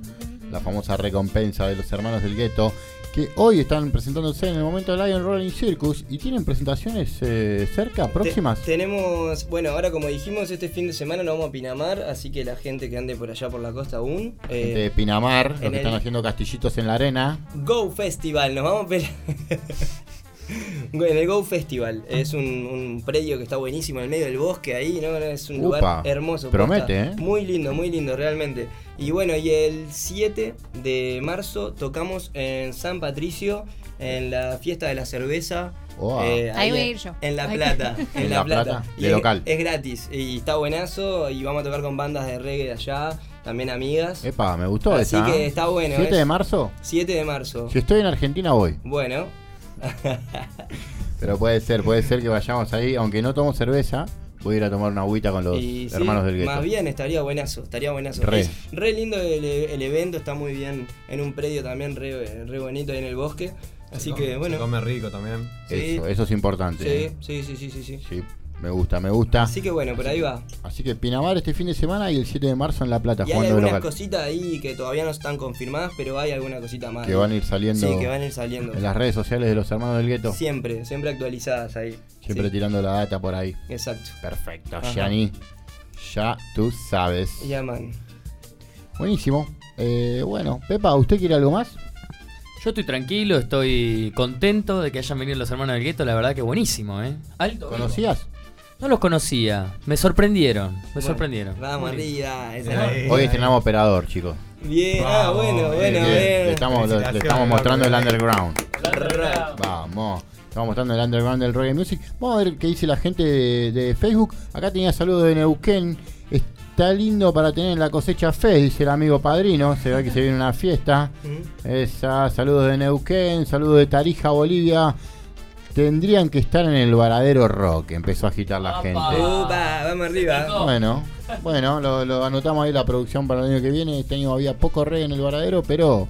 La famosa recompensa de los hermanos del gueto. Que hoy están presentándose en el momento del Lion Rolling Circus. ¿Y tienen presentaciones eh, cerca, próximas? Te- tenemos, bueno, ahora como dijimos, este fin de semana nos vamos a Pinamar, así que la gente que ande por allá por la costa aún. eh, Gente de Pinamar, los que están haciendo castillitos en la arena. Go Festival, nos vamos a ver. En el Go Festival es un, un predio que está buenísimo en el medio del bosque ahí, ¿no? Es un Upa, lugar hermoso. promete. ¿eh? Muy lindo, muy lindo, realmente. Y bueno, y el 7 de marzo tocamos en San Patricio, en la fiesta de la cerveza. Wow. eh, Ahí voy a ir yo. En La Plata. En, En La, La Plata. Plata, Y de es, local. es gratis. Y está buenazo. Y vamos a tocar con bandas de reggae de allá, también amigas. Epa, me gustó Así esa. que ¿eh? está bueno. 7 es- de marzo. 7 de marzo. Si estoy en Argentina voy. Bueno. Pero puede ser, puede ser que vayamos ahí. Aunque no tomo cerveza, voy a ir a tomar una agüita con los Y sí, hermanos del gueto. Más bien estaría buenazo, estaría buenazo. Re. Es re lindo el, el evento, está muy bien en un predio también re, re bonito ahí en el bosque. Así Se que come- bueno. Se come rico también. Sí. Eso, eso es importante. Sí, ¿eh? sí, sí, sí, sí, sí. Me gusta, me gusta. Así que bueno, por ahí va. Así que Pinamar este fin de semana y el 7 de marzo en La Plata, Y hay algunas local. cositas ahí que todavía no están confirmadas, pero hay alguna cosita más. Que ahí. van a ir saliendo, Sí, que van a ir saliendo. en las redes sociales de los hermanos del gueto. Siempre, siempre actualizadas ahí. Siempre Sí. tirando la data por ahí. Exacto. Perfecto. Yani. Ya tú sabes. Ya, man. Buenísimo. Eh, bueno, Pepa, ¿usted quiere algo más? Yo estoy tranquilo, estoy contento de que hayan venido los hermanos del gueto, la verdad que buenísimo, ¿eh? Alto. vivo. ¿Conocías? No los conocía, me sorprendieron, me Bueno, sorprendieron. Vamos arriba. esa- Hoy estrenamos operador, chicos. Bien, ah, bueno, bueno, Bien, bien. Le estamos, le- le estamos mostrando el underground. Ra- Vamos. Estamos mostrando el underground del reggae music. Vamos a ver qué dice la gente de, de Facebook. Acá tenía saludos de Neuquén. Está lindo para tener en la cosecha fe, dice el amigo padrino. Se ve que se viene una fiesta. Esa, saludos de Neuquén, saludos de Tarija, Bolivia. Tendrían que estar en el varadero rock, empezó a agitar la gente. Upa, vamos arriba. Bueno, bueno, lo, lo anotamos ahí la producción para el año que viene. Este año había poco reggae en el varadero, pero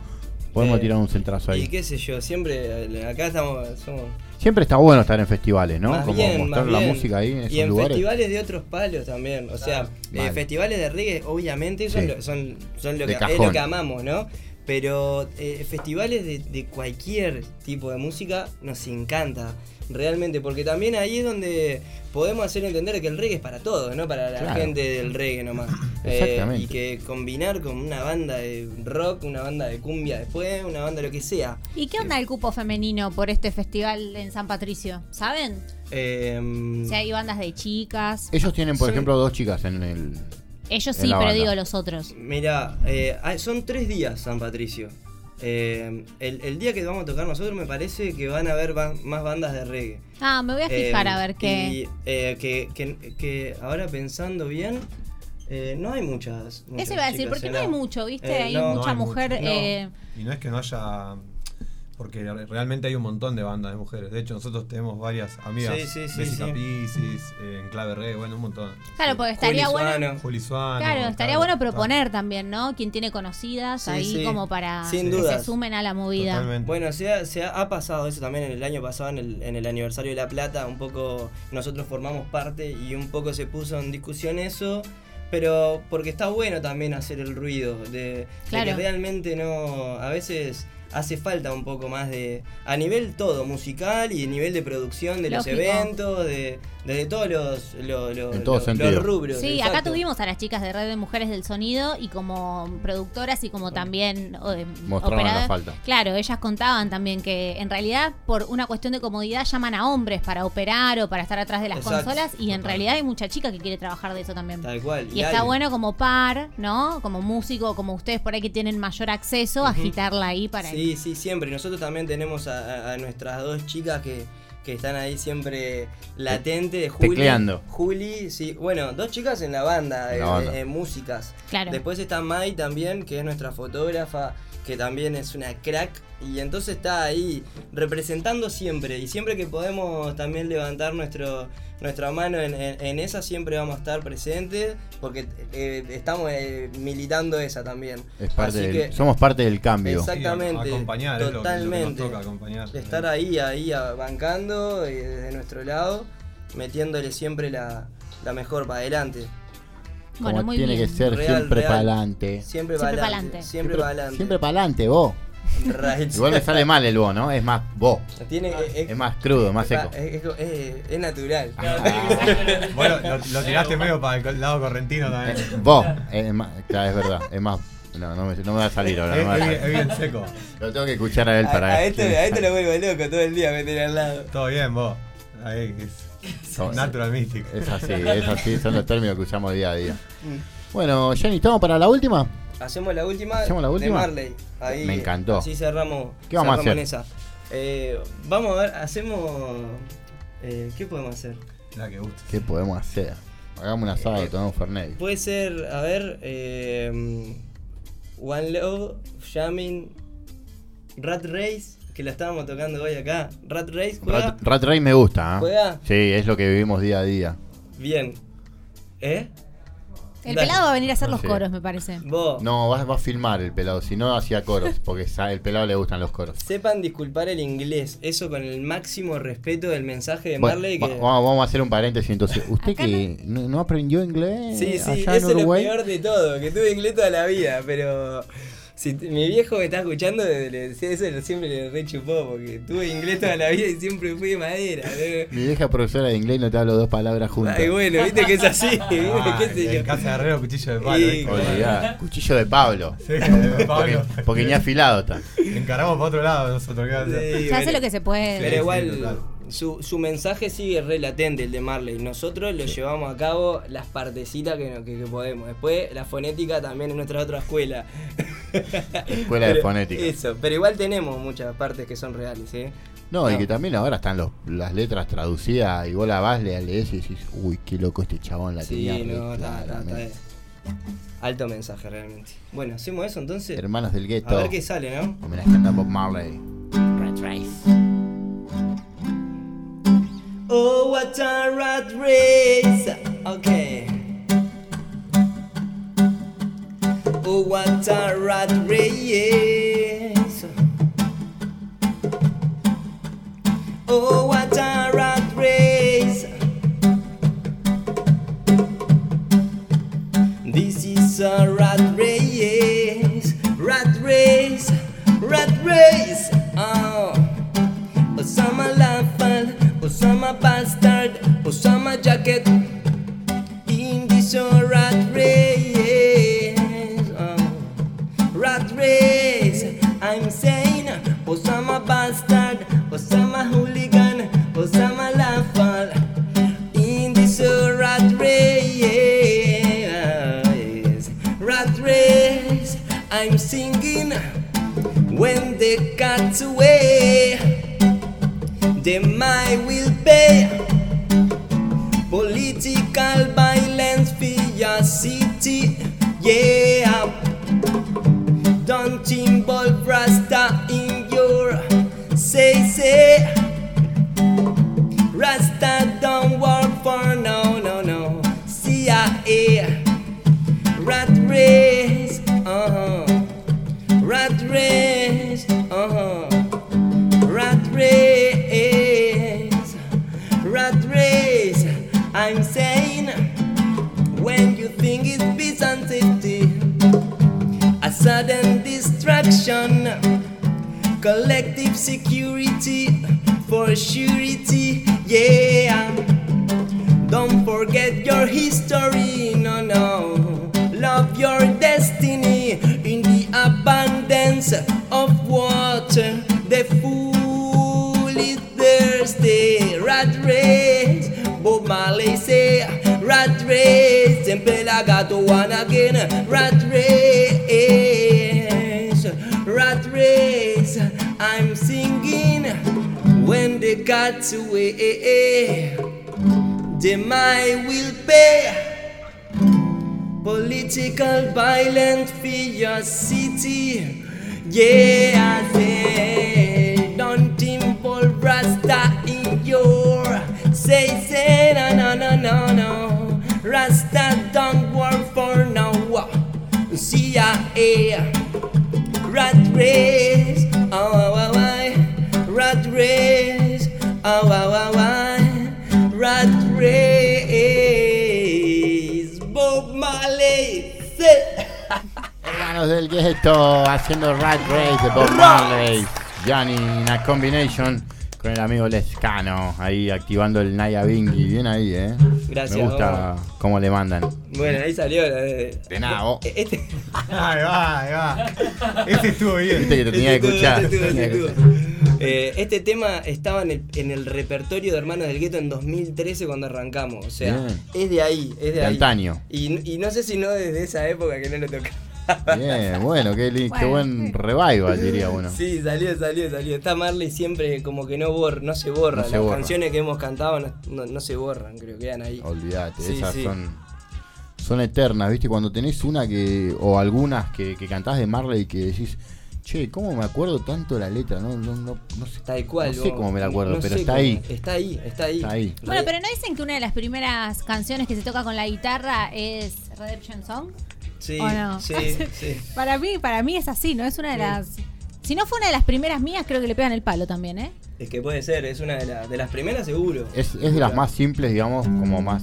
podemos Eh, tirar un centrazo Y ahí. qué sé yo, siempre eh, acá estamos. Somos, Siempre está bueno estar en festivales, ¿no? Más Como bien, mostrar más la bien. música ahí en esos y en lugares. festivales de otros palos también. O sea, eh, festivales de reggae, obviamente, son, Sí. lo, son, son lo que, es lo que amamos, ¿no? Pero eh, festivales de, de cualquier tipo de música nos encanta. Realmente, porque también ahí es donde podemos hacer entender que el reggae es para todos, no para la Claro. gente del reggae nomás. Eh, Exactamente. y que combinar con una banda de rock, una banda de cumbia después, una banda de lo que sea. ¿Y qué onda el cupo femenino por este festival en San Patricio? ¿Saben? Eh, Si hay bandas de chicas. Ellos tienen, por Sí. ejemplo, dos chicas en el. Ellos sí, pero banda. digo los otros. Mira, eh, hay- son tres días San Patricio. Eh, el, el día que vamos a tocar nosotros me parece que van a haber ba- más bandas de reggae. Ah, me voy a fijar Eh, a ver qué. Y eh, que, que- que ahora pensando bien, eh, no hay muchas. muchas Eso iba a decir, porque no hay mucho, ¿viste? Eh, hay no, mucha hay mujer. mucho. eh, Y no es que no haya. Porque re- realmente hay un montón de bandas de mujeres. De hecho, nosotros tenemos varias amigas. Sí, sí, sí, Jessica sí. Piscis, eh, Enclave Re, bueno, un montón. Claro, porque estaría Juli bueno. Suano. Juli Suano. Claro, estaría claro, bueno proponer también, ¿no? Quien tiene conocidas Sí, ahí sí. como para Sin que dudas. se sumen a la movida. Bueno, se ha, se ha- ha pasado eso también en el año pasado, en el, en el aniversario de La Plata, un poco nosotros formamos parte y un poco se puso en discusión eso, pero porque está bueno también hacer el ruido, de, de Claro. que realmente no, a veces hace falta un poco más de, a nivel todo, musical y a nivel de producción de los eventos, de, de todos los, lo- lo- En todo lo- sentido. los rubros. Sí, acá tuvimos a las chicas de Red de Mujeres del Sonido y como productoras y como también eh, Mostraban la operadoras. falta. Claro, ellas contaban también que en realidad por una cuestión de comodidad llaman a hombres para operar o para estar atrás de las Exacto. consolas y en realidad hay mucha chica que quiere trabajar de eso también. Tal cual. Y está hay. bueno como par, ¿no? Como músico, como ustedes por ahí que tienen mayor acceso, Ujú. agitarla ahí para Sí, sí, siempre. Nosotros también tenemos a nuestras dos chicas que, que están ahí siempre latentes. Juli, Tecleando. Juli, sí. Bueno, dos chicas en la banda, En la banda. músicas. Claro. Después está Mai también, que es nuestra fotógrafa, que también es una crack. Y entonces está ahí representando siempre. Y siempre que podemos también levantar nuestro, nuestra mano en, en- en esa, siempre vamos a estar presentes. Porque eh, estamos eh, militando esa también. Es parte Así del- que- somos parte del cambio. Exactamente. Sí, acompañar, es lo que- lo que nos totalmente. toca, acompañar. Estar ahí, ahí a- bancando eh, desde nuestro lado, metiéndole siempre la, la mejor para adelante. Bueno, Como muy tiene bien. que ser Real, siempre real. para adelante. Siempre para adelante. Siempre para adelante. Siempre para adelante, vos. Right. Igual me sale mal el vos, ¿no? Es más vos. Tiene, es, Es más crudo, más seco. es- es- es- es natural. Bueno, lo, lo tiraste medio para el lado correntino también. Vos, es más, claro, es verdad, es más. No, no me, no me va a salir ahora. no me va a Es- salir. es bien seco. Lo tengo que escuchar a él A, para a este, a este lo vuelvo loco todo el día meter al lado. Todo bien, vos. Ahí, es No, natural mystic. Es así, es así, son los términos que usamos día a día. Bueno, Jenny, ¿estamos para la última? Hacemos la última, ¿Hacemos la última? de Marley. Ahí, Me encantó. Así cerramos. ¿Qué vamos a cerramos hacer? esa. Eh, vamos a ver, hacemos. eh, ¿Qué podemos hacer? La que gusta. ¿Qué podemos hacer? Hagamos una asado, tomamos Fernet. Puede ser, a ver, eh, One Love, Jamming, Rat Race, que la estábamos tocando hoy acá. Rat Race, ¿juega? Rat, Rat Race me gusta, ¿eh? ¿Juega? Sí, es lo que vivimos día a día. Bien. ¿Eh? El Dale. pelado va a venir a hacer los Sí. coros, me parece. Vos. No, va, va a filmar el pelado, si no hacía coros, porque sa- el pelado le gustan los coros. Sepan disculpar el inglés, eso con el máximo respeto del mensaje de Bueno, Marley. va- que... vamos, vamos a hacer un paréntesis entonces. ¿Usted que no, no aprendió inglés Sí, sí, allá en eso es lo Uruguay? peor de todo, que tuve inglés toda la vida, pero si mi viejo me está escuchando, le decía eso lo- siempre le rechupó, porque tuve inglés toda la vida y siempre fui de madera. Mi vieja profesora de inglés no te hablo dos palabras juntas. Ay, bueno, viste que es así. Ah, qué sé yo. en casa de Herrero, cuchillo de. Olvidá, cuchillo de Pablo. Sí, de Pablo. Porque, porque ni afilado está. Encaramos para otro lado nosotros. Sí, Se bueno. hace lo que se puede. Pero Sí, igual. Su, su mensaje sigue re latente, el de Marley. Nosotros lo llevamos a cabo las partecitas que, que- que podemos. Después, la fonética también es nuestra otra escuela. Escuela de fonética. Eso, pero igual tenemos muchas partes que son reales, ¿eh? No, y que también ahora están los, las letras traducidas y vos la vas, le lees y decís, uy, qué loco este chabón la Sí, tenía no, está, está, claramente". está. Alto mensaje realmente. Bueno, hacemos eso entonces. Hermanos del gueto. A ver qué sale, ¿no? Homenajeando a Bob Marley. Race. Oh, what a rat race. Okay. Oh, what a rat race. Oh, what a rat race. This is a rat race. Rat race. Rat race. Oh. Osama Bastard, Osama Jacket in this rat race. Oh, rat race, I'm saying Osama Bastard, Osama Hooligan, Osama Lafal in this rat race. Rat race, I'm singing when the cat's away them I will pay political violence for your city. Yeah, don't involve Rasta in your say say. Rasta don't work for no, no, no. CIA, rat race, uh huh. Rat race, uh huh. When you think it's and safety, a sudden distraction, collective security for surety, yeah. Don't forget your history, no, no. Love your destiny in the abundance of water. The fool is thirsty. Eh, rat race, Bob Marley say, rat race. Simple I got to one again. Rat race, rat race. I'm singing when they got away. Them I will pay. Political violence for your city. Yeah, I say, don't involve Rasta in your. Say, say, no, no, no, no, no. Rasta don't work for no. CIA. Rat race. Oh, oh, oh, oh. Rat race. Oh, oh, oh, oh. Rat race. Bob Marley. Hermanos del gueto haciendo Rat Race de Bob Marley. Johnny, una combination con el amigo Lescano ahí activando el Naya Bingy. Bien ahí, eh. Gracias, Me gusta cómo le mandan. Bueno, ahí salió la de. De nada, vos. Este. Ahí va, ahí va. Ese estuvo bien. Viste que te tenía que Este escuchar. estuvo, este estuvo. Eh, este tema estaba en el, en el repertorio de Hermanos del Gueto en 2013 cuando arrancamos. O sea, Bien. es de ahí, es de, De ahí. antaño. Y, y no sé si no desde esa época que no lo tocaba. Bien, bueno, qué, li- qué Bueno. buen revival, diría uno. Sí, salió, salió, salió. Está Marley siempre como que no, bor no se borra. No se Las borra. canciones que hemos cantado no, no- no se borran, creo, quedan ahí. Olvídate, Sí, esas sí. son son eternas, ¿viste? Cuando tenés una que o algunas que, que cantás de Marley que decís, "Che, ¿cómo me acuerdo tanto la letra?" No no no, no sé. Tal cual. No sé cómo me la acuerdo, No pero sé está cómo. ahí. Está ahí, está ahí. Está ahí. Bueno, pero ¿no dicen que una de las primeras canciones que se toca con la guitarra es Redemption Song? Sí, ¿O no? sí, sí. Para mí, para mí es así, ¿no? Es una de las... Si no fue una de las primeras mías, creo que le pegan el palo también, ¿eh? Es que puede ser, es una de, la- de las primeras seguro. Es, es de las más simples, digamos, como más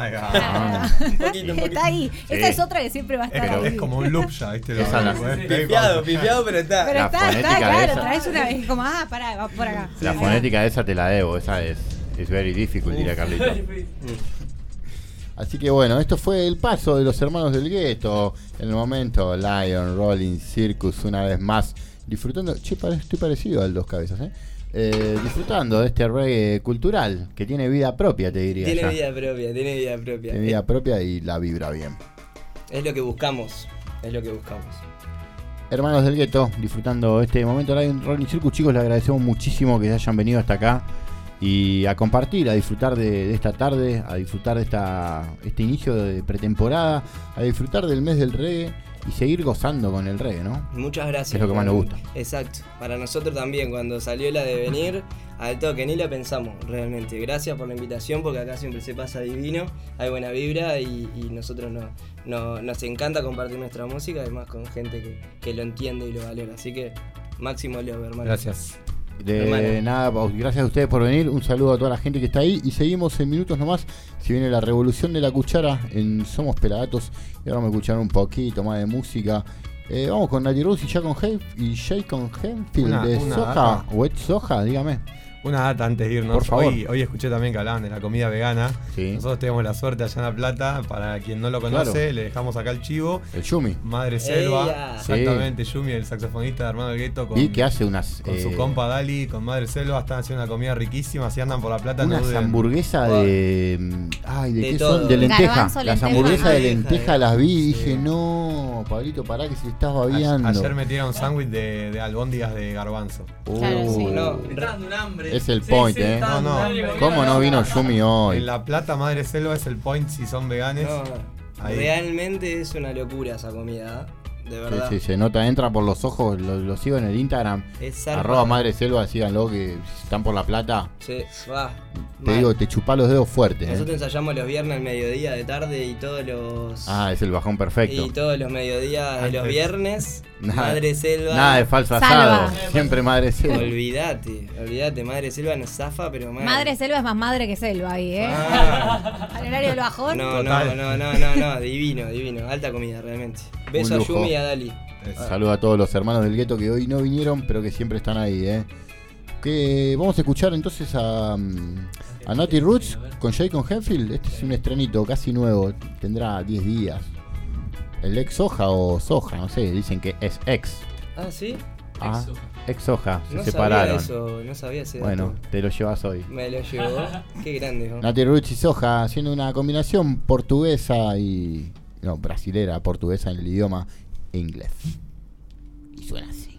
Ah. Un poquito, un poquito. Está ahí. Sí. Esa es otra que siempre va a estar Pero ahí. es como un loop ya, ¿viste? Lo- Esa la- Pifiado, pifiado, pero está. Pero La está, está, claro. esa. Traes una vez como, ah, pará, va por acá. la fonética de esa te la debo, esa es es very difficult, diría Carlito. Así que bueno, esto fue el paso de los hermanos del gueto. En el momento, Lion, Rolling, Circus, una vez más. Disfrutando. Che, pare- estoy parecido al dos cabezas, ¿eh? Eh, disfrutando de este reggae cultural que tiene vida propia, te diría. Tiene ya. vida propia, tiene vida propia. Tiene vida propia y la vibra bien. Es lo que buscamos, es lo que buscamos. Hermanos del gueto, disfrutando este momento Lion, Rolling Circus, chicos, les agradecemos muchísimo que hayan venido hasta acá y a compartir, a disfrutar de, de esta tarde, a disfrutar de esta, este inicio de pretemporada, a disfrutar del mes del reggae y seguir gozando con el reggae, ¿no? Muchas gracias. Es lo que más nos gusta. Exacto. Para nosotros también, cuando salió la de venir, al toque ni la pensamos, realmente. Gracias por la invitación, porque acá siempre se pasa divino, hay buena vibra y, y nosotros no, no- nos encanta compartir nuestra música, además con gente que, que lo entiende y lo valora. Así que, máximo leo, hermano. Gracias. De Hermano. nada, gracias a ustedes por venir. Un saludo a toda la gente que está ahí. Y seguimos en minutos nomás. Si viene la revolución de la cuchara en Somos Pelagatos. Y ahora vamos a escuchar un poquito más de música. Eh, vamos con Nati Rose y ya con y Jay con Henfield Una- de Soja. data. ¿O es Soja? Dígame. Una data antes de irnos. Por favor. Hoy, hoy escuché también que hablaban de la comida vegana. Sí. Nosotros tenemos la suerte allá en La Plata. Para quien no lo conoce, Claro. le dejamos acá el chivo. El Yumi. Madre Selva. Ella. Exactamente, Yumi, el saxofonista de Hermano del Gueto. Con, Vi que hace unas. con su eh, compa Dali, con Madre Selva. Están haciendo una comida riquísima. Si andan por La Plata, no Unas duden. hamburguesas de. Ay, ¿de, De qué todo. son? De lenteja. Garbanzo, Las lenteja. hamburguesas de lenteja las vi y sí. dije, no, Pablito, pará que se estás babeando. Ayer metieron un sándwich de, de albóndigas de garbanzo. Claro, sí. Uh, No, Es el point, eh. No, no. ¿Cómo no vino Yumi hoy? En La Plata, Madre Selva es el point si son veganes. No, Ahí. Realmente es una locura esa comida, ¿eh? De verdad. sí, se nota, entra por los ojos, lo, lo sigo en el Instagram. Es. Arroba Madre Selva, síganlo que si están por la plata. Sí, va. Te mal. digo, te chupá los dedos fuerte. ¿eh? Nosotros ensayamos los viernes al mediodía de tarde y todos los. Ah, es el bajón perfecto. Y todos los mediodías de los viernes, Nada- Madre Selva. Nada de falso asado. Siempre Madre Selva. Olvídate, olvídate, Madre Selva nos zafa, pero. Madre selva es más madre que selva ahí, ¿eh? Ah. Al horario del bajón. No, no, no, no, no, no, divino, divino. Alta comida, realmente. Beso a lujo. Yumi y a Dali. Saludo a todos los hermanos del gueto que hoy no vinieron, pero que siempre están ahí, ¿eh? Que vamos a escuchar entonces a, mm, a Naughty Roots con Jacob Henfield. Este es un estrenito casi nuevo, tendrá 10 días. El ex soja o soja, no sé, dicen que es ex. Ah, ¿sí? Ah, ex soja, se No separaron. sabía eso, no sabía ese Bueno, dato. te lo llevas hoy. Me lo llevó. Qué grande, ¿no? Nati Roots y soja haciendo una combinación portuguesa y. No, brasilera, portuguesa en el idioma inglés. Y suena así.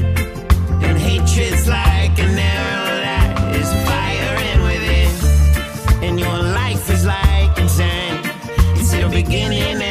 beginning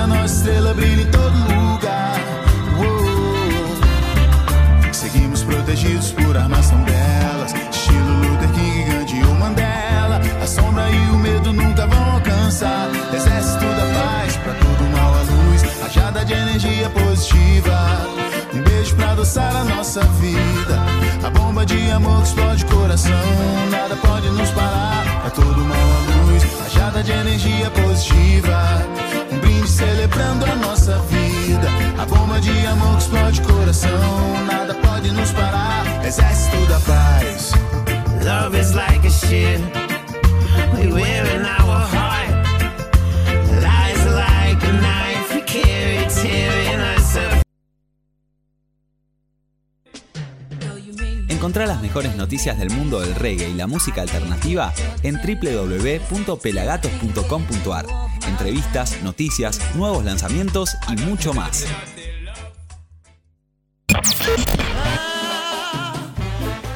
A nossa estrela brilha em todo lugar. Seguimos protegidos por armas tão belas, estilo Luther King, Gandhi ou Mandela. A sombra e o medo nunca vão alcançar. Exército da paz, pra todo mal a luz, rajada de energia positiva. Um beijo pra adoçar a nossa vida. A bomba de amor que explode o coração. Nada pode nos parar. Pra todo mal a luz, rajada de energia positiva. Um brinde celebrando a nossa vida. A bomba de amor que explode o coração. Nada pode nos parar. Exército da paz. Love is like a ship we wear in our heart. Lies like a knife we carry, tearing us apart. Encontrá las mejores noticias del mundo del reggae y la música alternativa en www.pelagatos.com.ar. Entrevistas, noticias, nuevos lanzamientos y mucho más.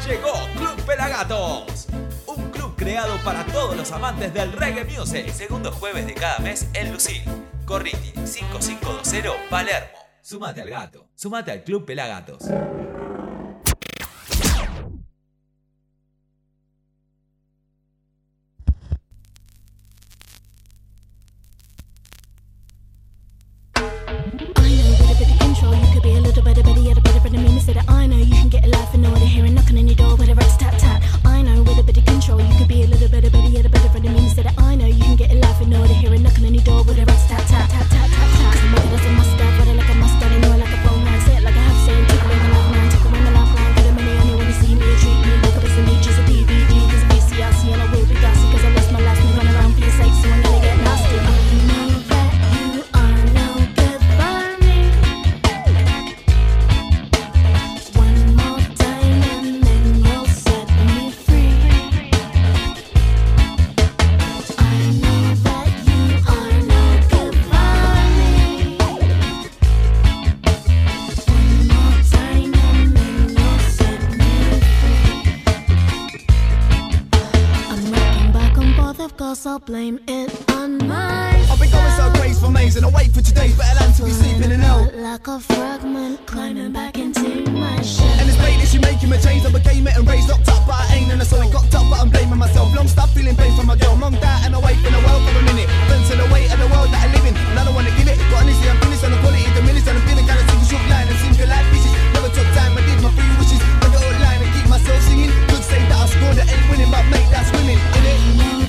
Llegó Club Pelagatos, un club creado para todos los amantes del reggae music. Segundo jueves de cada mes en Lucil, Corriti 5520 Palermo. Sumate al gato, sumate al Club Pelagatos. so that I know you can get a life and know what to hear and knocking on your door with a rat's tap tap. I know with a bit of control you could be a little better, better, yet a better friend of me. So that I know you can get a life and know what to hear and knocking on your door with a rat's tap tap tap tap tap. I'll blame it on my. I've been going so crazy for maze and awake for today's better land to be sleeping in hell. Like a fragment climbing back into my shell. And it's late as you making me change. I became it and raised locked up but I ain't in a solid got up, but I'm blaming myself. Long stop feeling pain from my girl. Long that and awake in the world for a minute. Then to the weight of the world that I live in. And I don't wanna give it, but honestly, I'm finished on the quality the minutes and I'm feeling kinda sick of short line and single life pieces. Never took time, I did my free wishes. I got old line and keep myself singing. Could say that I scored, I ain't winning, but mate, that's winning, it.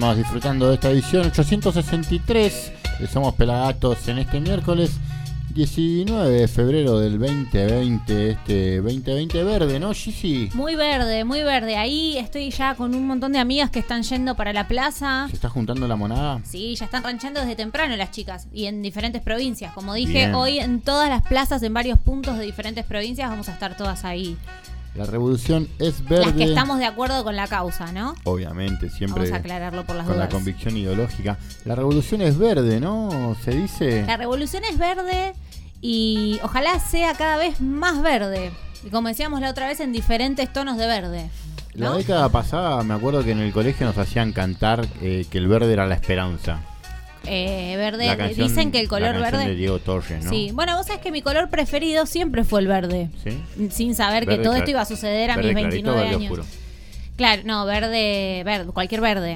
Seguimos disfrutando de esta edición 863 de Somos Pelagatos en este miércoles 19 de febrero del 2020, este 2020 verde, ¿no, Gigi? Muy verde, muy verde. Ahí estoy ya con un montón de amigas que están yendo para la plaza. ¿Se está juntando la monada? Sí, ya están ranchando desde temprano las chicas y en diferentes provincias. Como dije, Bien. hoy en todas las plazas, en varios puntos de diferentes provincias, vamos a estar todas ahí la revolución es verde. Las que estamos de acuerdo con la causa, ¿no? Obviamente, siempre Vamos a aclararlo por las con la convicción ideológica. La revolución es verde, ¿no? Se dice. La revolución es verde y ojalá sea cada vez más verde. Y como decíamos la otra vez, en diferentes tonos de verde. La década pasada me acuerdo que en el colegio nos hacían cantar eh, que el verde era la esperanza. Eh, verde, La canción- dicen que el color la verde. de Diego Torres, ¿no? Sí, bueno, vos sabés que mi color preferido siempre fue el verde. ¿Sí? Sin saber que todo esto iba a suceder a verde mis clarito, 29 verde años. oscuro. Claro, no, verde, verde, cualquier verde.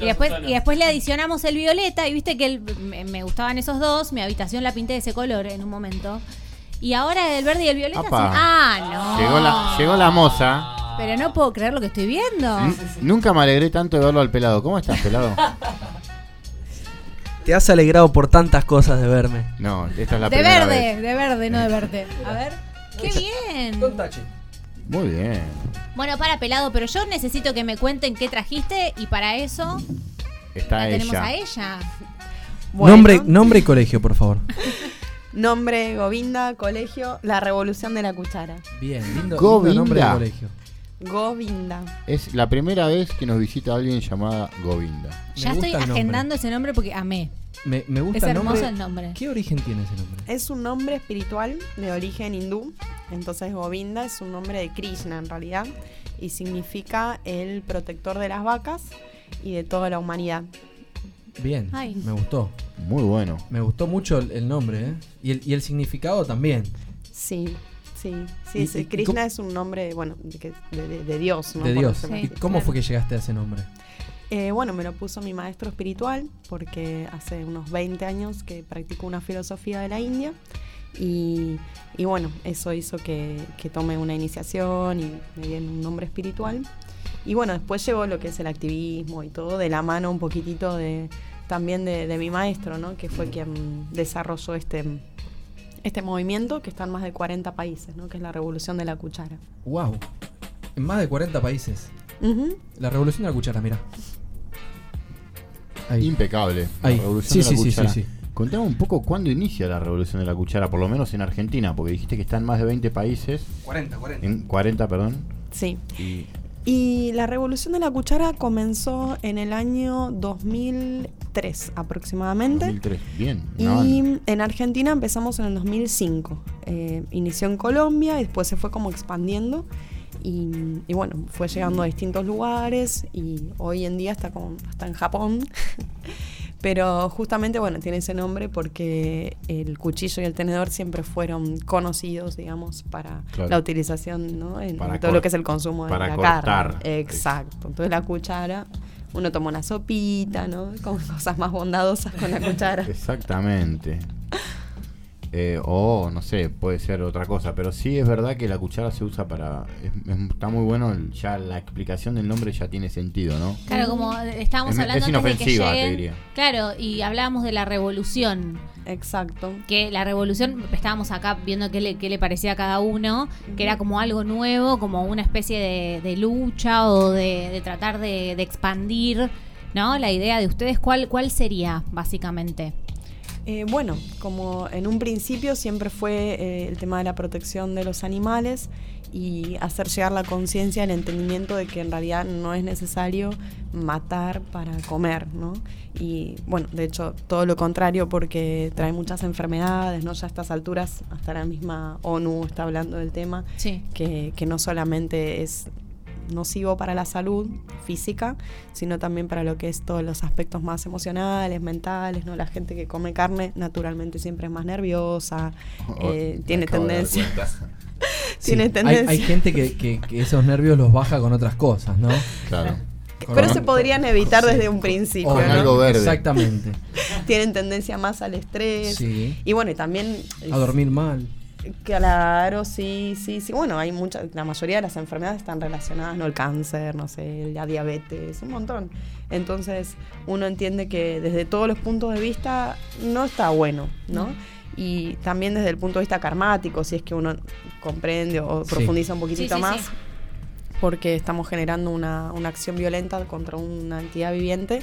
Y después, y después le adicionamos el violeta y viste que el- me, me gustaban esos dos, mi habitación la pinté de ese color en un momento. Y ahora el verde y el violeta son- Ah, no. Llegó la, llegó la moza. Pero no puedo creer lo que estoy viendo. N- Nunca me alegré tanto de verlo al pelado. ¿Cómo estás, pelado? Te has alegrado por tantas cosas de verme. No, esta es la De primera verde, vez. de verde, no de verde. A ver. ¡Qué bien! Muy bien. Bueno, para pelado, pero yo necesito que me cuenten qué trajiste y para eso Está la tenemos ella. a ella. Bueno. Nombre, nombre y colegio, por favor. Nombre, Govinda, colegio, La Revolución de la Cuchara. Bien, lindo, Govinda. lindo nombre de colegio. Govinda. Es la primera vez que nos visita alguien llamada Govinda. Ya estoy nombre. agendando ese nombre porque amé. Me, me gusta Es el hermoso nombre. el nombre. ¿Qué origen tiene ese nombre? Es un nombre espiritual de origen hindú. Entonces Govinda es un nombre de Krishna en realidad. Y significa el protector de las vacas y de toda la humanidad. Bien, Ay. me gustó. Muy bueno. Me gustó mucho el, el nombre, ¿eh? Y el, y el significado también. Sí, sí. Sí, Y- ese y- y Krishna es un nombre, bueno, de, de- de- Dios, ¿no? de Por Dios. decirlo ¿Y así. cómo fue que llegaste a ese nombre? Eh, bueno, me lo puso mi maestro espiritual porque hace unos 20 años que practico una filosofía de la India y, y bueno, eso hizo que, que tome una iniciación y me dieron un nombre espiritual. Y bueno, después llegó lo que es el activismo y todo de la mano un poquitito de también de, de mi maestro, ¿no? Que fue quien desarrolló este, este movimiento que está en más de 40 países, ¿no? Que es la revolución de la cuchara. ¡Wow! En más de 40 países. La revolución de la cuchara, mira. Ahí. Impecable. La Ahí. revolución Sí, de la sí, sí, cuchara. sí, sí. Contame un poco cuándo inicia la revolución de la cuchara, por lo menos en Argentina, porque dijiste que está en más de 20 países. 40, 40. En 40, perdón. Sí. Y Y la revolución de la cuchara comenzó en el año 2003 aproximadamente. 2003. Bien. Y en Argentina empezamos en el 2005. Eh, inició en Colombia y después se fue como expandiendo. Y, y bueno, fue llegando a distintos lugares y hoy en día está, como, está en Japón. Pero justamente, bueno, tiene ese nombre porque el cuchillo y el tenedor siempre fueron conocidos, digamos, para Claro. la utilización, ¿no? En, Para todo lo que es el consumo de para la cortar. carne. Exacto. Entonces la cuchara, uno toma una sopita, ¿no? Con cosas más bondadosas con la cuchara. Exactamente. Eh, o no sé, puede ser otra cosa, pero sí es verdad que la cuchara se usa para. es- es- está muy bueno, el- ya la explicación del nombre ya tiene sentido, ¿no? Claro, como estábamos Es- hablando es antes de que inofensiva, te lleguen. diría. Claro, y hablábamos de la revolución. Exacto. Que la revolución, estábamos acá viendo qué le, qué le parecía a cada uno, que era como algo nuevo, como una especie de, de lucha o de, de tratar de, de expandir, ¿no? La idea de ustedes, ¿cuál, cuál sería, básicamente? Eh, bueno, como en un principio siempre fue eh, el tema de la protección de los animales y hacer llegar la conciencia, el entendimiento de que en realidad no es necesario matar para comer, ¿no? Y bueno, de hecho, todo lo contrario porque trae muchas enfermedades, ¿no? Ya a estas alturas, hasta la misma ONU está hablando del tema, Sí. que, que no solamente es nocivo para la salud física, sino también para lo que es todos los aspectos más emocionales, mentales, ¿no? La gente que come carne naturalmente siempre es más nerviosa, eh, Me tiene tendencia. Sí, tiene tendencia. Hay, gente que, que- que esos nervios los baja con otras cosas, ¿no? Claro. Pero se podrían evitar desde un principio. Con ¿no? algo verde. Exactamente. Tienen tendencia más al estrés. Sí. Y bueno, y también. A dormir mal. Claro, sí, sí, sí. Bueno, hay muchas, la mayoría de las enfermedades están relacionadas, ¿no? El cáncer, no sé, la diabetes, un montón. Entonces, uno entiende que desde todos los puntos de vista no está bueno, ¿no? y también desde el punto de vista karmático, si es que uno comprende o Sí. profundiza un poquitito Sí, sí, más, sí. porque estamos generando una, una acción violenta contra una entidad viviente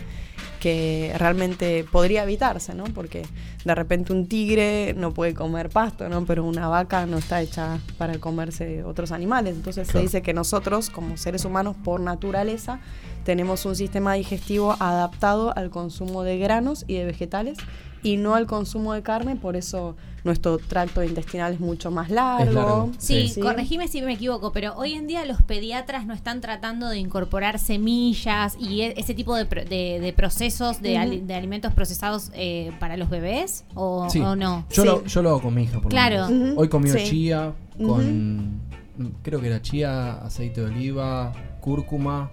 que realmente podría evitarse, ¿no? Porque de repente un tigre no puede comer pasto, ¿no? Pero una vaca no está hecha para comerse otros animales. Entonces se dice que nosotros, como seres humanos, por naturaleza, tenemos un sistema digestivo adaptado al consumo de granos y de vegetales y no al consumo de carne, por eso nuestro tracto intestinal es mucho más largo. largo, Sí, Sí. corregime si me equivoco, pero hoy en día los pediatras no están tratando de incorporar semillas y e- ese tipo de, pro- de- de procesos de, de alimentos procesados eh, para los bebés o, Sí. o no. Yo, Sí. lo, yo lo hago con mi hija. por Claro. Hoy comió Sí. chía con. Creo que era chía, aceite de oliva, cúrcuma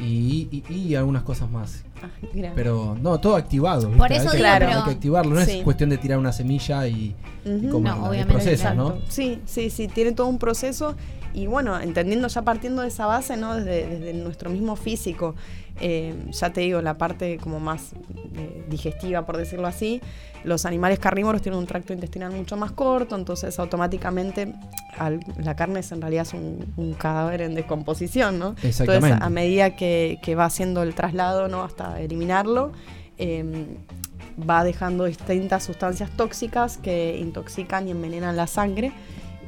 y, y- y algunas cosas más. Mira. Pero no, todo activado. ¿viste? Por eso hay que, hay pero- que activarlo. No Sí. es cuestión de tirar una semilla y, y Ujú. comerla. No, obviamente, proceso. Sí, sí, sí, tiene todo un proceso y bueno, entendiendo ya partiendo de esa base, ¿no? Desde, desde nuestro mismo físico, eh, ya te digo, la parte como más eh, digestiva, por decirlo así, los animales carnívoros tienen un tracto intestinal mucho más corto, entonces automáticamente al- la carne es en realidad es un, un cadáver en descomposición, ¿no? Exactamente. Entonces, a medida que, que va haciendo el traslado, ¿no? Hasta eliminarlo, eh, va dejando distintas sustancias tóxicas que intoxican y envenenan la sangre,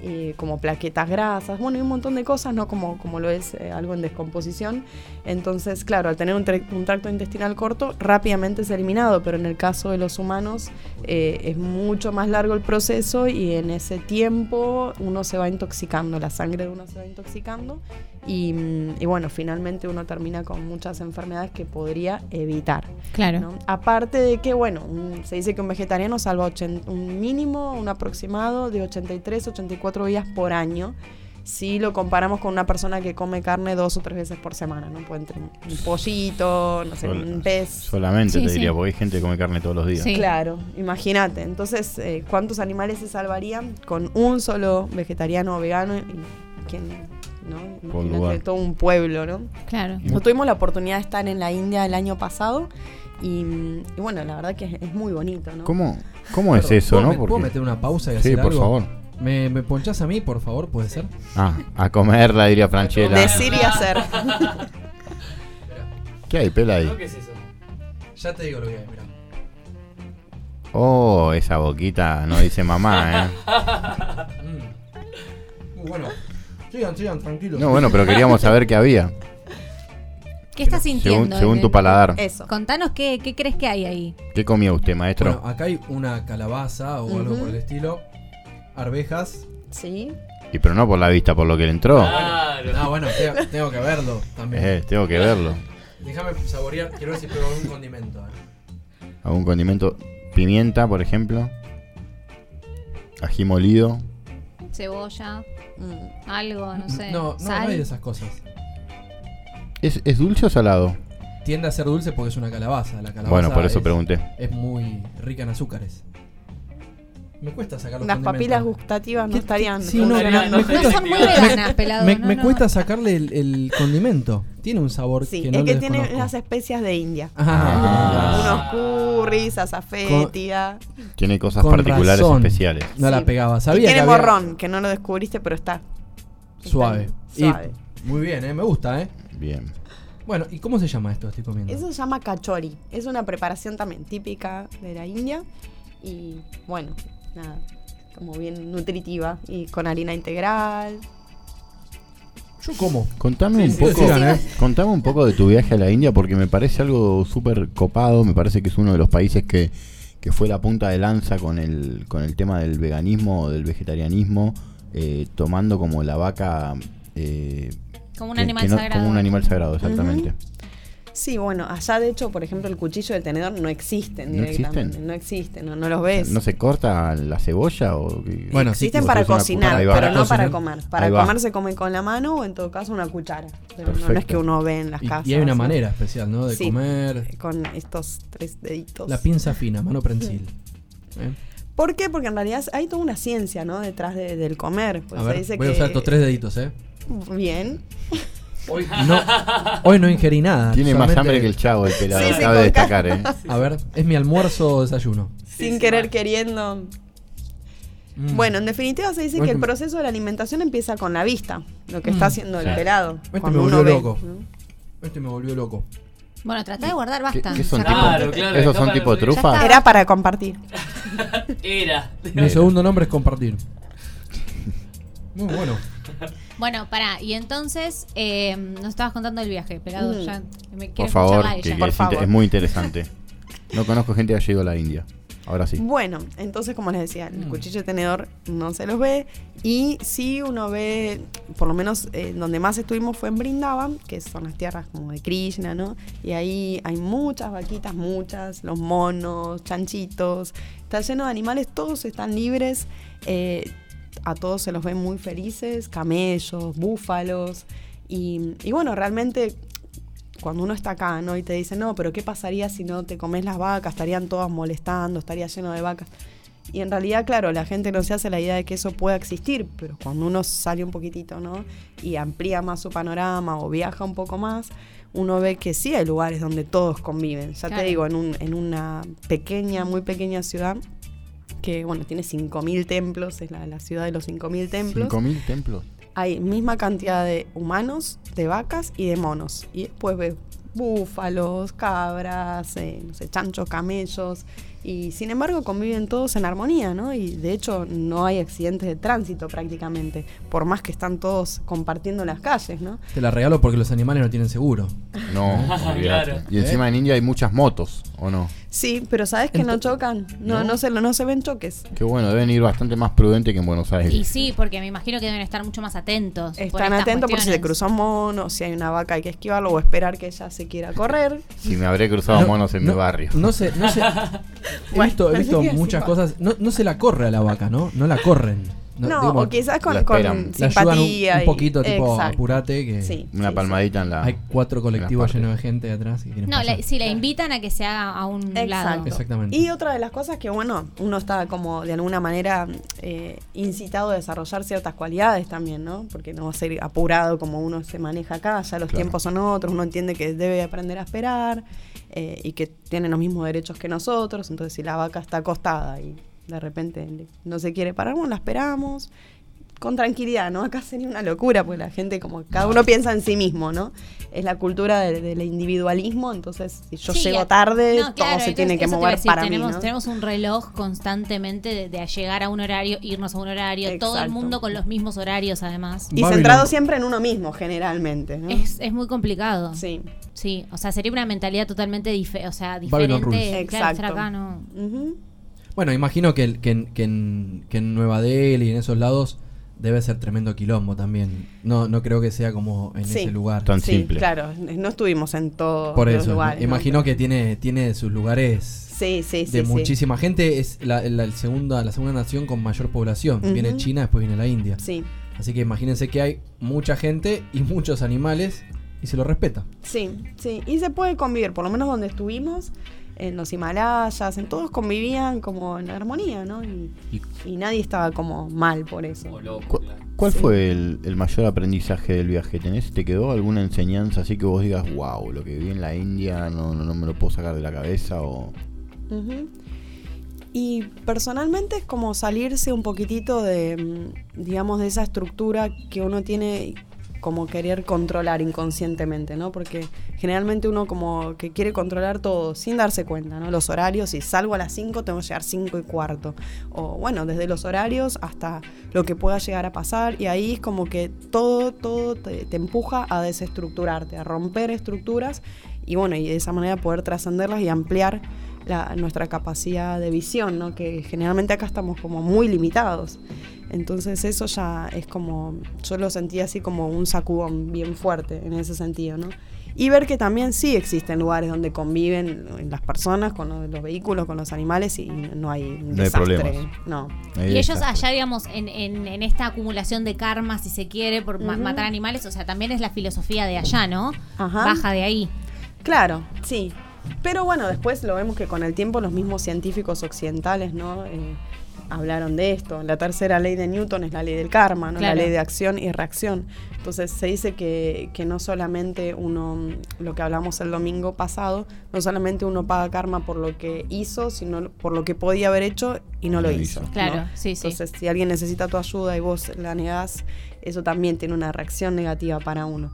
eh, como plaquetas grasas, bueno, y un montón de cosas, ¿no? Como, como lo es eh, algo en descomposición. Entonces, claro, al tener un, un tracto intestinal corto, rápidamente es eliminado, pero en el caso de los humanos eh, es mucho más largo el proceso y en ese tiempo uno se va intoxicando, la sangre de uno se va intoxicando y, mm, y bueno, finalmente uno termina con muchas enfermedades que podría evitar. Claro. ¿no? Aparte de que, bueno, un- se dice que un vegetariano salva un mínimo, un aproximado de 83, 84 días por año. Si lo comparamos con una persona que come carne dos o tres veces por semana, ¿no? Puede entre un pollito, no sé, Sol- un pez. Solamente Sí, te sí. diría, porque hay gente que come carne todos los días. Sí. Claro, imagínate. Entonces, eh, ¿cuántos animales se salvarían con un solo vegetariano o vegano? Y quien, ¿no? Lugar. todo un pueblo, ¿no? Claro. Nosotros tuvimos la oportunidad de estar en la India el año pasado y, y bueno, la verdad que es, es muy bonito, ¿no? ¿Cómo, cómo es eso, ¿puedo no? me- ¿Puedo meter una pausa y Sí, hacer por algo? favor. ¿Me, ¿Me ponchás a mí, por favor? ¿Puede ser? Ah, a comerla, diría Franchella. Decir y hacer. ¿Qué hay, pela ahí? ¿Qué es eso? Ya te digo lo que hay, mira. Oh, esa boquita no dice mamá, ¿eh? Muy bueno. Sigan, sigan, tranquilos. No, bueno, pero queríamos saber qué había. ¿Qué estás sintiendo? según tu paladar. Eso. Contanos qué, qué crees que hay ahí. ¿Qué comió usted, maestro? Bueno, acá hay una calabaza o algo Ujú. por el estilo. Arvejas. Sí. Y pero no por la vista, por lo que le entró. No, bueno, tengo, tengo que verlo también. Eh, tengo que verlo. Déjame saborear, quiero ver si pruebo algún condimento. eh. Algún condimento. Pimienta, por ejemplo. Ají molido. Cebolla, Mm. algo, no sé. No, no, hay de esas cosas. ¿Es, es dulce o salado? Tiende a ser dulce porque es una calabaza. La calabaza Bueno, por eso es- pregunté. Es muy rica en azúcares. Me cuesta sacar los Las condimentos. papilas gustativas no estarían Sí, no, funcionando. me, me cuesta, No son muy veganas, pelado, me- no, me no. cuesta sacarle el, el condimento. Tiene un sabor Sí, que es no que le tiene unas especias de India. Ah. Unos curries, azafetia. Tiene cosas Con particulares razón. especiales. No la pegaba. Y Sabía tiene que había- morrón, que no lo descubriste, pero está. Suave. Y- Suave. muy bien, ¿eh? Me gusta, ¿eh? Bien. Bueno, ¿y cómo se llama esto que estoy comiendo? Eso se llama kachori. Es una preparación también típica de la India. Y bueno, nada, como bien nutritiva. Y con harina integral. Yo como. Contame un Sí, poco, ¿eh? contame un poco de tu viaje a la India porque me parece algo súper copado, me parece que es uno de los países que, que fue la punta de lanza con el, con el tema del veganismo o del vegetarianismo, eh, tomando como la vaca eh, Como un que- animal que no- sagrado. Como un animal sagrado, exactamente. Sí, bueno, allá de hecho, por ejemplo, el cuchillo y el tenedor no existen ¿No directamente. existen? No existen, no, no los ves. ¿No se corta la cebolla o? Bueno, sí, Existen ¿O para cocinar, pero no Cocinar. para comer. Para comer se come con la mano o en todo caso una cuchara. Pero no, no es que uno ve en las Y, casas. y hay una ¿no? manera especial, ¿no? De Sí. comer. Con estos tres deditos. La pinza fina, mano prensil. ¿Eh? ¿Por qué? Porque en realidad hay toda una ciencia, ¿no? Detrás de- del comer. Pues A se ver, dice voy a usar estos tres deditos, ¿eh? Bien. Hoy no, hoy no ingerí nada. Tiene más hambre que el chavo, el pelado. Sí, sí, Cabe con destacar, ¿eh? A ver, es mi almuerzo o desayuno. sin sí, querer queriendo. Mm. Bueno, en definitiva se dice Bueno, que el proceso de la alimentación empieza con la vista, lo que Mm. está haciendo el Sí. pelado. Este cuando me uno volvió ve, loco. ¿no? Este me volvió loco. Bueno, tratá de guardar ¿Qué, basta. qué son Ya tipo, está. ¿Esos son tipo trufas? Era para compartir. Era. Mi segundo nombre es compartir. Muy bueno. Bueno, pará, y entonces eh, nos estabas contando el viaje, pelado. Mm. Ya me Por favor, que, que es, inte- es muy interesante. No conozco gente que haya ido a la India. Ahora sí. Bueno, entonces como les decía, Mm. el cuchillo y tenedor no se los ve y sí uno ve, por lo menos eh, donde más estuvimos fue en Brindavan, que son las tierras como de Krishna, ¿no? Y ahí hay muchas vaquitas, muchas, los monos, chanchitos, está lleno de animales, todos están libres, eh, a todos se los ve muy felices, camellos, búfalos y, y bueno, realmente cuando uno está acá, ¿no? Y te dice, no, pero ¿qué pasaría si no te comes las vacas? Estarían todas molestando, estaría lleno de vacas. Y en realidad, claro, la gente no se hace la idea de que eso pueda existir, pero cuando uno sale un poquitito, ¿no? Y amplía más su panorama o viaja un poco más, uno ve que sí hay lugares donde todos conviven. Ya Claro. te digo, en, un, en una pequeña, muy pequeña ciudad, que bueno, tiene 5.000 templos, es la, la ciudad de los 5.000 templos ¿5.000 templos? hay misma cantidad de humanos, de vacas y de monos. Y después ves búfalos, cabras, eh, no sé, chanchos, camellos. Y sin embargo conviven todos en armonía, ¿no? Y de hecho no hay accidentes de tránsito prácticamente, por más que están todos compartiendo las calles, ¿no? Te la regalo porque los animales no tienen seguro. No. Y encima en India hay muchas motos, ¿o no? Sí, pero ¿sabes que no chocan? No, ¿No? no, se, no se ven choques. Qué bueno, deben ir bastante más prudente que en Buenos Aires. Y sí, porque me imagino que deben estar mucho más atentos. Están atentos por si se cruzó un mono, si hay una vaca hay que esquivarlo o esperar que ella se quiera correr. Si me habré cruzado No, monos en no, mi barrio. No sé, no sé. He visto, he visto muchas cosas. No, no se la corre a la vaca, ¿no? No la corren. No, digamos, o quizás con, un, simpatía. un y- poquito, tipo, Exacto. apurate. Que Sí, Una palmadita en la. Hay cuatro colectivos llenos de gente atrás. que No, la- si la invitan a que se haga a un lado. Exacto. Exactamente. Y otra de las cosas que, bueno, uno está como de alguna manera eh, incitado a desarrollar ciertas cualidades también, ¿no? Porque no va a ser apurado como uno se maneja acá, ya los Claro. tiempos son otros, uno entiende que debe aprender a esperar eh, y que tiene los mismos derechos que nosotros, entonces si la vaca está acostada y de repente no se quiere parar, bueno, la esperamos con tranquilidad, ¿no? Acá sería una locura, porque la gente como cada uno piensa en sí mismo, ¿no? Es la cultura de- del individualismo, entonces si yo Sí, llego tarde, no, todo claro, se tiene que mover decir, para tenemos, mí, ¿no? tenemos un reloj constantemente de, de llegar a un horario, irnos a un horario, todo el mundo con los mismos horarios además. Y centrado siempre en uno mismo, generalmente, ¿no? Es, es muy complicado. Sí. Sí, o sea, sería una mentalidad totalmente dife- o sea, diferente. Claro, estar Exacto. acá no. Ujú. Bueno, imagino que, que, en- que en, que en Nueva Delhi y en esos lados debe ser tremendo quilombo también. No, no creo que sea como en Sí. ese lugar. Tan sí, simple. claro, no estuvimos en todos Por los eso, imagino que tiene, tiene sus lugares Sí, sí, sí. de sí. muchísima gente. Es la, la- el segunda, la segunda nación con mayor población. Viene. China, después viene la India. Sí, Así que imagínense que hay mucha gente y muchos animales y se lo respeta. sí, sí. Y se puede convivir, por lo menos donde estuvimos, en los Himalayas, en todos convivían como en armonía, ¿no? Y, y nadie estaba como mal por eso. ¿Cu- ¿Cuál fue el, el mayor aprendizaje del viaje? ¿Tenés, ¿Te quedó alguna enseñanza así que vos digas, wow, lo que vi en la India no, no, no me lo puedo sacar de la cabeza? O... Y personalmente es como salirse un poquitito de, mm, digamos, de esa estructura que uno tiene como querer controlar inconscientemente, ¿no? Porque generalmente uno como que quiere controlar todo sin darse cuenta, ¿no? Los horarios, si salgo a las 5 tengo que llegar 5 y cuarto. O bueno, desde los horarios hasta lo que pueda llegar a pasar y ahí es como que todo, todo te, te empuja a desestructurarte, a romper estructuras y bueno, y de esa manera poder trascenderlas y ampliar la- nuestra capacidad de visión, ¿no? Que generalmente acá estamos como muy limitados. Entonces eso ya es como, yo lo sentí así como un sacudón bien fuerte en ese sentido, ¿no? Y ver que también sí existen lugares donde conviven las personas con los, los vehículos, con los animales y no hay un No hay desastre. problemas. No. Y ellos allá, digamos, en, en, en esta acumulación de karma, si se quiere, por ma- Ujú. matar animales, o sea, también es la filosofía de allá, ¿no? Ajá. Baja de ahí. Claro, sí. Pero bueno, después lo vemos que con el tiempo los mismos científicos occidentales, ¿no? Eh, hablaron de esto. La tercera ley de Newton es la ley del karma, ¿no? Claro. La ley de acción y reacción. Entonces se dice que, que no solamente uno, lo que hablamos el domingo pasado, no solamente uno paga karma por lo que hizo, sino por lo que podía haber hecho y no lo hizo. Claro, sí, sí. Entonces, si alguien necesita tu ayuda y vos la negás, eso también tiene una reacción negativa para uno.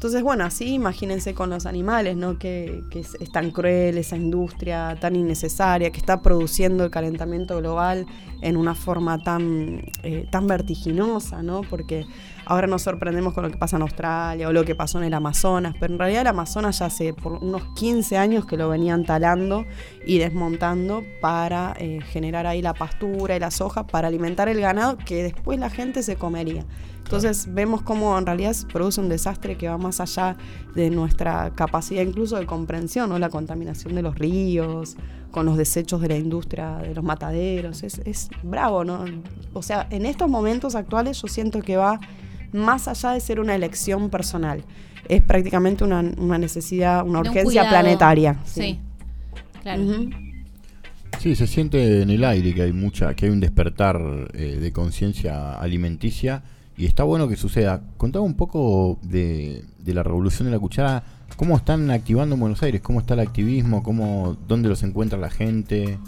Entonces, bueno, así imagínense con los animales, ¿no? Que, que es, es tan cruel esa industria tan innecesaria, que está produciendo el calentamiento global en una forma tan, eh, tan vertiginosa, ¿no? Porque ahora nos sorprendemos con lo que pasa en Australia o lo que pasó en el Amazonas, pero en realidad el Amazonas ya hace por unos 15 años que lo venían talando y desmontando para eh, generar ahí la pastura y la soja para alimentar el ganado que después la gente se comería. Entonces vemos cómo en realidad se produce un desastre que va más allá de nuestra capacidad incluso de comprensión, ¿no? La contaminación de los ríos, con los desechos de la industria, de los mataderos, es, es bravo, ¿no? O sea, en estos momentos actuales yo siento que va más allá de ser una elección personal. Es prácticamente una, una necesidad, una un urgencia planetaria. Sí. Claro. Ujú. Sí, se siente en el aire que hay mucha, que hay un despertar eh, de conciencia alimenticia y está bueno que suceda. Contame un poco de, de la revolución de la cuchara, cómo están activando en Buenos Aires, cómo está el activismo, cómo, dónde los encuentra la gente,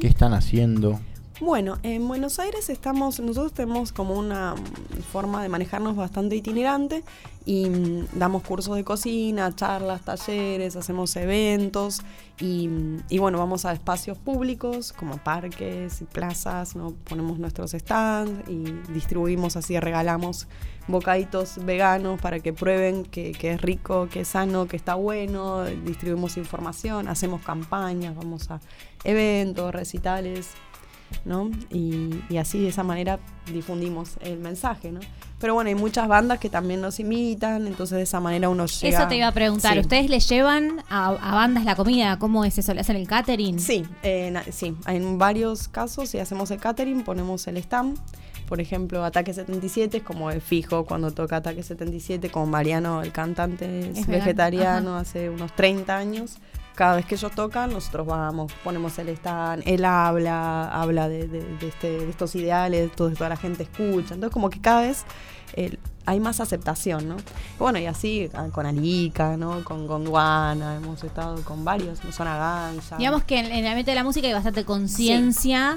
qué están haciendo. Bueno, en Buenos Aires estamos, nosotros tenemos como una forma de manejarnos bastante itinerante y mm, damos cursos de cocina, charlas, talleres, hacemos eventos y, mm, y bueno, vamos a espacios públicos como parques y plazas, ¿no? ponemos nuestros stands y distribuimos así, regalamos bocaditos veganos para que prueben que, que es rico, que es sano, que está bueno, distribuimos información, hacemos campañas, vamos a eventos, recitales. ¿No? Y, y así de esa manera difundimos el mensaje, ¿no? Pero bueno, hay muchas bandas que también nos imitan, entonces de esa manera uno llega... Eso te iba a preguntar. Sí. ¿Ustedes le llevan a, a bandas la comida? ¿Cómo es eso? ¿Le hacen el catering? Sí, eh, sí, en varios casos si hacemos el catering ponemos el stand. Por ejemplo, Ataque 77 es como el fijo cuando toca Ataque 77, como Mariano, el cantante, es, Es vegano, vegetariano ajá. hace unos 30 años. Cada vez que ellos tocan, nosotros vamos, ponemos el stand, él habla, habla de, de- de este- de estos ideales, todo, toda la gente escucha. Entonces, como que cada vez hay más aceptación, ¿no? Bueno, y así ah, con Alica, ¿no? Con Gondwana, hemos estado con varios, Zona Gancha. Digamos que en, en el ambiente de la música hay bastante conciencia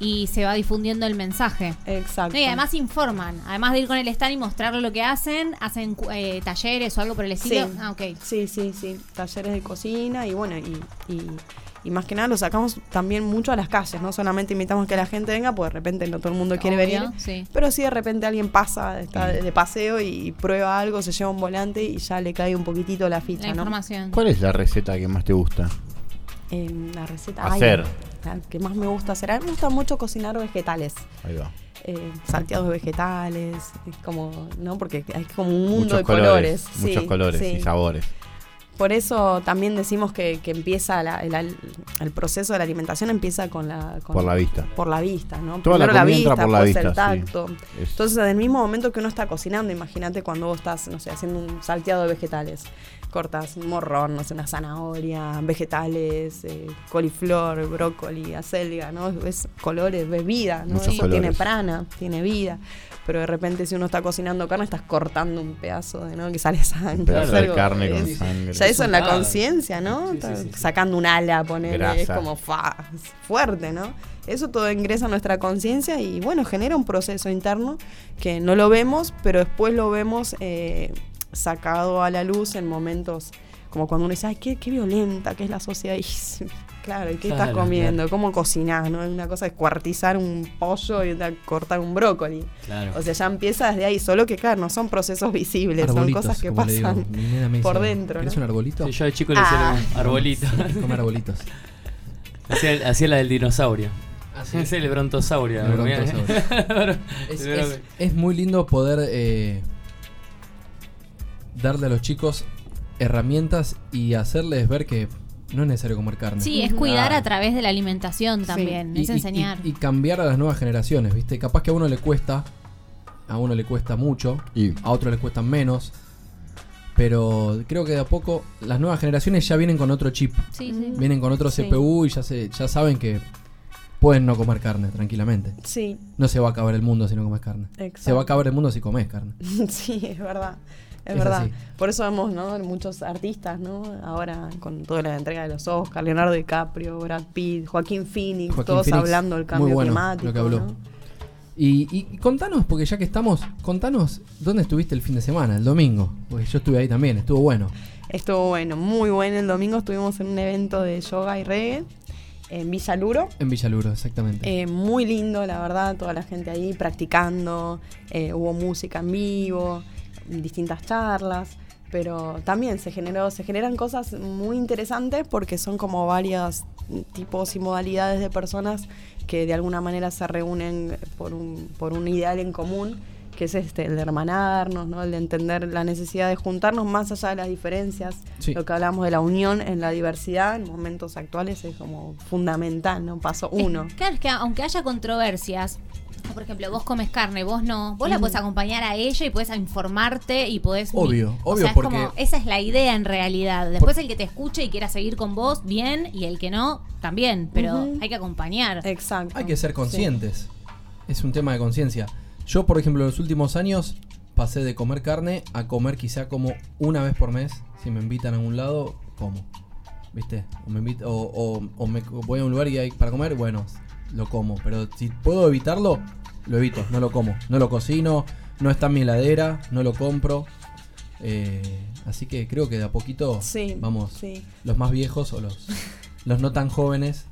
y se va difundiendo el mensaje. Exacto. y además informan. Además de ir con el stand y mostrarle lo que hacen, hacen eh, talleres o algo por el estilo. Sí. Ah, ok. Sí, sí, sí. Talleres de cocina y bueno, y, y- y más que nada lo sacamos también mucho a las calles. No solamente invitamos que la gente venga, pues de repente no todo el mundo quiere Obvio, venir. sí. Pero si de repente alguien pasa, está de, de paseo y prueba algo, se lleva un volante y ya le cae un poquitito la ficha, La ¿no? información. ¿Cuál es la receta que más te gusta? Eh, la receta. Hacer. la que más me gusta hacer. A mí me gusta mucho cocinar vegetales. Ahí va. eh, salteados de vegetales, es como, ¿no? Porque hay como un mundo Muchos de colores. muchos sí, colores sí. y sabores. Por eso también decimos que, que empieza la- el, el proceso de la alimentación empieza con la con- Por la vista. Por la vista, ¿no? Toda la Primero comida entra por la el vista, sí. tacto. Es- Entonces, en el mismo momento que uno está cocinando, imagínate cuando vos estás, no sé, haciendo un salteado de vegetales. Cortas un morrón, no sé, una zanahoria, vegetales, eh, coliflor, brócoli, acelga, ¿no? Ves colores, ves vida, ¿no? Eso tiene prana, tiene vida. Pero de repente si uno está cocinando carne, estás cortando un pedazo de, ¿no? Que sale sangre. Un pedazo es de algo- carne con es- sangre. Ya eso en la conciencia, ¿no? Sacando un ala, ponerle, es como fa, es fuerte, ¿no? Eso todo ingresa a nuestra conciencia y bueno, genera un proceso interno que no lo vemos, pero después lo vemos eh, sacado a la luz en momentos como cuando uno dice, ay, qué, qué violenta que es la sociedad. Y, claro, ¿y qué estás Claro, comiendo? ¿Cómo cocinás? ¿no? Una cosa es cuartizar un pollo y otra cortar un brócoli. Claro. O sea, ya empieza desde ahí, solo que claro, no son procesos visibles, son cosas que pasan por dentro. ¿Querés ¿no? un arbolito? Sí, yo de chico le Ah. decía arbolito. Comer arbolitos. Hacía, hacía la del dinosaurio. Ah, sí. Es el brontosaurio. El brontosaurio. es, es- es muy lindo poder eh, darle a los chicos herramientas y hacerles ver que no es necesario comer carne. Sí, es cuidar a través de la alimentación también. Y- Es y- enseñar. Y, y cambiar a las nuevas generaciones, ¿viste? Capaz que a uno le cuesta, a uno le cuesta mucho, a otro le cuesta menos. Pero creo que de a poco las nuevas generaciones ya vienen con otro chip. Sí, sí. Vienen con otro Sí. CPU y ya se, ya saben que pueden no comer carne tranquilamente. Sí. No se va a acabar el mundo si no comes carne. Exacto. Se va a acabar el mundo si comes carne. sí, es verdad. Es, Es verdad. así. Por eso vemos, ¿no? Muchos artistas, ¿no? Ahora con toda la entrega de los Oscars, Leonardo DiCaprio, Brad Pitt, Joaquín Phoenix, Joaquín todos Phoenix, hablando del cambio bueno climático. lo que habló. ¿no? Y, y- contanos, porque ya que estamos, contanos dónde estuviste el fin de semana, el domingo. Porque yo estuve ahí también, estuvo bueno. Estuvo bueno, muy bueno. El domingo estuvimos en un evento de yoga y reggae en Villa Luro. En Villaluro, exactamente. Eh, muy lindo, la verdad, toda la gente ahí practicando, eh, hubo música en vivo, distintas charlas, pero también se generó, se generan cosas muy interesantes porque son como varios tipos y modalidades de personas que de alguna manera se reúnen por un, por un ideal en común, que es este, el de hermanarnos, ¿no? el de entender la necesidad de juntarnos más allá de las diferencias, Sí. lo que hablamos de la unión en la diversidad en momentos actuales es como fundamental, ¿no? Paso uno. Claro, es que aunque haya controversias, por ejemplo, vos comes carne, vos no, vos la podés acompañar a ella y podés informarte y podés... Obvio, o obvio, sea, es porque- como, esa es la idea en realidad. Después el que te escuche y quiera seguir con vos, bien, y el que no, también, pero hay que acompañar. Exacto. Hay que ser conscientes. Es un tema de conciencia. Yo, por ejemplo, en los últimos años pasé de comer carne a comer quizá como una vez por mes. Si me invitan a un lado, como. ¿Viste? O, me invit- o, o- o me voy a un lugar y hay para comer, bueno, lo como. Pero si puedo evitarlo, lo evito. No lo como. No lo cocino, no está en mi heladera, no lo compro. Eh, así que creo que de a poquito Sí, vamos. sí. Los más viejos o los, los no tan jóvenes.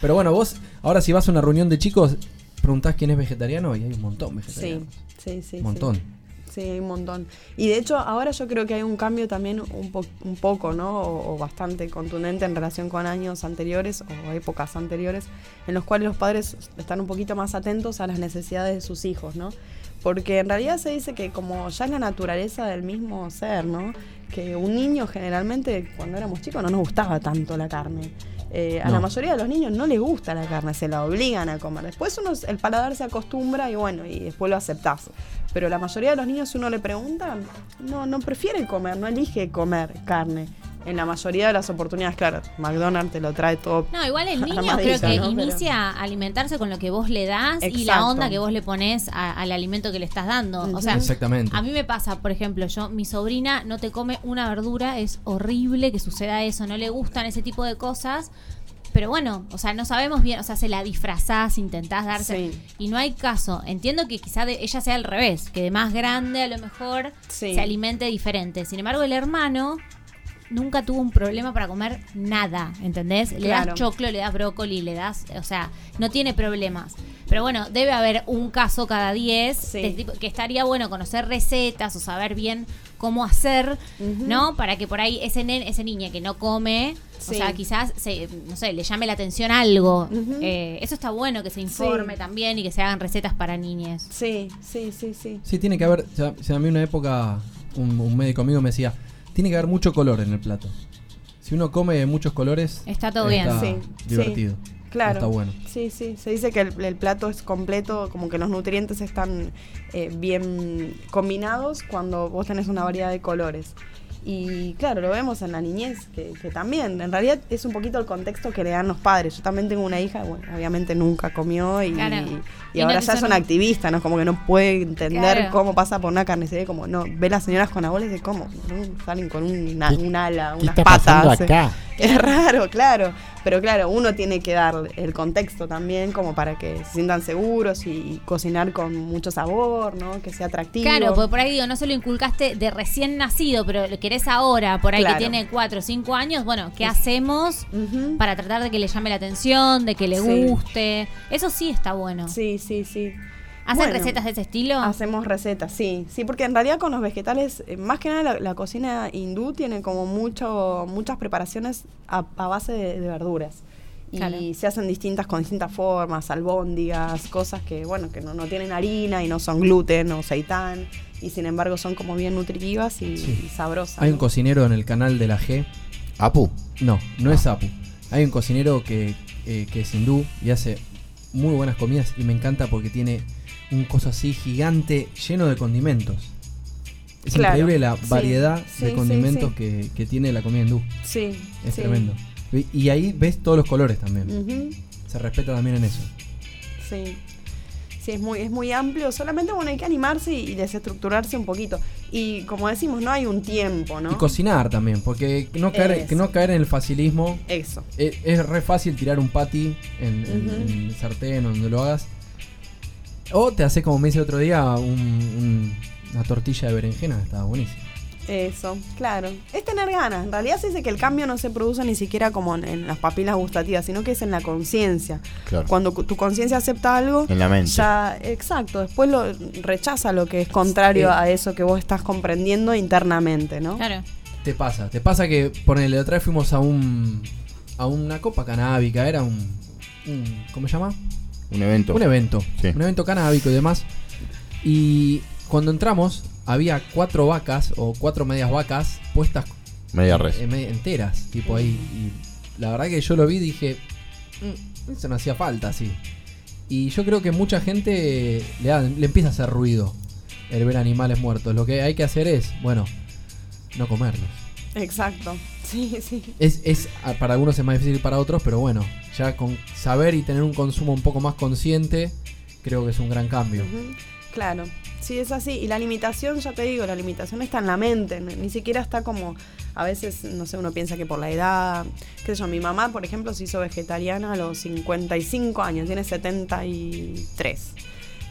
Pero bueno, vos, ahora si vas a una reunión de chicos, preguntás quién es vegetariano y hay un montón Sí, vegetarianos. sí, sí. Un montón. Sí. Sí, hay un montón. Y de hecho, ahora yo creo que hay un cambio también un, po- un poco, ¿no? O, o bastante contundente en relación con años anteriores o épocas anteriores, en los cuales los padres están un poquito más atentos a las necesidades de sus hijos, ¿no? Porque en realidad se dice que como ya es la naturaleza del mismo ser, ¿no? Que un niño generalmente, cuando éramos chicos, no nos gustaba tanto la carne. Eh, a No. la mayoría de los niños no les gusta la carne, se la obligan a comer. Después uno, el paladar se acostumbra y bueno, y después lo aceptás. Pero la mayoría de los niños, si uno le pregunta, no, no prefiere comer, no elige comer carne. En la mayoría de las oportunidades, claro, McDonald's te lo trae todo. No, igual el niño creo que ¿no? Pero- inicia a alimentarse con lo que vos le das y la onda que vos le pones a- al alimento que le estás dando. O sea, Exactamente. a mí me pasa, por ejemplo, yo, mi sobrina no te come una verdura, es horrible que suceda eso, no le gustan ese tipo de cosas. Pero bueno, o sea, no sabemos bien, o sea, se la disfrazás, intentás darse. Sí. Y no hay caso. Entiendo que quizá de- ella sea al revés, que de más grande a lo mejor Sí. se alimente diferente. Sin embargo, el hermano nunca tuvo un problema para comer nada, ¿entendés? Le Claro. das choclo, le das brócoli, le das, o sea, no tiene problemas. Pero bueno, debe haber un caso cada 10 de tipo- que estaría bueno conocer recetas o saber bien cómo hacer, ¿no? Para que por ahí ese nen, ese niña que no come, o sea, quizás se, no sé, le llame la atención algo. Eh, eso está bueno que se informe Sí. también y que se hagan recetas para niñes. Sí, sí, sí, sí. Sí, tiene que haber. O sea, o sea, a mí una época, un, un médico amigo me decía: tiene que haber mucho color en el plato. Si uno come muchos colores, Está todo bien. Sí, divertido. sí, claro. Está bueno. Sí, sí. Se dice que el, el plato es completo, como que los nutrientes están eh, bien combinados cuando vos tenés una variedad de colores. Y claro, lo vemos en la niñez, que, que también, en realidad es un poquito el contexto que le dan los padres. Yo también tengo una hija, bueno, obviamente nunca comió y, Claro. y ahora ya es son- una activista, ¿no? Es como que no puede entender Claro. cómo pasa por una carnicería, como no, ve las señoras con abuelos y dice, ¿cómo? ¿No? Salen con una, un ala, ¿Qué unas está patas. pasando eh. acá? Es raro, claro. Pero claro, uno tiene que dar el contexto también como para que se sientan seguros y, y cocinar con mucho sabor, ¿no? Que sea atractivo. Claro, porque por ahí digo, no se lo inculcaste de recién nacido, pero lo querés ahora, por ahí Claro. que tiene 4 o 5 años, bueno, ¿qué hacemos para tratar de que le llame la atención, de que le Sí. guste? Eso sí está bueno. Sí, sí, sí. ¿Hacen Bueno, recetas de ese estilo? Hacemos recetas, sí. Sí, porque en realidad con los vegetales, eh, más que nada la, la cocina hindú tiene como mucho, muchas preparaciones a, a base de, de verduras. Y Claro. se hacen distintas con distintas formas, albóndigas, cosas que, bueno, que no, no tienen harina y no son gluten o seitán. Y sin embargo son como bien nutritivas y, y sabrosas. Hay un ¿no? cocinero en el canal de la G. ¿Apu? No, no es Apu. Hay un cocinero que, eh, que es hindú y hace muy buenas comidas y me encanta porque tiene un coso así gigante lleno de condimentos. Es Claro, increíble la variedad sí, de sí, condimentos sí. Que, que tiene la comida hindú. Sí, Es tremendo. Y, ahí ves todos los colores también. Se respeta también en eso. Sí. Sí, es muy, es muy amplio. Solamente, bueno, hay que animarse y, y desestructurarse un poquito. Y como decimos, no hay un tiempo, ¿no? Y cocinar también, porque no caer, que no caer en el facilismo. Eso. Es, es re fácil tirar un patty en, en- Ujú. en el sartén o donde lo hagas. O te haces como me hice el otro día un- un- una tortilla de berenjena, estaba buenísimo. Eso, claro. Es tener ganas. En realidad se dice que el cambio no se produce ni siquiera como en, en las papilas gustativas, sino que es en la conciencia. Claro. Cuando cu- tu conciencia acepta algo, En la mente. ya, exacto, después lo rechaza lo que es contrario Sí. a eso que vos estás comprendiendo internamente, ¿no? Claro. Te pasa, te pasa que ponele, otra vez fuimos a un a una copa canábica, era un, un- ¿cómo se llama? Un evento. Un evento, Sí. un evento canábico y demás. Y cuando entramos había cuatro vacas o cuatro medias vacas puestas Media res. eh, enteras, tipo ahí. Y la verdad que yo lo vi y dije, "Mm, eso no hacía falta así. Y yo creo que mucha gente le, da- le empieza a hacer ruido el ver animales muertos. Lo que hay que hacer es, bueno, no comerlos. Exacto. Sí, sí. Es, es ah, para algunos es más difícil que para otros, pero bueno, ya con saber y tener un consumo un poco más consciente, creo que es un gran cambio. Claro, sí es así. Y la limitación, ya te digo, la limitación está en la mente, ni ni siquiera está como, a veces, no sé, uno piensa que por la edad, qué sé yo, mi mamá, por ejemplo, se hizo vegetariana a los 55 años, tiene 73.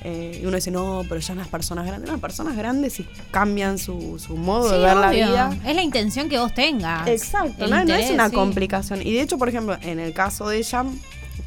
Eh, y uno dice, no, pero ya las personas grandes, las personas grandes sí cambian su, su modo Sí, de ver la vida. Es la intención que vos tengas. Exacto, no, no es una sí. complicación. Y de hecho, por ejemplo, en el caso de ella,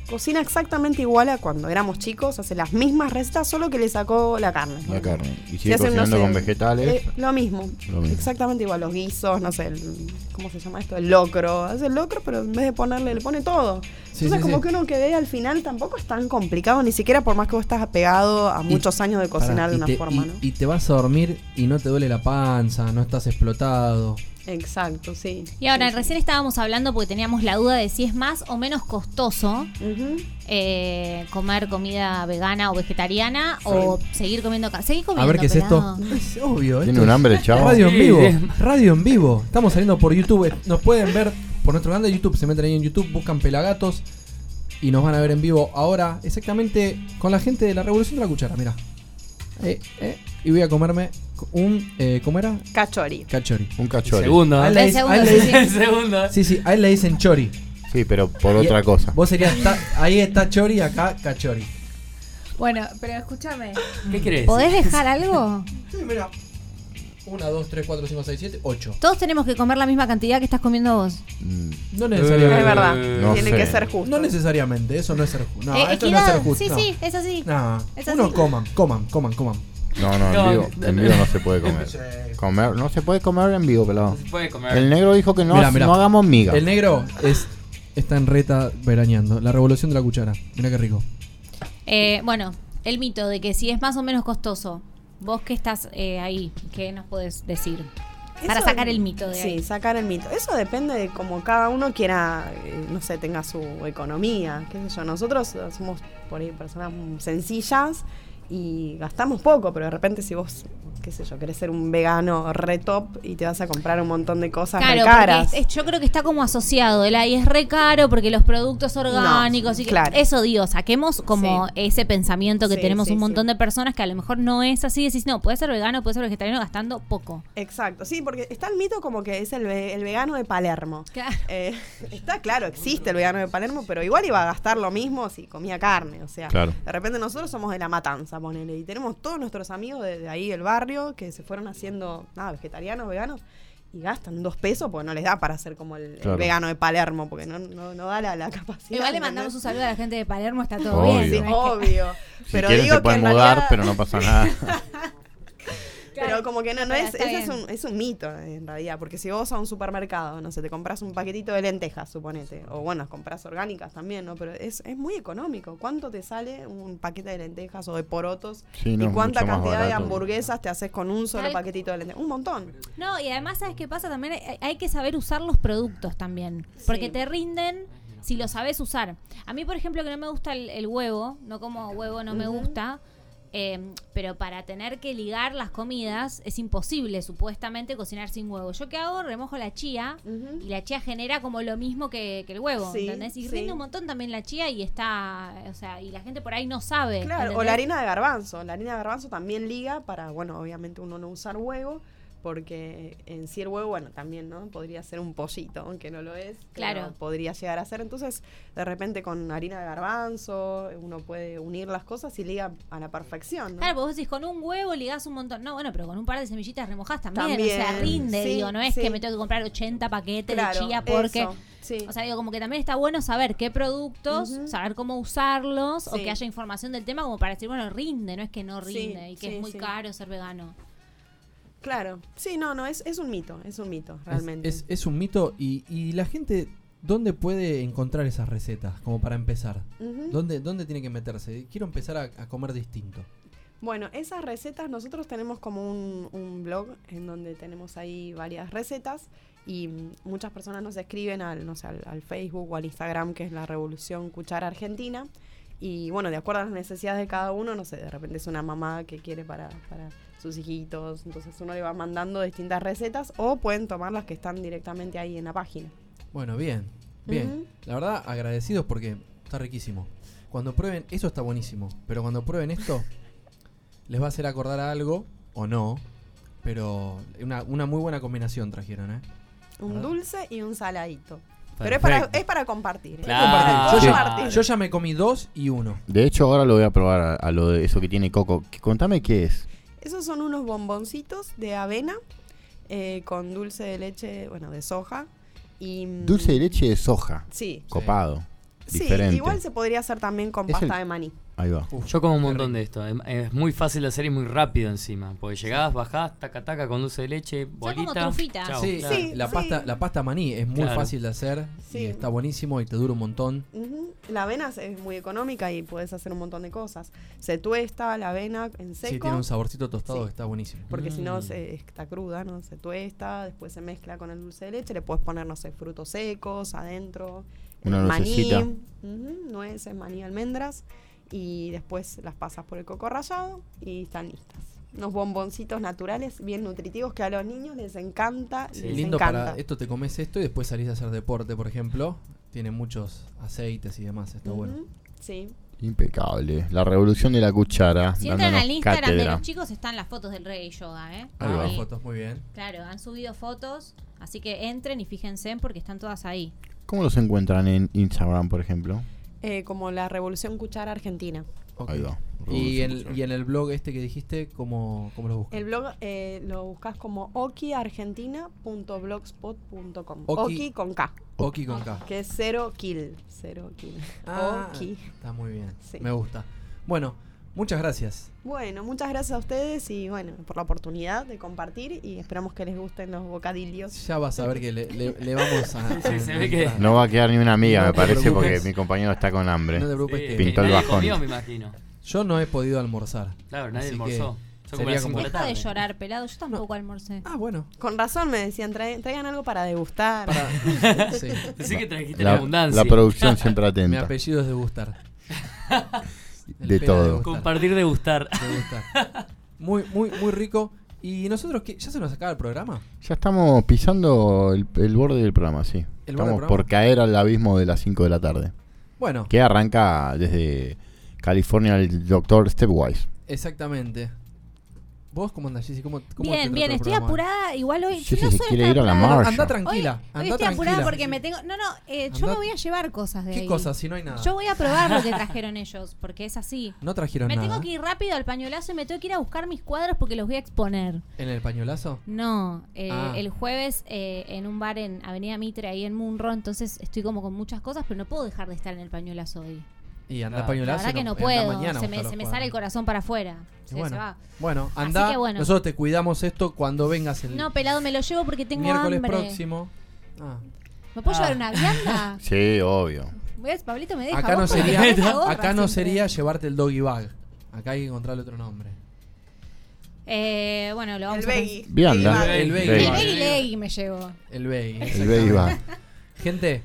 cocina exactamente igual a cuando éramos chicos, hace las mismas recetas, solo que le sacó la carne. La carne. Y Si sigue hacen, no cocinando sé, con vegetales. eh, lo mismo. Lo mismo. Exactamente igual, los guisos, no sé, el- ¿cómo se llama esto? El locro. Hace el locro, pero en vez de ponerle, le pone todo. Sí, Entonces, sí, como sí. que uno que ve al final tampoco es tan complicado, ni siquiera por más que vos estás apegado a Y- muchos años de cocinar de una te- forma, y- ¿no? y te vas a dormir y no te duele la panza, no estás explotado. Exacto, sí. Y ahora, recién estábamos hablando porque teníamos la duda de si es más o menos costoso eh, comer comida vegana o vegetariana o seguir comiendo carne. Seguir comiendo. A ver qué es esto. Es obvio. Tiene esto un hambre chavo. Radio en vivo. Radio en vivo. Estamos saliendo por YouTube. Eh, Nos pueden ver por nuestro canal de YouTube. Se meten ahí en YouTube, buscan Pelagatos y nos van a ver en vivo ahora, exactamente con la gente de la Revolución de la Cuchara. Mira. Eh, eh, y voy a comerme un. Eh, ¿Cómo era? Cachori. Cachori. Un cachori. Segundo, ¿eh? El segundo, sí, el segundo. Sí, sí, a él le dicen chori. Sí, pero por Y- otra cosa. Vos serías. ta- ahí está chori, acá cachori. Bueno, pero escúchame. ¿Qué querés? ¿Podés dejar algo? Sí, mira. 1, 2, 3, 4, 5, 6, 7, 8. Todos tenemos que comer la misma cantidad que estás comiendo vos. No necesariamente. Es verdad, No tiene sé. que ser justo. No necesariamente, eso no es ser justo. No, Eh, esto no es equidad. ser justo. Sí, no. sí, es así. No, Es uno así. coman, coman, coman, coman. No, no, en No, vivo. no, En no. vivo no se puede comer. comer. No se puede comer en vivo, pelado. se puede comer. El negro dijo que no, Mirá, mirá. no hagamos miga. El negro es está en reta veraneando. La revolución de la cuchara. Mira qué rico. Eh, bueno, el mito de que si es más o menos costoso, vos que estás eh, ahí, ¿qué nos podés decir? Para Eso- sacar el mito de sí, ahí. sacar el mito. Eso depende de cómo cada uno quiera, eh, no sé, tenga su economía, qué sé yo. Nosotros somos por ahí personas sencillas y gastamos poco, pero de repente si vos, qué sé yo, querés ser un vegano re top y te vas a comprar un montón de cosas re caras. porque es- es- yo creo que está como asociado. El ahí es re caro porque los productos orgánicos y que- claro. eso digo, saquemos como Sí. ese pensamiento que Sí, tenemos sí, un montón de personas que a lo mejor no es así. Decís, no, puede ser vegano, puede ser vegetariano gastando poco. Exacto, sí, porque está el mito como que es el, ve- el vegano de Palermo. Claro. Eh, está claro, existe el vegano de Palermo, pero igual iba a gastar lo mismo si comía carne. O sea, Claro. de repente nosotros somos de la matanza, ponele, y tenemos todos nuestros amigos de, de ahí del barrio que se fueron haciendo, nada, vegetarianos, veganos. Y gastan dos pesos porque no les da para hacer como el, vegano de Palermo, porque no, no, no da la, la capacidad. Igual le mandamos un saludo a la gente de Palermo, está todo Obvio. bien. Obvio. Si pero quieren digo se que pueden mudar, realidad- pero no pasa nada. Pero como que no, no es, ese es un, es un mito en realidad, porque si vos a un supermercado, no sé, te compras un paquetito de lentejas, suponete, o bueno, compras orgánicas también, ¿no? Pero es, es muy económico. ¿Cuánto te sale un paquete de lentejas o de porotos? Sí, no, ¿Y cuánta cantidad de hamburguesas te haces con un solo Tal- paquetito de lentejas? Un montón. No, y además, ¿sabes qué pasa? También hay, hay que saber usar los productos también. Porque Sí. te rinden si lo sabes usar. A mí, por ejemplo, que no me gusta el, el huevo, no como huevo, no me gusta. Eh, pero para tener que ligar las comidas es imposible supuestamente cocinar sin huevo. ¿Yo qué hago? Remojo la chía y la chía genera como lo mismo que, que el huevo, Sí, ¿entendés? Y sí. rinde un montón también la chía y está, o sea, y la gente por ahí no sabe. Claro, o la harina de garbanzo. La harina de garbanzo también liga para, bueno, obviamente uno no usar huevo, porque en sí el huevo, bueno, también, ¿no? Podría ser un pollito, aunque no lo es. pero Claro. Podría llegar a ser. Entonces, de repente con harina de garbanzo, uno puede unir las cosas y liga a la perfección, ¿no? Claro, porque vos decís, con un huevo ligás un montón. No, bueno, pero con un par de semillitas remojás también. También, o sea, rinde, sí, digo. No es sí. que me tengo que comprar 80 paquetes Claro, de chía porque. eso, sí. O sea, digo, como que también está bueno saber qué productos, saber cómo usarlos o que haya información del tema como para decir, bueno, rinde, no es que no Sí, rinde y que es muy caro ser vegano. Claro. Sí, no, no, es, es un mito, es un mito, realmente. Es, es un mito y, y la gente, ¿dónde puede encontrar esas recetas? Como para empezar. ¿Dónde, ¿Dónde tiene que meterse? Quiero empezar a, a comer distinto. Bueno, esas recetas nosotros tenemos como un, un blog en donde tenemos ahí varias recetas y muchas personas nos escriben al, no sé, al, al Facebook o al Instagram que es la Revolución Cuchara Argentina y bueno, de acuerdo a las necesidades de cada uno, no sé, de repente es una mamá que quiere para, para sus hijitos, entonces uno le va mandando distintas recetas o pueden tomar las que están directamente ahí en la página. Bueno, bien, bien. La verdad, agradecidos porque está riquísimo. Cuando prueben, eso está buenísimo. Pero cuando prueben esto, les va a hacer acordar a algo o no. Pero una, una muy buena combinación trajeron, ¿eh? Un ¿Verdad? dulce y un saladito. Pero es para, es para compartir. Yo ya, yo ya me comí dos y uno. De hecho, ahora lo voy a probar a, a lo de eso que tiene Coco. Contame qué es. Esos son unos bomboncitos de avena eh, con dulce de leche, bueno, de soja. Y, mm, Dulce de leche de soja. Sí. Copado. Sí, Diferente. igual se podría hacer también con Es pasta el- de maní. Ahí va. Yo como un montón de esto. Es, es muy fácil de hacer y muy rápido encima. Porque llegás, bajás, taca taca con dulce de leche, bolita. chau, Sí, claro. la, pasta, la pasta maní es muy Claro. fácil de hacer Sí. y está buenísimo y te dura un montón. La avena es- muy económica y puedes hacer un montón de cosas. Se tuesta la avena en seco. Sí, tiene un saborcito tostado Sí. que está buenísimo. Porque si no Mm. se, está cruda, ¿no? Se tuesta, después se mezcla con el dulce de leche, le puedes poner, no sé, frutos secos adentro. Una maní, nueces, maní, almendras. Y después las pasas por el coco rallado y están listas. Unos bomboncitos naturales, bien nutritivos, que a los niños les encanta. Sí, les lindo encanta. para esto te comes esto y después salís a hacer deporte, por ejemplo. Tiene muchos aceites y demás, está bueno. Sí. Impecable. La revolución de la cuchara. Si entran al Instagram de los chicos están las fotos del reggae yoga, ¿eh? Ahí va. Ah, fotos, muy bien. Claro, han subido fotos, así que entren y fíjense porque están todas ahí. ¿Cómo los encuentran en Instagram, por ejemplo? Eh, como la Revolución Cuchara Argentina. Ahí va. Y, en, y en el blog este que dijiste, ¿cómo, cómo lo buscas? El blog eh, lo buscas como okiargentina.blogspot.com. Oki- Oki con K. Oki con K. Que es cero kill. Cero kill. Ah, Oki. Está muy bien. Sí. Me gusta. Bueno, muchas gracias. Bueno, muchas gracias a ustedes y bueno, por la oportunidad de compartir y esperamos que les gusten los bocadillos. Ya vas a ver que le, le- le vamos a. Sí, a se ve que- entrar. No va a quedar ni una amiga, No me parece, porque mi compañero está con hambre. No te preocupes que- Pintó el bajón. comió, me imagino. Yo no he podido almorzar. Claro, nadie almorzó. sería como- Deja de llorar, pelado. Yo tampoco almorcé. Ah, bueno. Con razón me decían, "Trae- traigan algo para degustar. Sí. Decí que trajiste La- la abundancia. la producción siempre atenta. Mi apellido es de gustar. De todo. Compartir de gustar. De gustar. Muy, muy, muy rico. ¿Y nosotros qué? ¿Ya se nos acaba el programa? Ya estamos pisando el, el borde del programa, sí. ¿El borde del estamos programa? por caer al abismo de las 5 de la tarde. Bueno. Que arranca desde California el doctor Stepwise. Exactamente. ¿Vos cómo andás, Jessy? ¿Cómo, cómo Bien, bien, estoy programa? apurada. Igual hoy. Sí, no sí, soy quiere tan ir a la apurada. marcha. Anda tranquila, Hoy, anda hoy estoy apurada porque me tengo. No, no, eh, yo me voy a llevar cosas de ¿Qué ahí. cosas? Si no hay nada. Yo voy a probar lo que trajeron ellos, porque es así. No trajeron Me nada. tengo que ir rápido al pañuelazo y me tengo que ir a buscar mis cuadros porque los voy a exponer. ¿En el pañuelazo? No, eh, Ah. el jueves eh, en un bar en Avenida Mitre, ahí en Munro, entonces estoy como con muchas cosas, pero no puedo dejar de estar en el pañuelazo hoy. Y anda Claro. La verdad que no puedo, se me, se me sale el corazón para afuera. Se, bueno, se va. bueno, anda. bueno. Nosotros te cuidamos esto cuando vengas el No, pelado, me lo llevo porque tengo miércoles hambre. próximo. Ah. ¿Me puedo Ah. llevar una vianda? Sí, obvio. A, Pablito me deja. Acá no sería, acá no siempre. sería llevarte el doggy bag. Acá hay que encontrarle otro nombre. Eh, bueno, lo vamos El a. Vianda. El Veggie. veggie El leggy me llevo. El veggie. El Veggie Bag. Gente,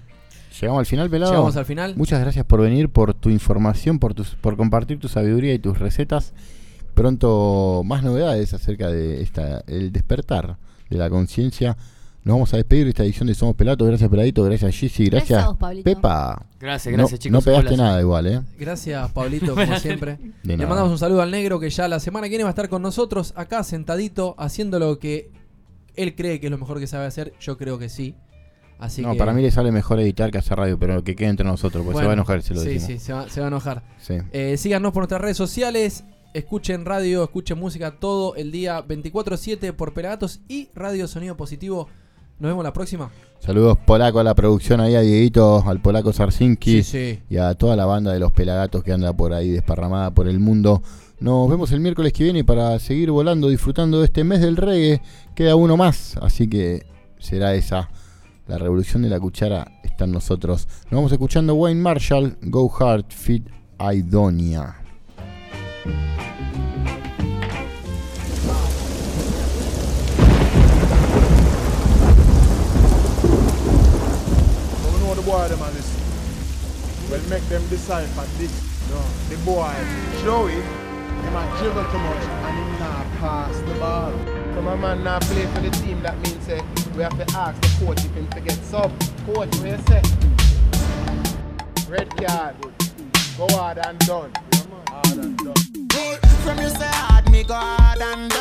Llegamos al final, pelado. Llegamos al final. Muchas gracias por venir, por tu información, por tus, por compartir tu sabiduría y tus recetas. pronto más novedades acerca de esta el despertar de la conciencia. Nos vamos a despedir de esta edición de Somos Pelatos. Gracias, Peladito. Gracias, Gizzy. Gracias Gracias, a vos, Pablito. Pepa. Gracias, No- gracias, chicos. No pegaste nada igual, ¿eh? Gracias, Pablito, como siempre. De Le mandamos un saludo al negro que ya la semana que viene va a estar con nosotros acá sentadito haciendo lo que él cree que es lo mejor que sabe hacer. Yo creo que sí. Así no, que, para mí le sale mejor editar que hacer radio, pero que quede entre nosotros, porque se Bueno, va a enojar si lo sí, decimos. Sí, se va, se va a enojar. Sí. Eh, síganos por nuestras redes sociales. Escuchen radio, escuchen música todo el día 24-7 por Pelagatos y Radio Sonido Positivo. Nos vemos la próxima. Saludos polaco a la producción ahí, a Dieguito, al polaco Sarsinki Sí, sí. y a toda la banda de los pelagatos que anda por ahí desparramada por el mundo. Nos vemos el miércoles que viene para seguir volando, disfrutando de este mes del reggae. Queda uno más, así que será esa. La revolución de la cuchara está en nosotros. Nos vamos escuchando Wayne Marshall, Go Hard, Fit listen. Well, make them decipher this. No, the boy, Joey, a dribble too much and him not pass the ball. So my man not play for the team, that means say, we have to ask the coach if him to get sub. Coach, what you say? Red card. Go hard and done. Hard and done. From you say hard, me go hard.